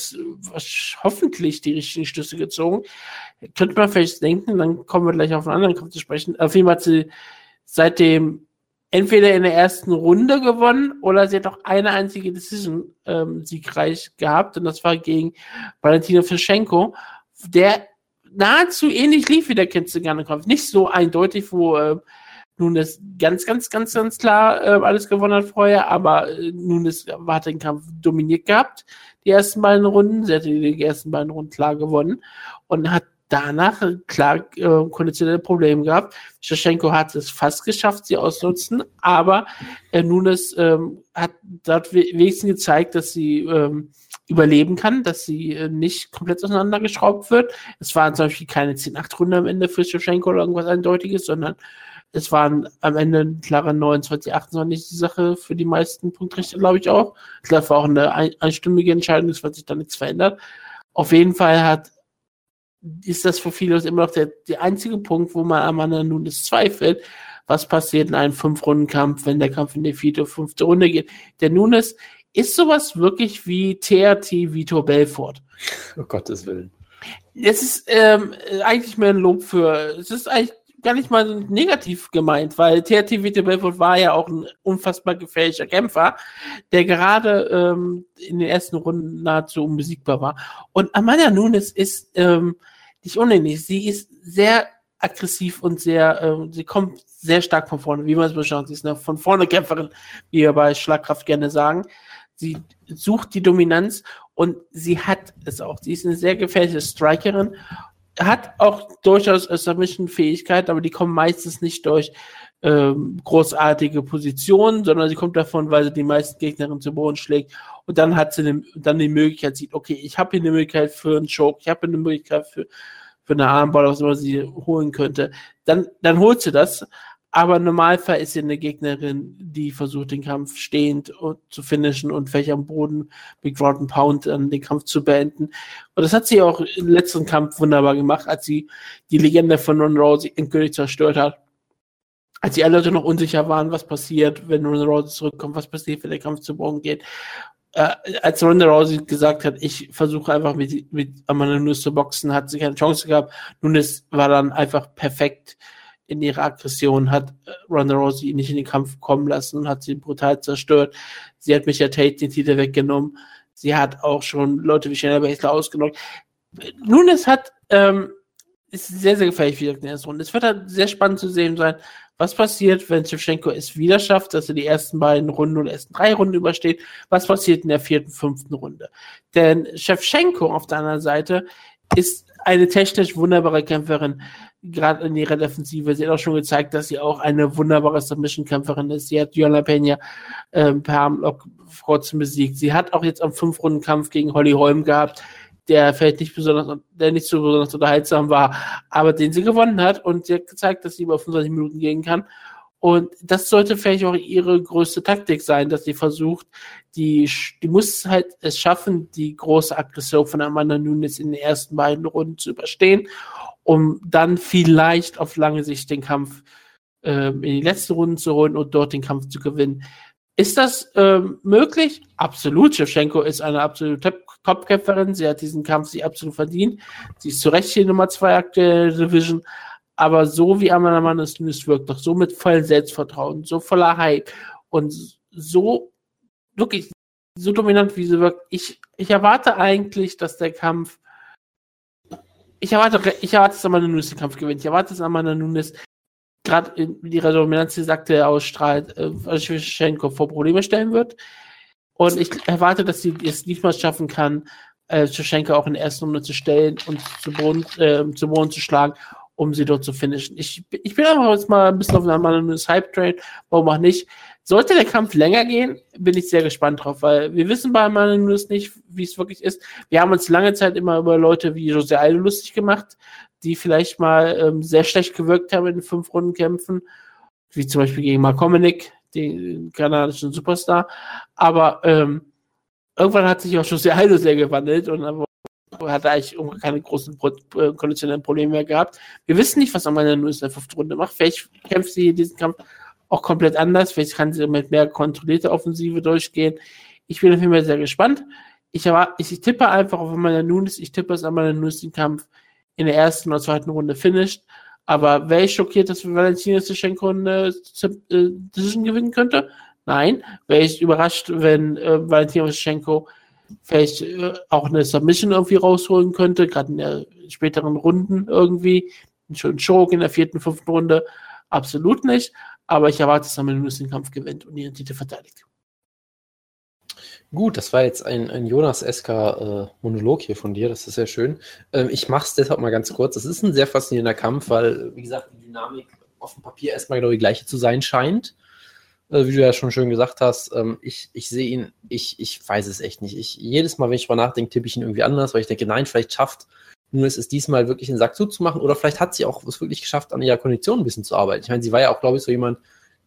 hoffentlich die richtigen Schlüsse gezogen. Könnte man vielleicht denken, dann kommen wir gleich auf einen anderen Kampf zu sprechen. Auf jeden Fall hat sie seitdem entweder in der ersten Runde gewonnen oder sie hat auch eine einzige Decision ähm, siegreich gehabt und das war gegen Valentina Fischenko, der nahezu ähnlich lief wie der Kampf. Nicht so eindeutig, wo äh, nun ist ganz, ganz, ganz, ganz klar äh, alles gewonnen hat vorher, aber äh, nun ist, hat den Kampf dominiert gehabt, die ersten beiden Runden. Sie hatte die ersten beiden Runden klar gewonnen und hat danach klar äh, konditionelle Probleme gehabt. Shevchenko hat es fast geschafft, sie auszunutzen, aber äh, Nunes ähm, hat dort wenigstens gezeigt, dass sie ähm, überleben kann, dass sie äh, nicht komplett auseinandergeschraubt wird. Es waren zum Beispiel keine 10-8-Runde am Ende für Shevchenko oder irgendwas Eindeutiges, sondern es waren am Ende ein klarer 29, 28 die Sache für die meisten Punktrichter, glaube ich auch. Ich glaube, war auch eine einstimmige Entscheidung, es wird sich da nichts verändert. Auf jeden Fall hat ist das für viele immer noch der, der einzige Punkt, wo man an Amanda Nunes zweifelt, was passiert in einem Fünf-Runden-Kampf, wenn der Kampf in die vierte, fünfte Runde geht. Der Nunes ist sowas wirklich wie TRT Vito Belfort. Oh Gottes Willen. Es ist ähm, eigentlich mehr ein Lob für, es ist eigentlich gar nicht mal negativ gemeint, weil TRT Vito Belfort war ja auch ein unfassbar gefährlicher Kämpfer, der gerade ähm, in den ersten Runden nahezu unbesiegbar war. Und Amanda Nunes ist ähm, nicht unähnlich. Sie ist sehr aggressiv und sehr, äh, sie kommt sehr stark von vorne, wie man es beschaut. Sie ist eine von vorne Kämpferin, wie wir bei Schlagkraft gerne sagen. Sie sucht die Dominanz und sie hat es auch. Sie ist eine sehr gefährliche Strikerin, hat auch durchaus Submission-Fähigkeit, aber die kommen meistens nicht durch ähm, großartige Positionen, sondern sie kommt davon, weil sie die meisten Gegnerinnen zu Boden schlägt und dann hat sie ne, dann die Möglichkeit, sieht, okay, ich habe hier eine Möglichkeit für einen Choke, ich habe eine Möglichkeit für, für eine Armball, was immer sie holen könnte, dann, dann holt sie das. Aber im Normalfall ist sie eine Gegnerin, die versucht, den Kampf stehend zu finishen und vielleicht am Boden Big Rod and Pound an den Kampf zu beenden. Und das hat sie auch im letzten Kampf wunderbar gemacht, als sie die Legende von Ron Rousey endgültig zerstört hat als die alle Leute noch unsicher waren, was passiert, wenn Ronda Rousey zurückkommt, was passiert, wenn der Kampf zu Boden geht. Äh, als Ronda Rousey gesagt hat, ich versuche einfach mit, mit Amanda Nunes zu boxen, hat sie keine Chance gehabt. Nunes war dann einfach perfekt in ihrer Aggression, hat äh, Ronda Rousey nicht in den Kampf kommen lassen und hat sie brutal zerstört. Sie hat Micha Tate den Titel weggenommen. Sie hat auch schon Leute wie Shayna Baszler ausgenockt. Nunes hat, ähm, ist sehr, sehr gefährlich für die erste Runde. Es wird halt sehr spannend zu sehen sein, was passiert, wenn Shevchenko es wieder schafft, dass er die ersten beiden Runden oder ersten drei Runden übersteht? Was passiert in der vierten, fünften Runde? Denn Shevchenko auf der anderen Seite ist eine technisch wunderbare Kämpferin, gerade in ihrer Defensive. Sie hat auch schon gezeigt, dass sie auch eine wunderbare Submission-Kämpferin ist. Sie hat Joanna Pena ähm, per Armlock trotzdem besiegt. Sie hat auch jetzt am Fünf-Runden-Kampf gegen Holly Holm gehabt der vielleicht nicht besonders, der nicht so besonders unterhaltsam war, aber den sie gewonnen hat und sie hat gezeigt, dass sie über 25 Minuten gehen kann. Und das sollte vielleicht auch ihre größte Taktik sein, dass sie versucht, die, die muss halt es schaffen, die große Aggression von Amanda Nunes in den ersten beiden Runden zu überstehen, um dann vielleicht auf lange Sicht den Kampf ähm, in die letzte Runde zu holen und dort den Kampf zu gewinnen. Ist das ähm, möglich? Absolut. Shevchenko ist eine absolute Top-Kämpferin. Sie hat diesen Kampf sie absolut verdient. Sie ist zu Recht hier Nummer zwei aktuelle Division. Aber so wie Amanda Mannes wirkt, doch so mit vollem Selbstvertrauen, so voller Hype und so wirklich so dominant, wie sie wirkt. Ich, ich erwarte eigentlich, dass der Kampf ich erwarte, ich erwarte, dass Amanda Nunes den Kampf gewinnt. Ich erwarte, dass Amanda Nunes gerade in ihrer Dominanz, die sagte, ausstrahlt, äh, Shevchenko vor Probleme stellen wird. Und ich erwarte, dass sie es nicht mal schaffen kann, äh, Shevchenko auch in der ersten Runde zu stellen und zu Boden, äh, zu Boden zu schlagen, um sie dort zu finishen. Ich, ich bin einfach jetzt mal ein bisschen auf einem anderen Hype-Train, warum auch nicht. Sollte der Kampf länger gehen, bin ich sehr gespannt drauf, weil wir wissen bei Manus nicht, wie es wirklich ist. Wir haben uns lange Zeit immer über Leute wie Jose Aldo lustig gemacht, die vielleicht mal ähm, sehr schlecht gewirkt haben in fünf Runden Kämpfen, wie zum Beispiel gegen Mark Hominick, den kanadischen Superstar. Aber ähm, irgendwann hat sich auch Jose Aldo sehr gewandelt und dann hat er eigentlich keine großen äh, konditionellen Probleme mehr gehabt. Wir wissen nicht, was Amanda Nunes in der fünften Runde macht. Vielleicht kämpft sie diesen Kampf auch komplett anders. Vielleicht kann sie mit mehr kontrollierter Offensive durchgehen. Ich bin auf jeden Fall sehr gespannt. Ich, erwarte, ich, tippe einfach auf Amanda Nunes. Ich tippe, dass Amanda Nunes den Kampf in der ersten oder zweiten Runde finisht. Aber wäre ich schockiert, dass Valentina Shevchenko eine äh, Decision gewinnen könnte? Nein. Wäre ich überrascht, wenn äh, Valentina Shevchenko vielleicht äh, auch eine Submission irgendwie rausholen könnte, gerade in der späteren Runden irgendwie. Einen schönen Choke in der vierten, fünften Runde. Absolut nicht. Aber ich erwarte, dass Amanda Nunes den Kampf gewinnt und ihren Titel verteidigt. Gut, das war jetzt ein, ein Jonas-esker äh, Monolog hier von dir, das ist sehr schön. Ähm, ich mache es deshalb mal ganz kurz. Es ist ein sehr faszinierender Kampf, weil, wie gesagt, die Dynamik auf dem Papier erstmal genau die gleiche zu sein scheint. Äh, wie du ja schon schön gesagt hast, ähm, ich, ich sehe ihn, ich, ich weiß es echt nicht. Ich, jedes Mal, wenn ich drüber nachdenke, tippe ich ihn irgendwie anders, weil ich denke, nein, vielleicht schafft nur es diesmal wirklich einen Sack zuzumachen oder vielleicht hat sie auch es wirklich geschafft, an ihrer Kondition ein bisschen zu arbeiten. Ich meine, sie war ja auch, glaube ich, so jemand,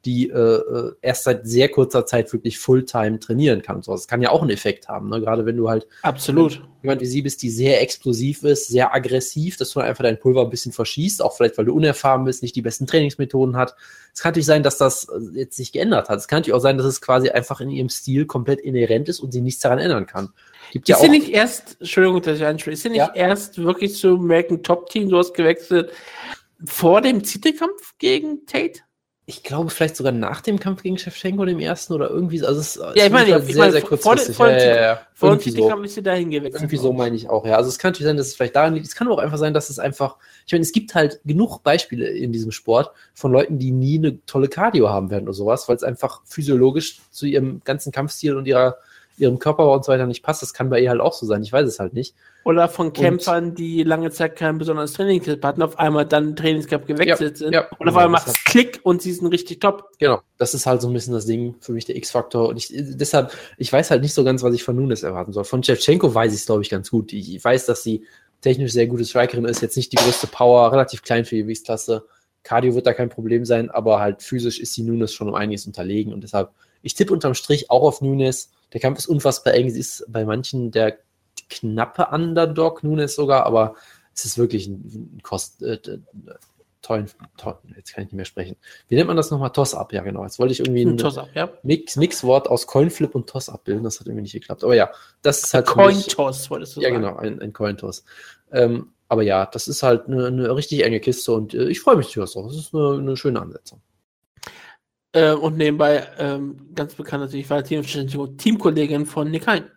die äh, äh, erst seit sehr kurzer Zeit wirklich Fulltime trainieren kann. So, das kann ja auch einen Effekt haben, ne? gerade wenn du halt absolut jemand wie sie bist, die sehr explosiv ist, sehr aggressiv, dass du einfach dein Pulver ein bisschen verschießt, auch vielleicht weil du unerfahren bist, nicht die besten Trainingsmethoden hat. Es kann natürlich sein, dass das äh, jetzt sich geändert hat. Es kann natürlich auch sein, dass es quasi einfach in ihrem Stil komplett inhärent ist und sie nichts daran ändern kann. Gibt ist ja sie nicht erst, Entschuldigung, dass ich anspreche, ist sie nicht ja? erst wirklich zum American Top Team, du hast gewechselt vor dem Titelkampf gegen Tate? ich glaube, vielleicht sogar nach dem Kampf gegen Shevchenko, dem ersten oder irgendwie. Also es, ja, ich meine, halt sehr, meine, sehr kurzfristig. Vor, vor, ja, ja, vor irgendwie so. Kampf ist sie dahin gewechselt. Irgendwie so meine ich auch, ja. Also es kann natürlich sein, dass es vielleicht daran liegt. Es kann aber auch einfach sein, dass es einfach, ich meine, es gibt halt genug Beispiele in diesem Sport von Leuten, die nie eine tolle Cardio haben werden oder sowas, weil es einfach physiologisch zu ihrem ganzen Kampfstil und ihrer ihrem Körperbau und so weiter nicht passt. Das kann bei ihr halt auch so sein. Ich weiß es halt nicht. Oder von Kämpfern, und, die lange Zeit kein besonderes Trainingscamp hatten, auf einmal dann Trainingscamp gewechselt ja, sind. Ja, und auf einmal macht es Klick und sie sind richtig top. Genau. Das ist halt so ein bisschen das Ding für mich, der X-Faktor. Und ich, deshalb, ich weiß halt nicht so ganz, was ich von Nunes erwarten soll. Von Shevchenko weiß ich es, glaube ich, ganz gut. Ich weiß, dass sie technisch sehr gute Strikerin ist, jetzt nicht die größte Power, relativ klein für die Gewichtsklasse. Cardio wird da kein Problem sein, aber halt physisch ist sie Nunes schon um einiges unterlegen und deshalb, ich tippe unterm Strich auch auf Nunes. Der Kampf ist unfassbar eng. Sie ist bei manchen der knappe Underdog, nun ist sogar, aber es ist wirklich ein, Kost, äh, tollen, toll, jetzt kann ich nicht mehr sprechen. Wie nennt man das nochmal? Toss-Up, ja genau. Jetzt wollte ich irgendwie ein Toss-Up, ja. Mix, Mixwort aus Coinflip und Toss-Up bilden, das hat irgendwie nicht geklappt. Aber ja, das ist halt. Coin-Toss, wolltest du ja, sagen. Ja, genau, ein, ein Coin-Toss. Ähm, aber ja, das ist halt eine, eine richtig enge Kiste und äh, ich freue mich durchaus drauf. Das ist eine, eine schöne Ansetzung. Äh, und nebenbei ähm, ganz bekannt natürlich Valentina Teamkollegin von Nick Hein.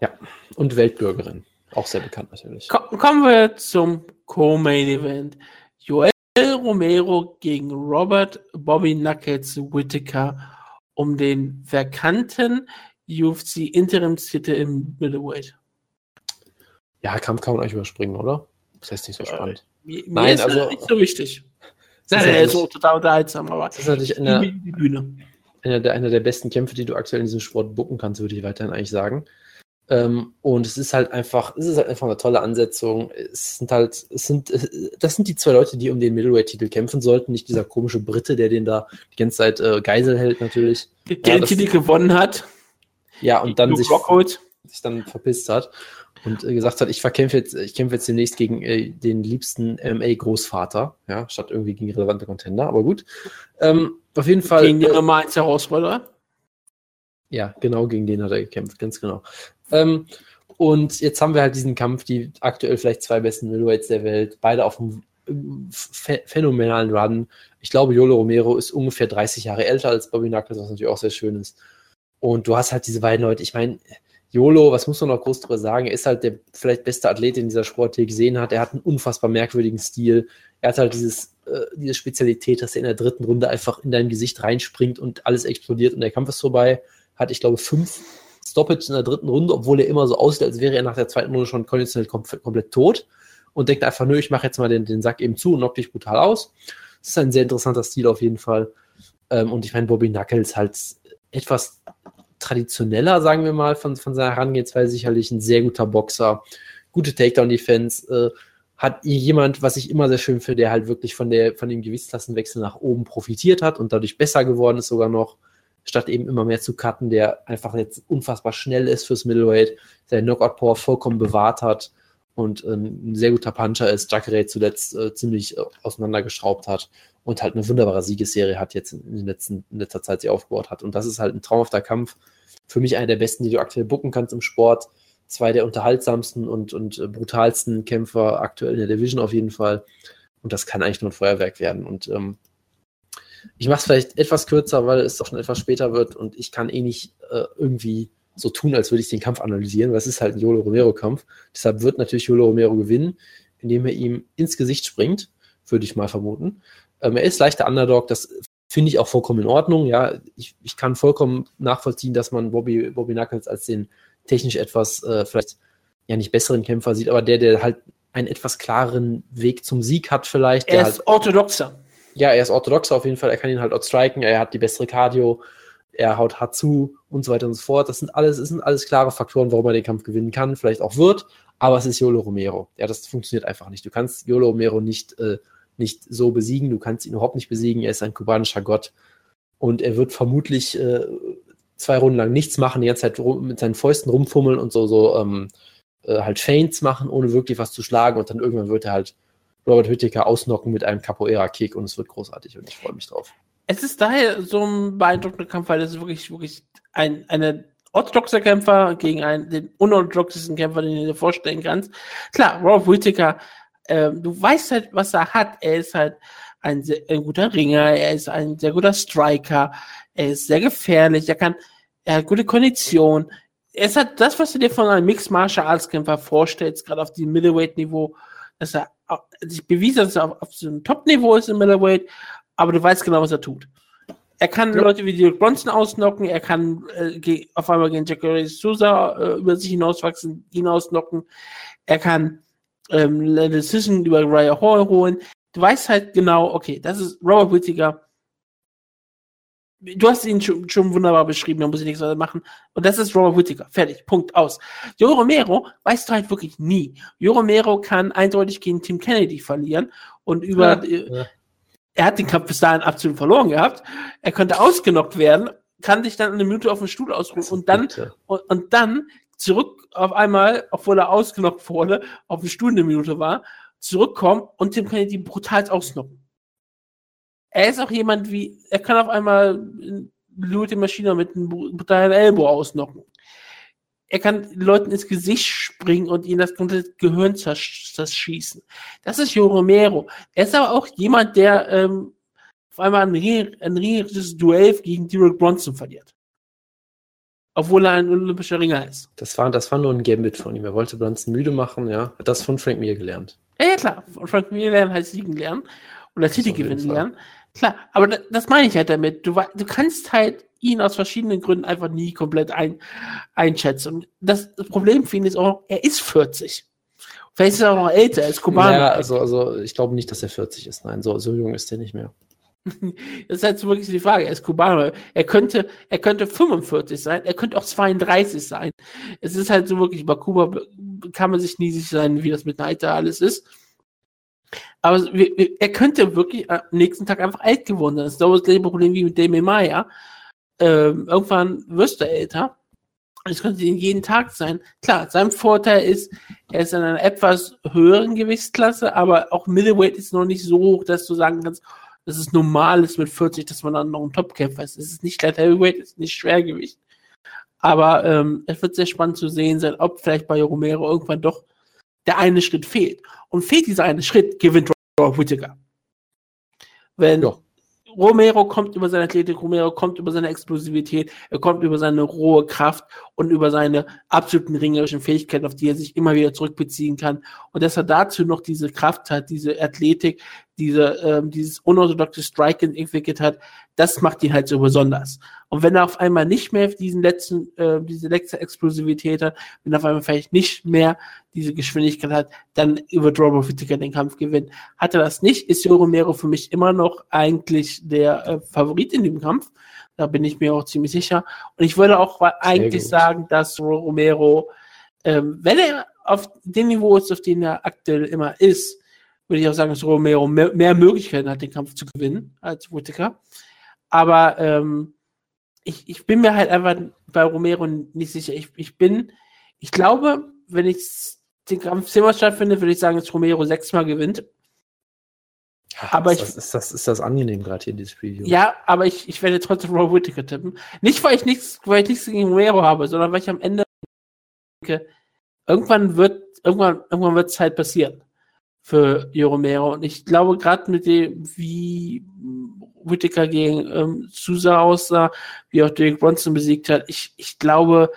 Ja, und Weltbürgerin. Auch sehr bekannt natürlich. Komm, kommen wir zum Co-Main Event. Joel Romero gegen Robert Bobby Knuckles Whittaker um den verkannten UFC Interimstitel im Middleweight. Ja, Kampf kann man euch überspringen, oder? Das heißt nicht so spannend. Äh, mir Nein, ist also nicht so wichtig. Der ist so total unterhaltsam, aber das ist natürlich eine, die, die Bühne. Einer der, einer der besten Kämpfe, die du aktuell in diesem Sport bucken kannst, würde ich weiterhin eigentlich sagen. Ähm, und es ist halt einfach, es ist halt einfach eine tolle Ansetzung. Es sind halt, es sind, das sind die zwei Leute, die um den Middleweight-Titel kämpfen sollten, nicht dieser komische Brite, der den da die ganze Zeit äh, Geisel hält, natürlich. Der ja, den Titel gewonnen hat. Ja, und dann sich, sich dann verpisst hat und äh, gesagt hat, ich verkämpfe jetzt, ich kämpfe jetzt demnächst gegen äh, den liebsten MMA-Großvater, ja, statt irgendwie gegen relevante Contender, aber gut. Ähm, auf jeden Fall. Gegen den Nummer 1 Herausforderer? Ja, genau, gegen den hat er gekämpft, ganz genau. Ähm, und jetzt haben wir halt diesen Kampf, die aktuell vielleicht zwei besten Middleweights der Welt, beide auf einem phänomenalen Run. Ich glaube, Yolo Romero ist ungefähr 30 Jahre älter als Bobby Knuckles, was natürlich auch sehr schön ist. Und du hast halt diese beiden Leute, ich meine, Yolo, was muss man noch groß drüber sagen? Er ist halt der vielleicht beste Athlet, den dieser Sport hier gesehen hat. Er hat einen unfassbar merkwürdigen Stil. Er hat halt dieses, äh, diese Spezialität, dass er in der dritten Runde einfach in dein Gesicht reinspringt und alles explodiert und der Kampf ist vorbei. Hat, ich glaube, fünf Stoppage in der dritten Runde, obwohl er immer so aussieht, als wäre er nach der zweiten Runde schon konditionell kom komplett tot und denkt einfach, nö, ich mache jetzt mal den, den Sack eben zu und knock dich brutal aus. Das ist ein sehr interessanter Stil auf jeden Fall. Ähm, und ich meine, Bobby Knuckles halt etwas traditioneller, sagen wir mal, von, von seiner Herangehensweise sicherlich ein sehr guter Boxer, gute Takedown-Defense, äh, hat jemand, was ich immer sehr schön finde, der halt wirklich von, der, von dem Gewichtsklassenwechsel nach oben profitiert hat und dadurch besser geworden ist sogar noch statt eben immer mehr zu cutten, der einfach jetzt unfassbar schnell ist fürs Middleweight, seine Knockout-Power vollkommen bewahrt hat und äh, ein sehr guter Puncher ist, Jacare zuletzt äh, ziemlich äh, auseinandergeschraubt hat und halt eine wunderbare Siegesserie hat jetzt in, in, letzten, in letzter Zeit sie aufgebaut hat. Und das ist halt ein traumhafter Kampf. Für mich einer der besten, die du aktuell bucken kannst im Sport. Zwei der unterhaltsamsten und, und äh, brutalsten Kämpfer aktuell in der Division auf jeden Fall. Und das kann eigentlich nur ein Feuerwerk werden. Und ähm, ich mache es vielleicht etwas kürzer, weil es doch schon etwas später wird und ich kann eh nicht äh, irgendwie so tun, als würde ich den Kampf analysieren, weil es ist halt ein Yolo Romero-Kampf. Deshalb wird natürlich Yolo Romero gewinnen, indem er ihm ins Gesicht springt, würde ich mal vermuten. Ähm, er ist leichter Underdog, das finde ich auch vollkommen in Ordnung. Ja, ich, ich kann vollkommen nachvollziehen, dass man Bobby, Bobby Knuckles als den technisch etwas äh, vielleicht ja nicht besseren Kämpfer sieht, aber der, der halt einen etwas klareren Weg zum Sieg hat vielleicht. Er ist halt, orthodoxer. Ja, er ist orthodoxer auf jeden Fall. Er kann ihn halt outstriken. Er hat die bessere Cardio. Er haut hart zu und so weiter und so fort. Das sind alles, das sind alles klare Faktoren, warum er den Kampf gewinnen kann, vielleicht auch wird. Aber es ist Yolo Romero. Ja, das funktioniert einfach nicht. Du kannst Yolo Romero nicht, äh, nicht so besiegen. Du kannst ihn überhaupt nicht besiegen. Er ist ein kubanischer Gott. Und er wird vermutlich äh, zwei Runden lang nichts machen, die ganze Zeit rum, mit seinen Fäusten rumfummeln und so, so ähm, äh, halt Feints machen, ohne wirklich was zu schlagen. Und dann irgendwann wird er halt Robert Hüttiger ausnocken mit einem Capoeira-Kick und es wird großartig und ich freue mich drauf. Es ist daher so ein beeindruckender Kampf, weil es wirklich, wirklich ein, eine orthodoxer Kämpfer gegen einen, den unorthodoxesten Kämpfer, den du dir vorstellen kannst. Klar, Robert Whittaker, äh, du weißt halt, was er hat. Er ist halt ein, sehr, ein guter Ringer, er ist ein sehr guter Striker, er ist sehr gefährlich, er kann, er hat gute Kondition. Er ist halt das, was du dir von einem Mixed Martial Arts Kämpfer vorstellst, gerade auf dem Middleweight Niveau, dass er sich bewiesen, dass er auf, auf so einem Top-Niveau ist im Middleweight, aber du weißt genau, was er tut. Er kann ja. Leute wie Derek Bronson ausnocken, er kann äh, auf einmal gegen Jacare Souza äh, über sich hinauswachsen, ihn ausnocken, er kann ähm, eine Decision über Raya Hall holen. Du weißt halt genau, okay, das ist Robert Whittaker, Du hast ihn schon, schon wunderbar beschrieben, da muss ich nichts weiter machen. Und das ist Robert Whittaker. Fertig. Punkt. Aus. Jo Romero weißt du halt wirklich nie. Jo Romero kann eindeutig gegen Tim Kennedy verlieren und über, ja, ja. er hat den Kampf bis dahin absolut verloren gehabt. Er könnte ausgenockt werden, kann sich dann eine Minute auf dem Stuhl ausruhen und dann, und, und, dann zurück auf einmal, obwohl er ausgenockt wurde, auf eine Minute war, zurückkommen und Tim Kennedy brutal ausnocken er ist auch jemand wie, er kann auf einmal die Maschine mit einem brutalen Elbow ausnocken. Er kann Leuten ins Gesicht springen und ihnen das komplette Gehirn zerschießen. Das ist Jo Romero. Er ist aber auch jemand, der ähm, auf einmal ein, ein riesiges Duell gegen Derek Bronson verliert. Obwohl er ein olympischer Ringer ist. Das war, das war nur ein Gambit von ihm. Er wollte Bronson müde machen, ja. Hat das von Frank Mir gelernt. Ja, ja, klar. Von Frank Mir lernen heißt siegen lernen. Oder Titel gewinnen lernen. Klar, aber das, das meine ich halt damit. Du, du kannst halt ihn aus verschiedenen Gründen einfach nie komplett ein, einschätzen. Und das, das Problem für ihn ist auch, er ist 40. Vielleicht ist er auch noch älter, er ist Kubaner. Ja, also, also ich glaube nicht, dass er 40 ist. Nein, so, so jung ist er nicht mehr. das ist halt so wirklich die Frage. Er ist Kubaner. Er könnte, er könnte 45 sein, er könnte auch 32 sein. Es ist halt so wirklich, bei Kuba kann man sich nie sicher sein, wie das mit Alter alles ist. Aber er könnte wirklich am nächsten Tag einfach alt geworden sein. Das ist das gleiche Problem wie mit Damien Maya. Ähm, irgendwann wirst du älter. Es könnte jeden Tag sein. Klar, sein Vorteil ist, er ist in einer etwas höheren Gewichtsklasse, aber auch Middleweight ist noch nicht so hoch, dass du sagen kannst, dass es normal ist mit 40, dass man dann noch ein Topkämpfer ist. Es ist nicht Light Heavyweight, es ist nicht Schwergewicht. Aber ähm, es wird sehr spannend zu sehen sein, ob vielleicht bei Romero irgendwann doch der eine Schritt fehlt. Und fehlt dieser eine Schritt, gewinnt Robert Whittaker. Wenn ja. Romero kommt über seine Athletik, Romero kommt über seine Explosivität, er kommt über seine rohe Kraft und über seine absoluten ringerischen Fähigkeiten, auf die er sich immer wieder zurückbeziehen kann. Und dass er dazu noch diese Kraft hat, diese Athletik, diese, ähm, dieses unorthodoxe Striking entwickelt hat, das macht ihn halt so besonders. Und wenn er auf einmal nicht mehr diesen letzten, äh, diese letzte Explosivität hat, wenn er auf einmal vielleicht nicht mehr diese Geschwindigkeit hat, dann wird Robert Whittaker den Kampf gewinnen. Hat er das nicht, ist Joe Romero für mich immer noch eigentlich der äh, Favorit in dem Kampf. Da bin ich mir auch ziemlich sicher. Und ich würde auch eigentlich sagen, dass Romero, ähm, wenn er auf dem Niveau ist, auf dem er aktuell immer ist, würde ich auch sagen, dass Romero mehr, mehr Möglichkeiten hat, den Kampf zu gewinnen als Whittaker. Aber ähm, ich, ich bin mir halt einfach bei Romero nicht sicher. Ich, ich bin, ich glaube, wenn ich den Kampf zehnmal stattfindet, würde ich sagen, dass Romero sechsmal gewinnt. Ach, aber ist ich, das, ist, das, ist das angenehm gerade hier, dieses Preview? Ja, aber ich, ich werde trotzdem Rob Whittaker tippen. Nicht, weil ich nichts, weil ich nichts gegen Romero habe, sondern weil ich am Ende denke, irgendwann wird, irgendwann, irgendwann wird es halt passieren für Jo Romero. Und ich glaube, gerade mit dem, wie Whittaker gegen ähm, Sousa aussah, wie auch Derek Bronson besiegt hat, ich, ich glaube,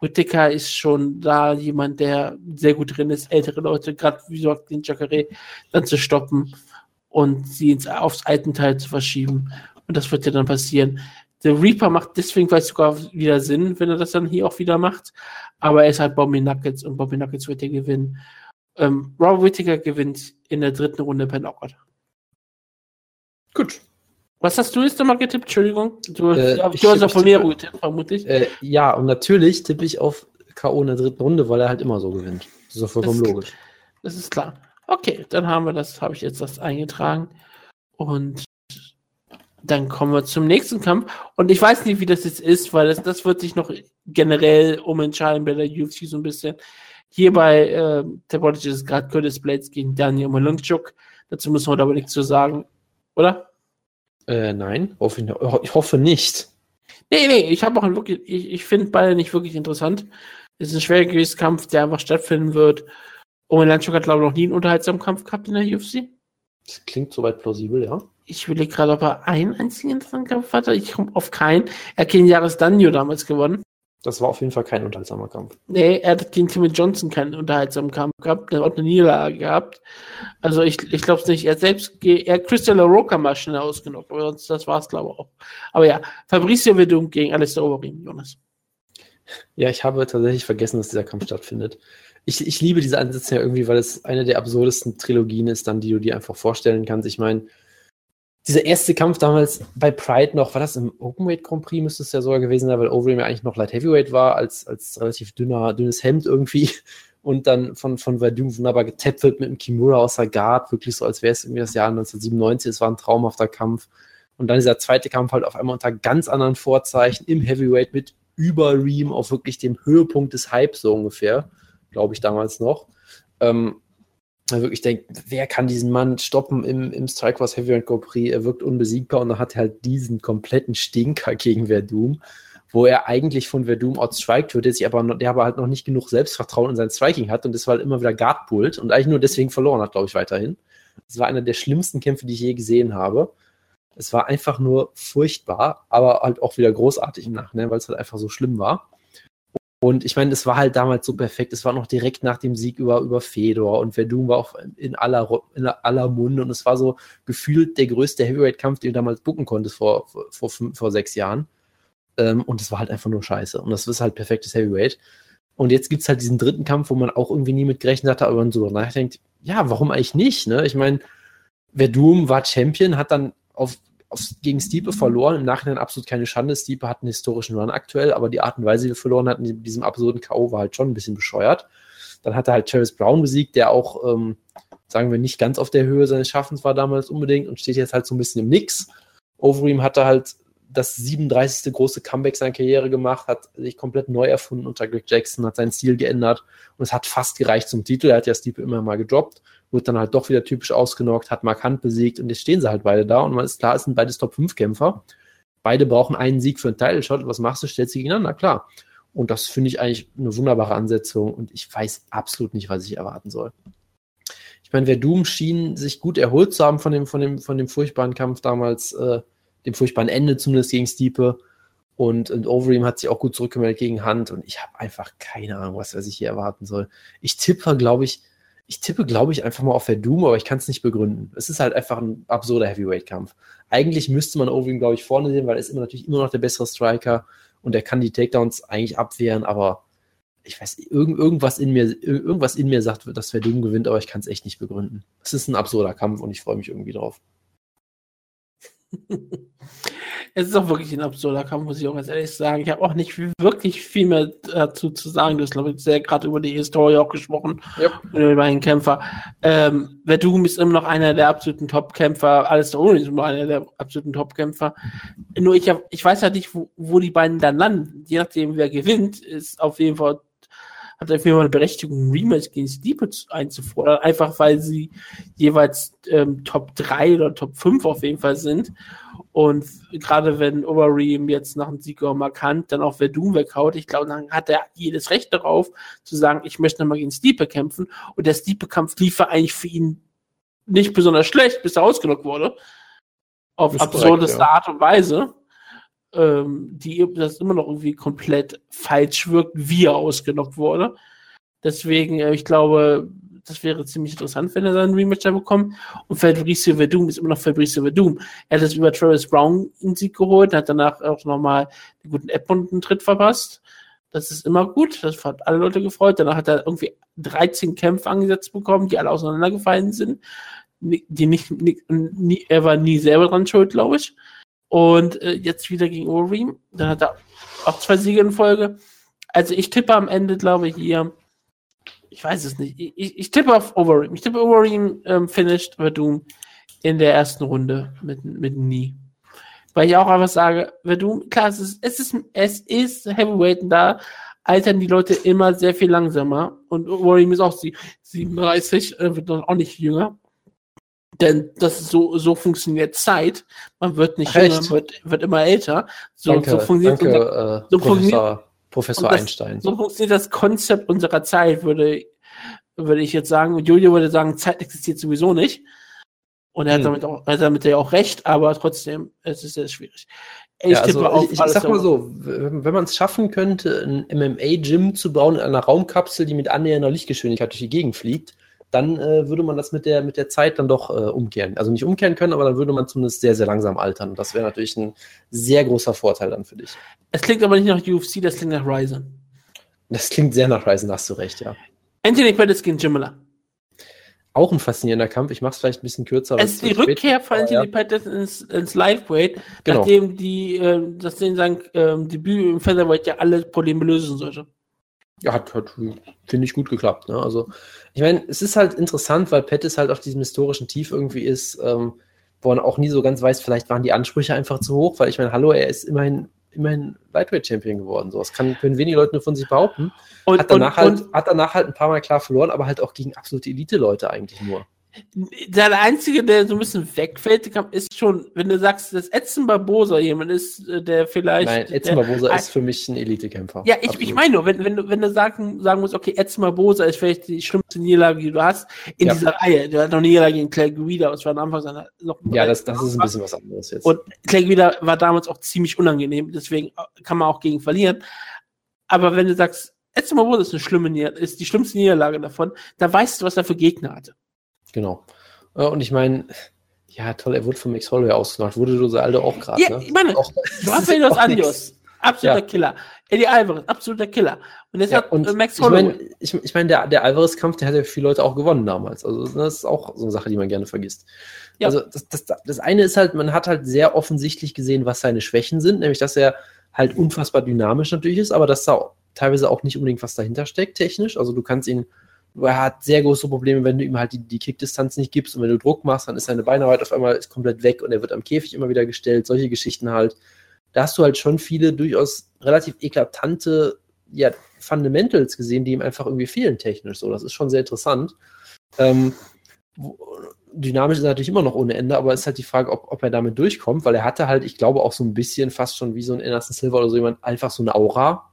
Whittaker ist schon da jemand, der sehr gut drin ist, ältere Leute, gerade wie gesagt, den Jacare dann zu stoppen und sie ins, aufs alten Teil zu verschieben. Und das wird ja dann passieren. Der Reaper macht deswegen vielleicht sogar wieder Sinn, wenn er das dann hier auch wieder macht. Aber er ist halt Bobby Nuggets und Bobby Nuggets wird ja gewinnen. Ähm, Rob Whittaker gewinnt in der dritten Runde per Knockout. Gut. Was hast du jetzt nochmal getippt? Entschuldigung. Du, äh, du hast ja von mir getippt, vermutlich. Äh, ja, und natürlich tippe ich auf K.O. in der dritten Runde, weil er halt immer so gewinnt. Das ist doch vollkommen das, logisch. Das ist klar. Okay, dann haben wir das, habe ich jetzt das eingetragen. Und dann kommen wir zum nächsten Kampf. Und ich weiß nicht, wie das jetzt ist, weil das, das wird sich noch generell umentscheiden bei der UFC so ein bisschen. Hier bei äh, Tepotich ist es gerade Curtis Blades gegen Daniel Malunchuk. Dazu müssen wir aber nichts zu sagen, oder? Äh, nein, hoffe ich, ich hoffe nicht. Nee, nee, ich habe auch wirklich, ich, ich finde beide nicht wirklich interessant. Es ist ein Schwergewichtskampf, der einfach stattfinden wird. Owen Landschuk hat, glaube ich, noch nie einen unterhaltsamen Kampf gehabt in der UFC. Das klingt soweit plausibel, ja. Ich überlege gerade, ob er einen einzigen interessanten Kampf hatte. Ich komme auf keinen. Er hat gegen Jahres Danjo damals gewonnen. Das war auf jeden Fall kein unterhaltsamer Kampf. Nee, er hat gegen Timmy Johnson keinen unterhaltsamen Kampf gehabt. Er hat eine Niederlage gehabt. Also ich, ich glaube es nicht. Er hat selbst, er hat Christian LaRocca mal schnell ausgenockt. Aber sonst, das war es, glaube ich, auch. Aber ja, Fabricio Verdum gegen Alistair Overeem, Jonas. Ja, ich habe tatsächlich vergessen, dass dieser Kampf stattfindet ich, ich liebe diese Ansätze ja irgendwie, weil es eine der absurdesten Trilogien ist, dann, die du dir einfach vorstellen kannst. Ich meine, dieser erste Kampf damals bei Pride noch, war das im Openweight Grand Prix, müsste es ja sogar gewesen sein, weil Overeem ja eigentlich noch Light Heavyweight war, als, als relativ dünner, dünnes Hemd irgendwie. Und dann von, von Verdum wunderbar getappt mit einem Kimura aus der Guard, wirklich so, als wäre es irgendwie das Jahr 1997, es war ein traumhafter Kampf. Und dann dieser zweite Kampf halt auf einmal unter ganz anderen Vorzeichen im Heavyweight mit über Ream auf wirklich dem Höhepunkt des Hypes so ungefähr glaube ich, damals noch. Ähm, wirklich denkt, wer kann diesen Mann stoppen im, im Strikeforce Heavyweight Grand Prix? Er wirkt unbesiegbar und dann hat er halt diesen kompletten Stinker gegen Verdum, wo er eigentlich von Verdum outstriked wird, der, sich aber, der aber halt noch nicht genug Selbstvertrauen in sein Striking hat und das war halt immer wieder Guard pullt und eigentlich nur deswegen verloren hat, glaube ich, weiterhin. Das war einer der schlimmsten Kämpfe, die ich je gesehen habe. Es war einfach nur furchtbar, aber halt auch wieder großartig im Nachhinein, weil es halt einfach so schlimm war. Und ich meine, es war halt damals so perfekt. Es war noch direkt nach dem Sieg über, über Fedor und Verdun war auch in aller, in aller Munde und es war so gefühlt der größte Heavyweight-Kampf, den du damals bucken konntest vor, vor, vor, vor sechs Jahren. Ähm, und es war halt einfach nur scheiße. Und das ist halt perfektes Heavyweight. Und jetzt gibt es halt diesen dritten Kampf, wo man auch irgendwie nie mit gerechnet hatte, aber man so nachdenkt, ja, warum eigentlich nicht? Ne? Ich meine, Verdum war Champion, hat dann auf gegen Stiepe verloren. Im Nachhinein absolut keine Schande. Stiepe hat einen historischen Run aktuell, aber die Art und Weise, wie er verloren hat in diesem absurden K.O. war halt schon ein bisschen bescheuert. Dann hat er halt Travis Brown besiegt, der auch, ähm, sagen wir, nicht ganz auf der Höhe seines Schaffens war damals unbedingt und steht jetzt halt so ein bisschen im Nix. Overeem hatte halt das 37. große Comeback seiner Karriere gemacht, hat sich komplett neu erfunden unter Greg Jackson, hat seinen Stil geändert und es hat fast gereicht zum Titel. Er hat ja Stiepe immer mal gedroppt wurde dann halt doch wieder typisch ausgenockt, hat markant besiegt und jetzt stehen sie halt beide da und man ist klar, es sind beides Top-5-Kämpfer. Beide brauchen einen Sieg für einen Title-Shot. Was machst du? Stellst sie gegeneinander, klar. Und das finde ich eigentlich eine wunderbare Ansetzung und ich weiß absolut nicht, was ich erwarten soll. Ich meine, Verdum schien sich gut erholt zu haben von dem, von dem, von dem furchtbaren Kampf damals, äh, dem furchtbaren Ende zumindest gegen Stiepe. Und, und Overeem hat sich auch gut zurückgemeldet gegen Hand und ich habe einfach keine Ahnung, was, was ich hier erwarten soll. Ich tippe, glaube ich, ich tippe, glaube ich, einfach mal auf Verdum, aber ich kann es nicht begründen. Es ist halt einfach ein absurder Heavyweight-Kampf. Eigentlich müsste man Overeem, glaube ich, vorne sehen, weil er ist immer natürlich immer noch der bessere Striker und er kann die Takedowns eigentlich abwehren, aber ich weiß, irgend, irgendwas, in mir, irgendwas in mir sagt, dass Verdum gewinnt, aber ich kann es echt nicht begründen. Es ist ein absurder Kampf und ich freue mich irgendwie drauf. es ist auch wirklich ein absurder Kampf, muss ich auch ganz ehrlich sagen. Ich habe auch nicht wirklich viel mehr dazu zu sagen. Du hast, glaube ich, sehr gerade über die Historie auch gesprochen. Ja. Und über den Kämpfer. Ähm, Verdum ist immer noch einer der absoluten Top-Kämpfer. Alles da oben ist immer einer der absoluten Top-Kämpfer. Nur ich, hab, ich weiß halt nicht, wo, wo die beiden dann landen. Je nachdem, wer gewinnt, ist auf jeden Fall hat auf jeden Fall eine Berechtigung, ein Rematch gegen Stipe einzufordern, einfach weil sie jeweils ähm, Top 3 oder Top 5 auf jeden Fall sind. Und gerade wenn Overeem jetzt nach dem Sieg auch markant dann auch Verdun weghaut, ich glaube, dann hat er jedes Recht darauf, zu sagen, ich möchte nochmal gegen Stipe kämpfen. Und der Stipe-Kampf lief eigentlich für ihn nicht besonders schlecht, bis er ausgenockt wurde. Auf absurdeste ja. Art und Weise ähm, die das immer noch irgendwie komplett falsch wirkt, wie er ausgenockt wurde. Deswegen, äh, ich glaube, das wäre ziemlich interessant, wenn er seinen Rematch da bekommt. Und Fabricio Verdum ist immer noch Fabricio Verdum. Er hat das über Travis Brown in Sieg geholt, hat danach auch nochmal den guten Edmund einen Tritt verpasst. Das ist immer gut. Das hat alle Leute gefreut. Danach hat er irgendwie 13 Kämpfe angesetzt bekommen, die alle auseinandergefallen sind. Die nicht, nicht nie, er war nie selber dran schuld, glaube ich. Und äh, jetzt wieder gegen Overeem. Dann hat er auch zwei Siege in Folge. Also ich tippe am Ende, glaube ich, hier. Ich weiß es nicht. Ich, ich tippe auf Overeem. Ich tippe Overeem ähm, finished Verdum in der ersten Runde mit, mit Nie. Weil ich auch einfach sage, Verdum, klar, es ist, es ist, es ist Heavyweight da altern die Leute immer sehr viel langsamer. Und Overeem ist auch 37, äh, wird auch nicht jünger. Denn das ist so, so funktioniert Zeit. Man wird nicht jünger, man wird, wird immer älter. So, danke, so funktioniert danke, unser, äh, so Professor, Professor das, Einstein. So funktioniert das Konzept unserer Zeit, würde, würde ich jetzt sagen. Julio würde sagen, Zeit existiert sowieso nicht. Und er hat Hm. damit auch, er hat damit ja auch recht, aber trotzdem, es ist sehr schwierig. Ich Ja, also auf ich, ich sag mal so, wenn man es schaffen könnte, ein MMA-Gym zu bauen in einer Raumkapsel, die mit annähernder Lichtgeschwindigkeit durch die Gegend fliegt, dann äh, würde man das mit der, mit der Zeit dann doch äh, umkehren. Also nicht umkehren können, aber dann würde man zumindest sehr, sehr langsam altern. Und das wäre natürlich ein sehr großer Vorteil dann für dich. Es klingt aber nicht nach UFC, das klingt nach Ryzen. Das klingt sehr nach Ryzen, hast du recht, ja. Anthony Pettis gegen Jim Miller. Auch ein faszinierender Kampf. Ich mache es vielleicht ein bisschen kürzer. Es ist die Rückkehr von Anthony ja. Pettis ins, ins Liveweight, Genau. nachdem die, äh, das den sein ähm, Debüt im Featherweight ja alle Probleme lösen sollte. Ja, hat, hat finde ich, gut geklappt. Ne? Also, ich meine, es ist halt interessant, weil Pettis halt auf diesem historischen Tief irgendwie ist, ähm, wo man auch nie so ganz weiß, vielleicht waren die Ansprüche einfach zu hoch, weil ich meine, hallo, er ist immerhin, immerhin Lightweight-Champion geworden. So, das kann, können wenige Leute nur von sich behaupten. Und, Hat danach, und, halt, hat danach halt ein paar Mal klar verloren, aber halt auch gegen absolute Elite-Leute eigentlich nur. Der einzige, der so ein bisschen wegfällt, ist schon, wenn du sagst, dass Edson Barbosa jemand ist, äh, der vielleicht. Nein, Edson der, Barbosa ist für mich ein Elite-Kämpfer. Ja, ich, ich meine nur, wenn, wenn du, wenn du sagen, sagen musst, okay, Edson Barbosa ist vielleicht die schlimmste Niederlage, die du hast, in Ja. dieser Reihe. Der hat noch Niederlage gegen Clay Guida, das war am Anfang seiner noch Ja, das, das ist ein bisschen was anderes jetzt. Und Clay Guida war damals auch ziemlich unangenehm, deswegen kann man auch gegen verlieren. Aber wenn du sagst, Edson Barbosa ist eine schlimme ist die schlimmste Niederlage davon, dann weißt du, was er für Gegner hatte. Genau. Äh, Und ich meine, ja, toll, er wurde vom Max Holloway ausgemacht. Wurde Jose Aldo auch gerade, Ja, ne? ich meine, Auch- Rafael dos. Anjos, absoluter Ja. Killer. Eddie Alvarez, absoluter Killer. Und jetzt Ja, hat und äh, Max ich Holloway. meine, ich, ich mein, der, der Alvarez-Kampf, der hat ja viele Leute auch gewonnen damals. Also das ist auch so eine Sache, die man gerne vergisst. Ja. Also das, das, das eine ist halt, man hat halt sehr offensichtlich gesehen, was seine Schwächen sind, nämlich dass er halt unfassbar dynamisch natürlich ist, aber dass da teilweise auch nicht unbedingt was dahinter steckt, technisch. Also du kannst ihn, er hat sehr große Probleme, wenn du ihm halt die, die Kickdistanz nicht gibst und wenn du Druck machst, dann ist seine Beinarbeit auf einmal ist komplett weg und er wird am Käfig immer wieder gestellt, solche Geschichten halt. Da hast du halt schon viele durchaus relativ eklatante ja, Fundamentals gesehen, die ihm einfach irgendwie fehlen technisch. So, das ist schon sehr interessant. Ähm, dynamisch ist er natürlich immer noch ohne Ende, aber es ist halt die Frage, ob, ob er damit durchkommt, weil er hatte halt, ich glaube, auch so ein bisschen fast schon wie so ein Anderson Silver oder so jemand, einfach so eine Aura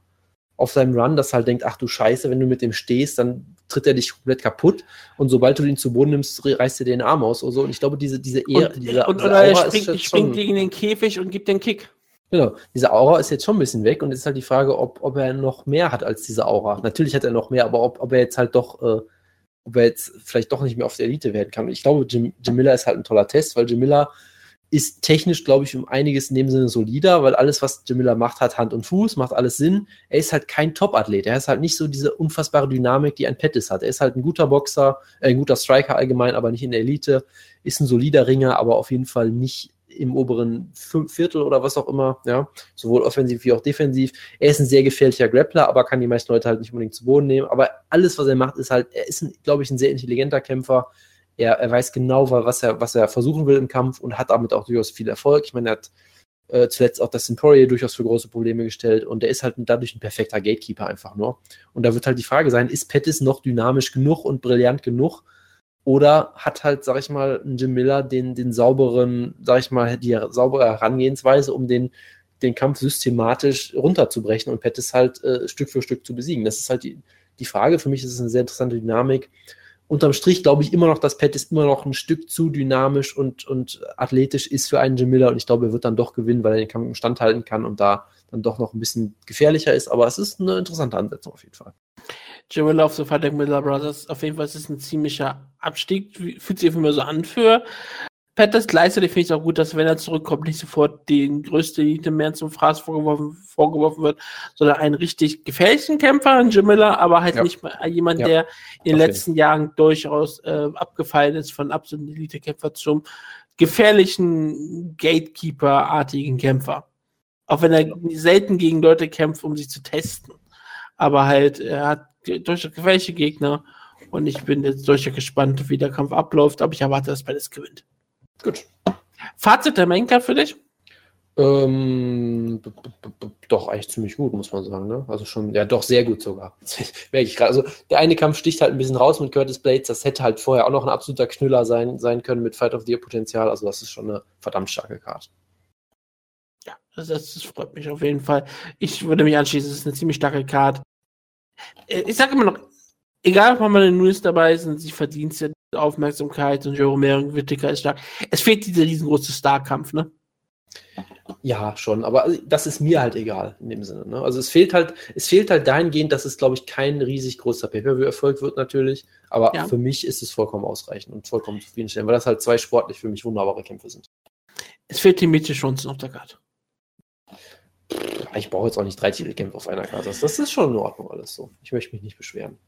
auf seinem Run, dass er halt denkt, ach du Scheiße, wenn du mit dem stehst, dann tritt er dich komplett kaputt und sobald du ihn zu Boden nimmst, reißt er dir den Arm aus oder so. Und ich glaube, diese, diese, Ehr, Und, diese, und, diese oder er springt, springt gegen den Käfig und gibt den Kick. Genau, diese Aura ist jetzt schon ein bisschen weg und es ist halt die Frage, ob, ob er noch mehr hat als diese Aura. Natürlich hat er noch mehr, aber ob, ob er jetzt halt doch, äh, ob er jetzt vielleicht doch nicht mehr auf der Elite werden kann. Und ich glaube, Jim, Jim Miller ist halt ein toller Test, weil Jim Miller ist technisch, glaube ich, um einiges in dem Sinne solider, weil alles, was Jim Miller macht, hat Hand und Fuß, macht alles Sinn. Er ist halt kein Top-Athlet. Er ist halt nicht so diese unfassbare Dynamik, die ein Pettis hat. Er ist halt ein guter Boxer, äh, ein guter Striker allgemein, aber nicht in der Elite. Ist ein solider Ringer, aber auf jeden Fall nicht im oberen Viertel oder was auch immer, ja, sowohl offensiv wie auch defensiv. Er ist ein sehr gefährlicher Grappler, aber kann die meisten Leute halt nicht unbedingt zu Boden nehmen. Aber alles, was er macht, ist halt, er ist, glaube ich, ein sehr intelligenter Kämpfer. Er, er weiß genau, was er, was er versuchen will im Kampf und hat damit auch durchaus viel Erfolg. Ich meine, er hat äh, zuletzt auch das Emporia durchaus für große Probleme gestellt und der ist halt dadurch ein perfekter Gatekeeper einfach nur. Und da wird halt die Frage sein, ist Pettis noch dynamisch genug und brillant genug, oder hat halt, sag ich mal, ein Jim Miller den, den sauberen, sag ich mal, die saubere Herangehensweise, um den, den Kampf systematisch runterzubrechen und Pettis halt äh, Stück für Stück zu besiegen. Das ist halt die, die Frage. Für mich ist es eine sehr interessante Dynamik. Unterm Strich glaube ich immer noch, dass Pettis immer noch ein Stück zu dynamisch und, und athletisch ist für einen Jim Miller und ich glaube, er wird dann doch gewinnen, weil er den Kampf im Stand halten kann und da dann doch noch ein bisschen gefährlicher ist. Aber es ist eine interessante Ansetzung auf jeden Fall. Jimmy Love, so Fighting Miller Brothers, auf jeden Fall ist es ein ziemlicher Abstieg, fühlt sich einfach immer so an für Pettis. Gleichzeitig finde ich es auch gut, dass wenn er zurückkommt, nicht sofort den größten Elite mehr zum Fraß vorgeworfen, vorgeworfen wird, sondern einen richtig gefährlichen Kämpfer, ein Jim Miller, aber halt ja. nicht mal jemand, ja. der in den letzten Jahren durchaus äh, abgefallen ist von absoluten Elite-Kämpfer zum gefährlichen Gatekeeper-artigen Kämpfer. Auch wenn er selten gegen Leute kämpft, um sich zu testen. Aber halt, er hat durchaus gefährliche Gegner. Und ich bin jetzt durchaus gespannt, wie der Kampf abläuft, aber ich erwarte, dass beides gewinnt. Gut. Fazit der Main Card für dich? Ähm, doch, eigentlich ziemlich gut, muss man sagen. Ne? Also schon, ja, doch sehr gut sogar. Merke ich gerade. Also der eine Kampf sticht halt ein bisschen raus mit Curtis Blades. Das hätte halt vorher auch noch ein absoluter Knüller sein, sein können mit Fight of the Year Potenzial. Also das ist schon eine verdammt starke Karte. Ja, das, das, freut mich auf jeden Fall. Ich würde mich anschließen, es ist eine ziemlich starke Karte. Äh, ich sage immer noch, egal ob man in den News dabei ist, sie verdient ja Aufmerksamkeit und Joe Romero Whittaker ist stark. Es fehlt dieser riesengroße Starkampf, ne? Ja, schon, aber das ist mir halt egal in dem Sinne. Ne? Also es fehlt halt, es fehlt halt dahingehend, dass es, glaube ich, kein riesig großer Pay-Per-View-Erfolg wird natürlich. Aber ja. für mich ist es vollkommen ausreichend und vollkommen zufriedenstellend, weil das halt zwei sportlich für mich wunderbare Kämpfe sind. Es fehlt die Mitte Chancen auf der Karte ich brauche jetzt auch nicht drei Titelkämpfe auf einer Karte. Das ist schon in Ordnung alles so. Ich möchte mich nicht beschweren.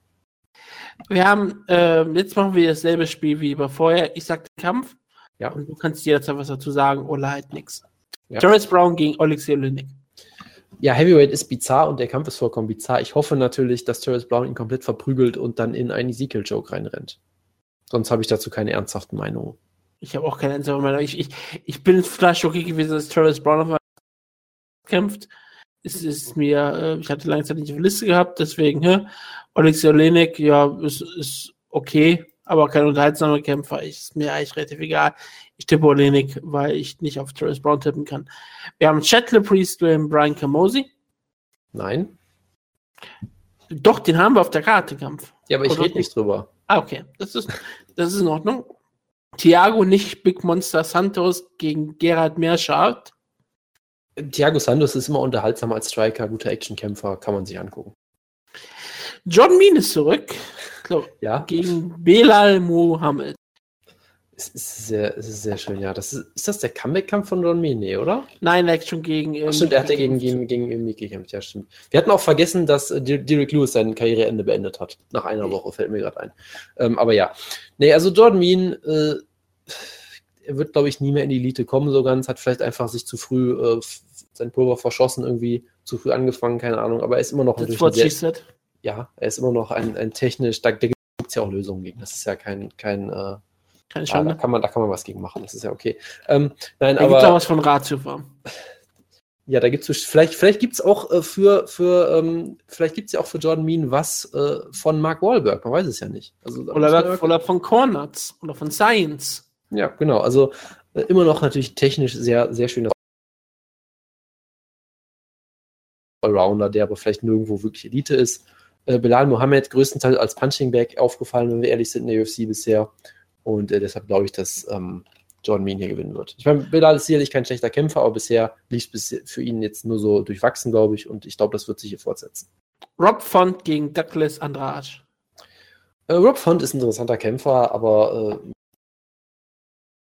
Wir haben, äh, jetzt machen wir dasselbe Spiel wie bei vorher. Ich sag den Kampf. Ja. Und du kannst jederzeit was dazu sagen oder halt nichts. Ja. Terrence Brown gegen Alexei Olynyk. Ja, Heavyweight ist bizarr und der Kampf ist vollkommen bizarr. Ich hoffe natürlich, dass Terrence Brown ihn komplett verprügelt und dann in einen Ezekiel-Joke reinrennt. Sonst habe ich dazu keine ernsthaften Meinungen. Ich habe auch keine ernsthaften Meinungen. Ich, ich, ich bin vielleicht okay gewesen, dass Terrence Brown auf kämpft. Es ist mir, äh, ich hatte lange Zeit nicht auf der Liste gehabt, deswegen, hä? Alexei Olenek, ja, ist, ist okay, aber kein unterhaltsamer Kämpfer. Ist mir eigentlich relativ egal. Ich tippe Olenek, weil ich nicht auf Terrence Brown tippen kann. Wir haben Chet Priest gegen Brian Camosi. Nein. Doch, den haben wir auf der Karte, Kampf. Ja, aber ich rede nicht drüber. Ah, okay. Das ist, das ist in Ordnung. Thiago nicht Big Monster Santos gegen Gerhard Meerschardt. Thiago Santos ist immer unterhaltsam als Striker, guter Actionkämpfer, kann man sich angucken. John Mean ist zurück. Glaub, ja. Gegen Belal Mohammed. Es ist sehr, es ist sehr schön, ja. Das ist, ist das der Comeback-Kampf von John Mean? Nee, oder? Nein, er hat schon gegen. Ach, stimmt, er hat ja gegen, gegen, gegen Mick gekämpft, ja, stimmt. Wir hatten auch vergessen, dass äh, Derek Lewis sein Karriereende beendet hat. Nach einer Woche, fällt mir gerade ein. Ähm, aber ja. Nee, also Jordan Mean, äh, er wird, glaube ich, nie mehr in die Elite kommen, so ganz, hat vielleicht einfach sich zu früh äh, sein Pulver verschossen, irgendwie zu früh angefangen, keine Ahnung, aber er ist immer noch That's she said. Ja, er ist immer noch ein, ein technisch, da, da gibt es ja auch Lösungen gegen. Das ist ja kein, kein äh, keine Schande. da, kann man, da kann man was gegen machen, das ist ja okay. Ähm, nein, da aber. Gibt auch was von Ratio vor. Ja, da gibt es vielleicht, vielleicht gibt es auch äh, für, für ähm, vielleicht gibt es ja auch für Jordan Mean was äh, von Mark Wahlberg, man weiß es ja nicht. Also, oder, oder von Cornuts oder von Science. Ja, genau. Also äh, immer noch natürlich technisch sehr, sehr schön. Allrounder, der aber vielleicht nirgendwo wirklich Elite ist. Äh, Bilal Mohammed größtenteils als Punching Bag aufgefallen, wenn wir ehrlich sind, in der UFC bisher. Und äh, deshalb glaube ich, dass ähm, Jordan Mean hier gewinnen wird. Ich meine, Bilal ist sicherlich kein schlechter Kämpfer, aber bisher lief es für ihn jetzt nur so durchwachsen, glaube ich. Und ich glaube, das wird sich hier fortsetzen. Rob Font gegen Douglas Andrade. Äh, Rob Font ist ein interessanter Kämpfer, aber äh,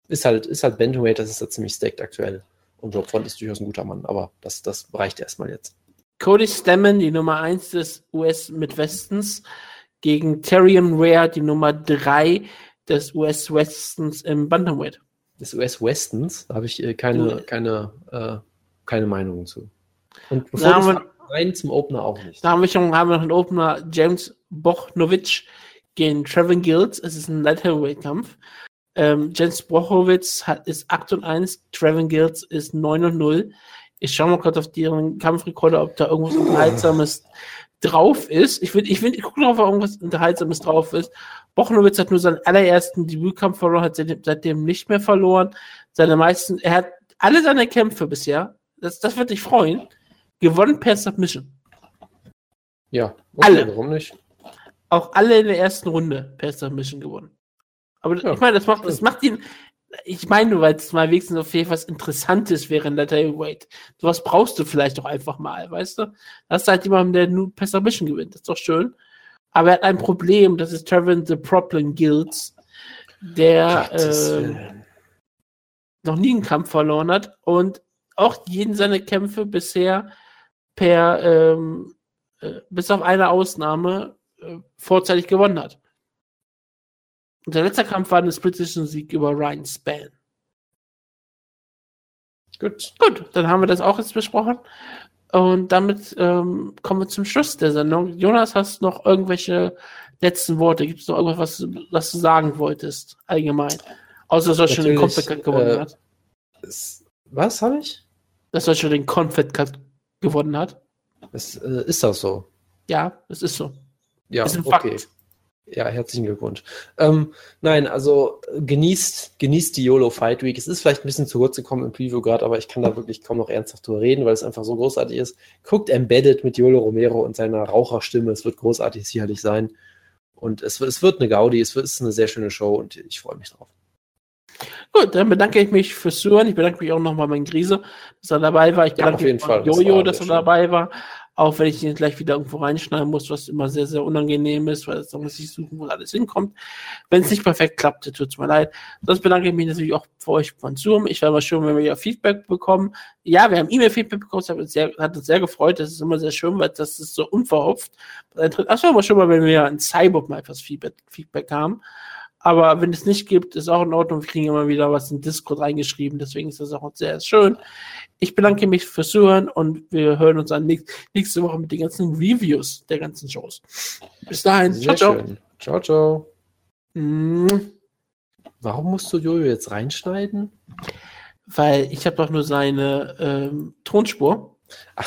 ist halt, ist halt Bantamweight, das ist ja ziemlich stacked aktuell. Und Rob Font ist durchaus ein guter Mann, aber das, das reicht erstmal jetzt. Cody Stammen, die Nummer 1 des US-Midwestens, gegen Tyrion Ware, die Nummer 3 des US-Westens im Bantamweight. des US-Westens. Da habe ich äh, keine, keine, äh, keine Meinung zu. Und bevor Da haben rein zum Opener auch nicht. Da haben wir schon haben wir noch einen Opener James Bochnovic gegen Trevin Gills. Es ist ein Light Heavyweight Kampf. Ähm, James Bochowitz hat, ist 8 und 1, Trevin Gills ist 9 und 0. Ich schaue mal kurz auf deren Kampfrekorder, ob da irgendwas Unterhaltsames drauf ist. Ich will, ich will, ich gucke drauf, ob irgendwas Unterhaltsames drauf ist. Bochnowitz hat nur seinen allerersten Debütkampf verloren, hat seitdem, seitdem nicht mehr verloren. Seine meisten, er hat alle seine Kämpfe bisher, das, das wird dich freuen, gewonnen per Submission. Ja, Alle. warum nicht? Auch alle in der ersten Runde per Submission gewonnen. Aber Ja, ich meine, das macht, das macht ihn, ich meine nur, weil es mal wenigstens auf jeden Fall was Interessantes wäre in der Heavyweight. Sowas brauchst du vielleicht doch einfach mal, weißt du? Das ist halt jemand, der nur per Submission gewinnt. Das ist doch schön. Aber er hat ein Problem, das ist Trevin the Problem Guilds, der äh, noch nie einen Kampf verloren hat und auch jeden seiner Kämpfe bisher per, ähm, äh, bis auf eine Ausnahme, äh, vorzeitig gewonnen hat. Und der letzte Kampf war ein splittischen Sieg über Ryan Span. Gut. Gut, dann haben wir das auch jetzt besprochen. Und damit ähm, kommen wir zum Schluss der Sendung. Jonas, hast du noch irgendwelche letzten Worte? Gibt es noch irgendwas, was, du- was du sagen wolltest, allgemein? Außer, dass schon den Confed Cup gewonnen äh, hat. Es- Was habe ich? Dass er schon den Confed Cup gewonnen hat. Es, äh, ist das so? Ja, das ist so. Ja, ist ein okay. Fakt. Ja, herzlichen Glückwunsch. Ähm, nein, also genießt, genießt die YOLO Fight Week. Es ist vielleicht ein bisschen zu kurz gekommen im Preview gerade, aber ich kann da wirklich kaum noch ernsthaft drüber reden, weil es einfach so großartig ist. Guckt Embedded mit Yolo Romero und seiner Raucherstimme. Es wird großartig sicherlich sein. Und es, wird- es wird eine Gaudi, es wird es ist eine sehr schöne Show und ich freue mich drauf. Gut, dann bedanke ich mich fürs Zuhören. Ich bedanke mich auch nochmal bei Griese, dass er dabei war. Ich Ja, bedanke auf jeden mich Jojo, dass er schön. dabei war. Auch wenn ich ihn gleich wieder irgendwo reinschneiden muss, was immer sehr, sehr unangenehm ist, weil da muss ich suchen, wo alles hinkommt. Wenn es nicht perfekt klappt, tut es mir leid. Sonst bedanke ich mich natürlich auch für euch von Zoom. Ich wäre mal schön, wenn wir ja Feedback bekommen. Ja, wir haben E-Mail-Feedback bekommen, das hat uns, sehr, hat uns sehr gefreut. Das ist immer sehr schön, weil das ist so unverhofft. Aber schon mal, wenn wir in Cyborg mal etwas Feedback, Feedback haben. Aber wenn es nicht gibt, ist auch in Ordnung. Wir kriegen immer wieder was in Discord reingeschrieben. Deswegen ist das auch sehr schön. Ich bedanke mich fürs Zuhören und wir hören uns dann nächst, nächste Woche mit den ganzen Reviews der ganzen Shows. Bis dahin. Sehr ciao, ciao. schön. Ciao, ciao. Mm, Warum musst du Jojo jetzt reinschneiden? Weil ich habe doch nur seine ähm, Tonspur. Ach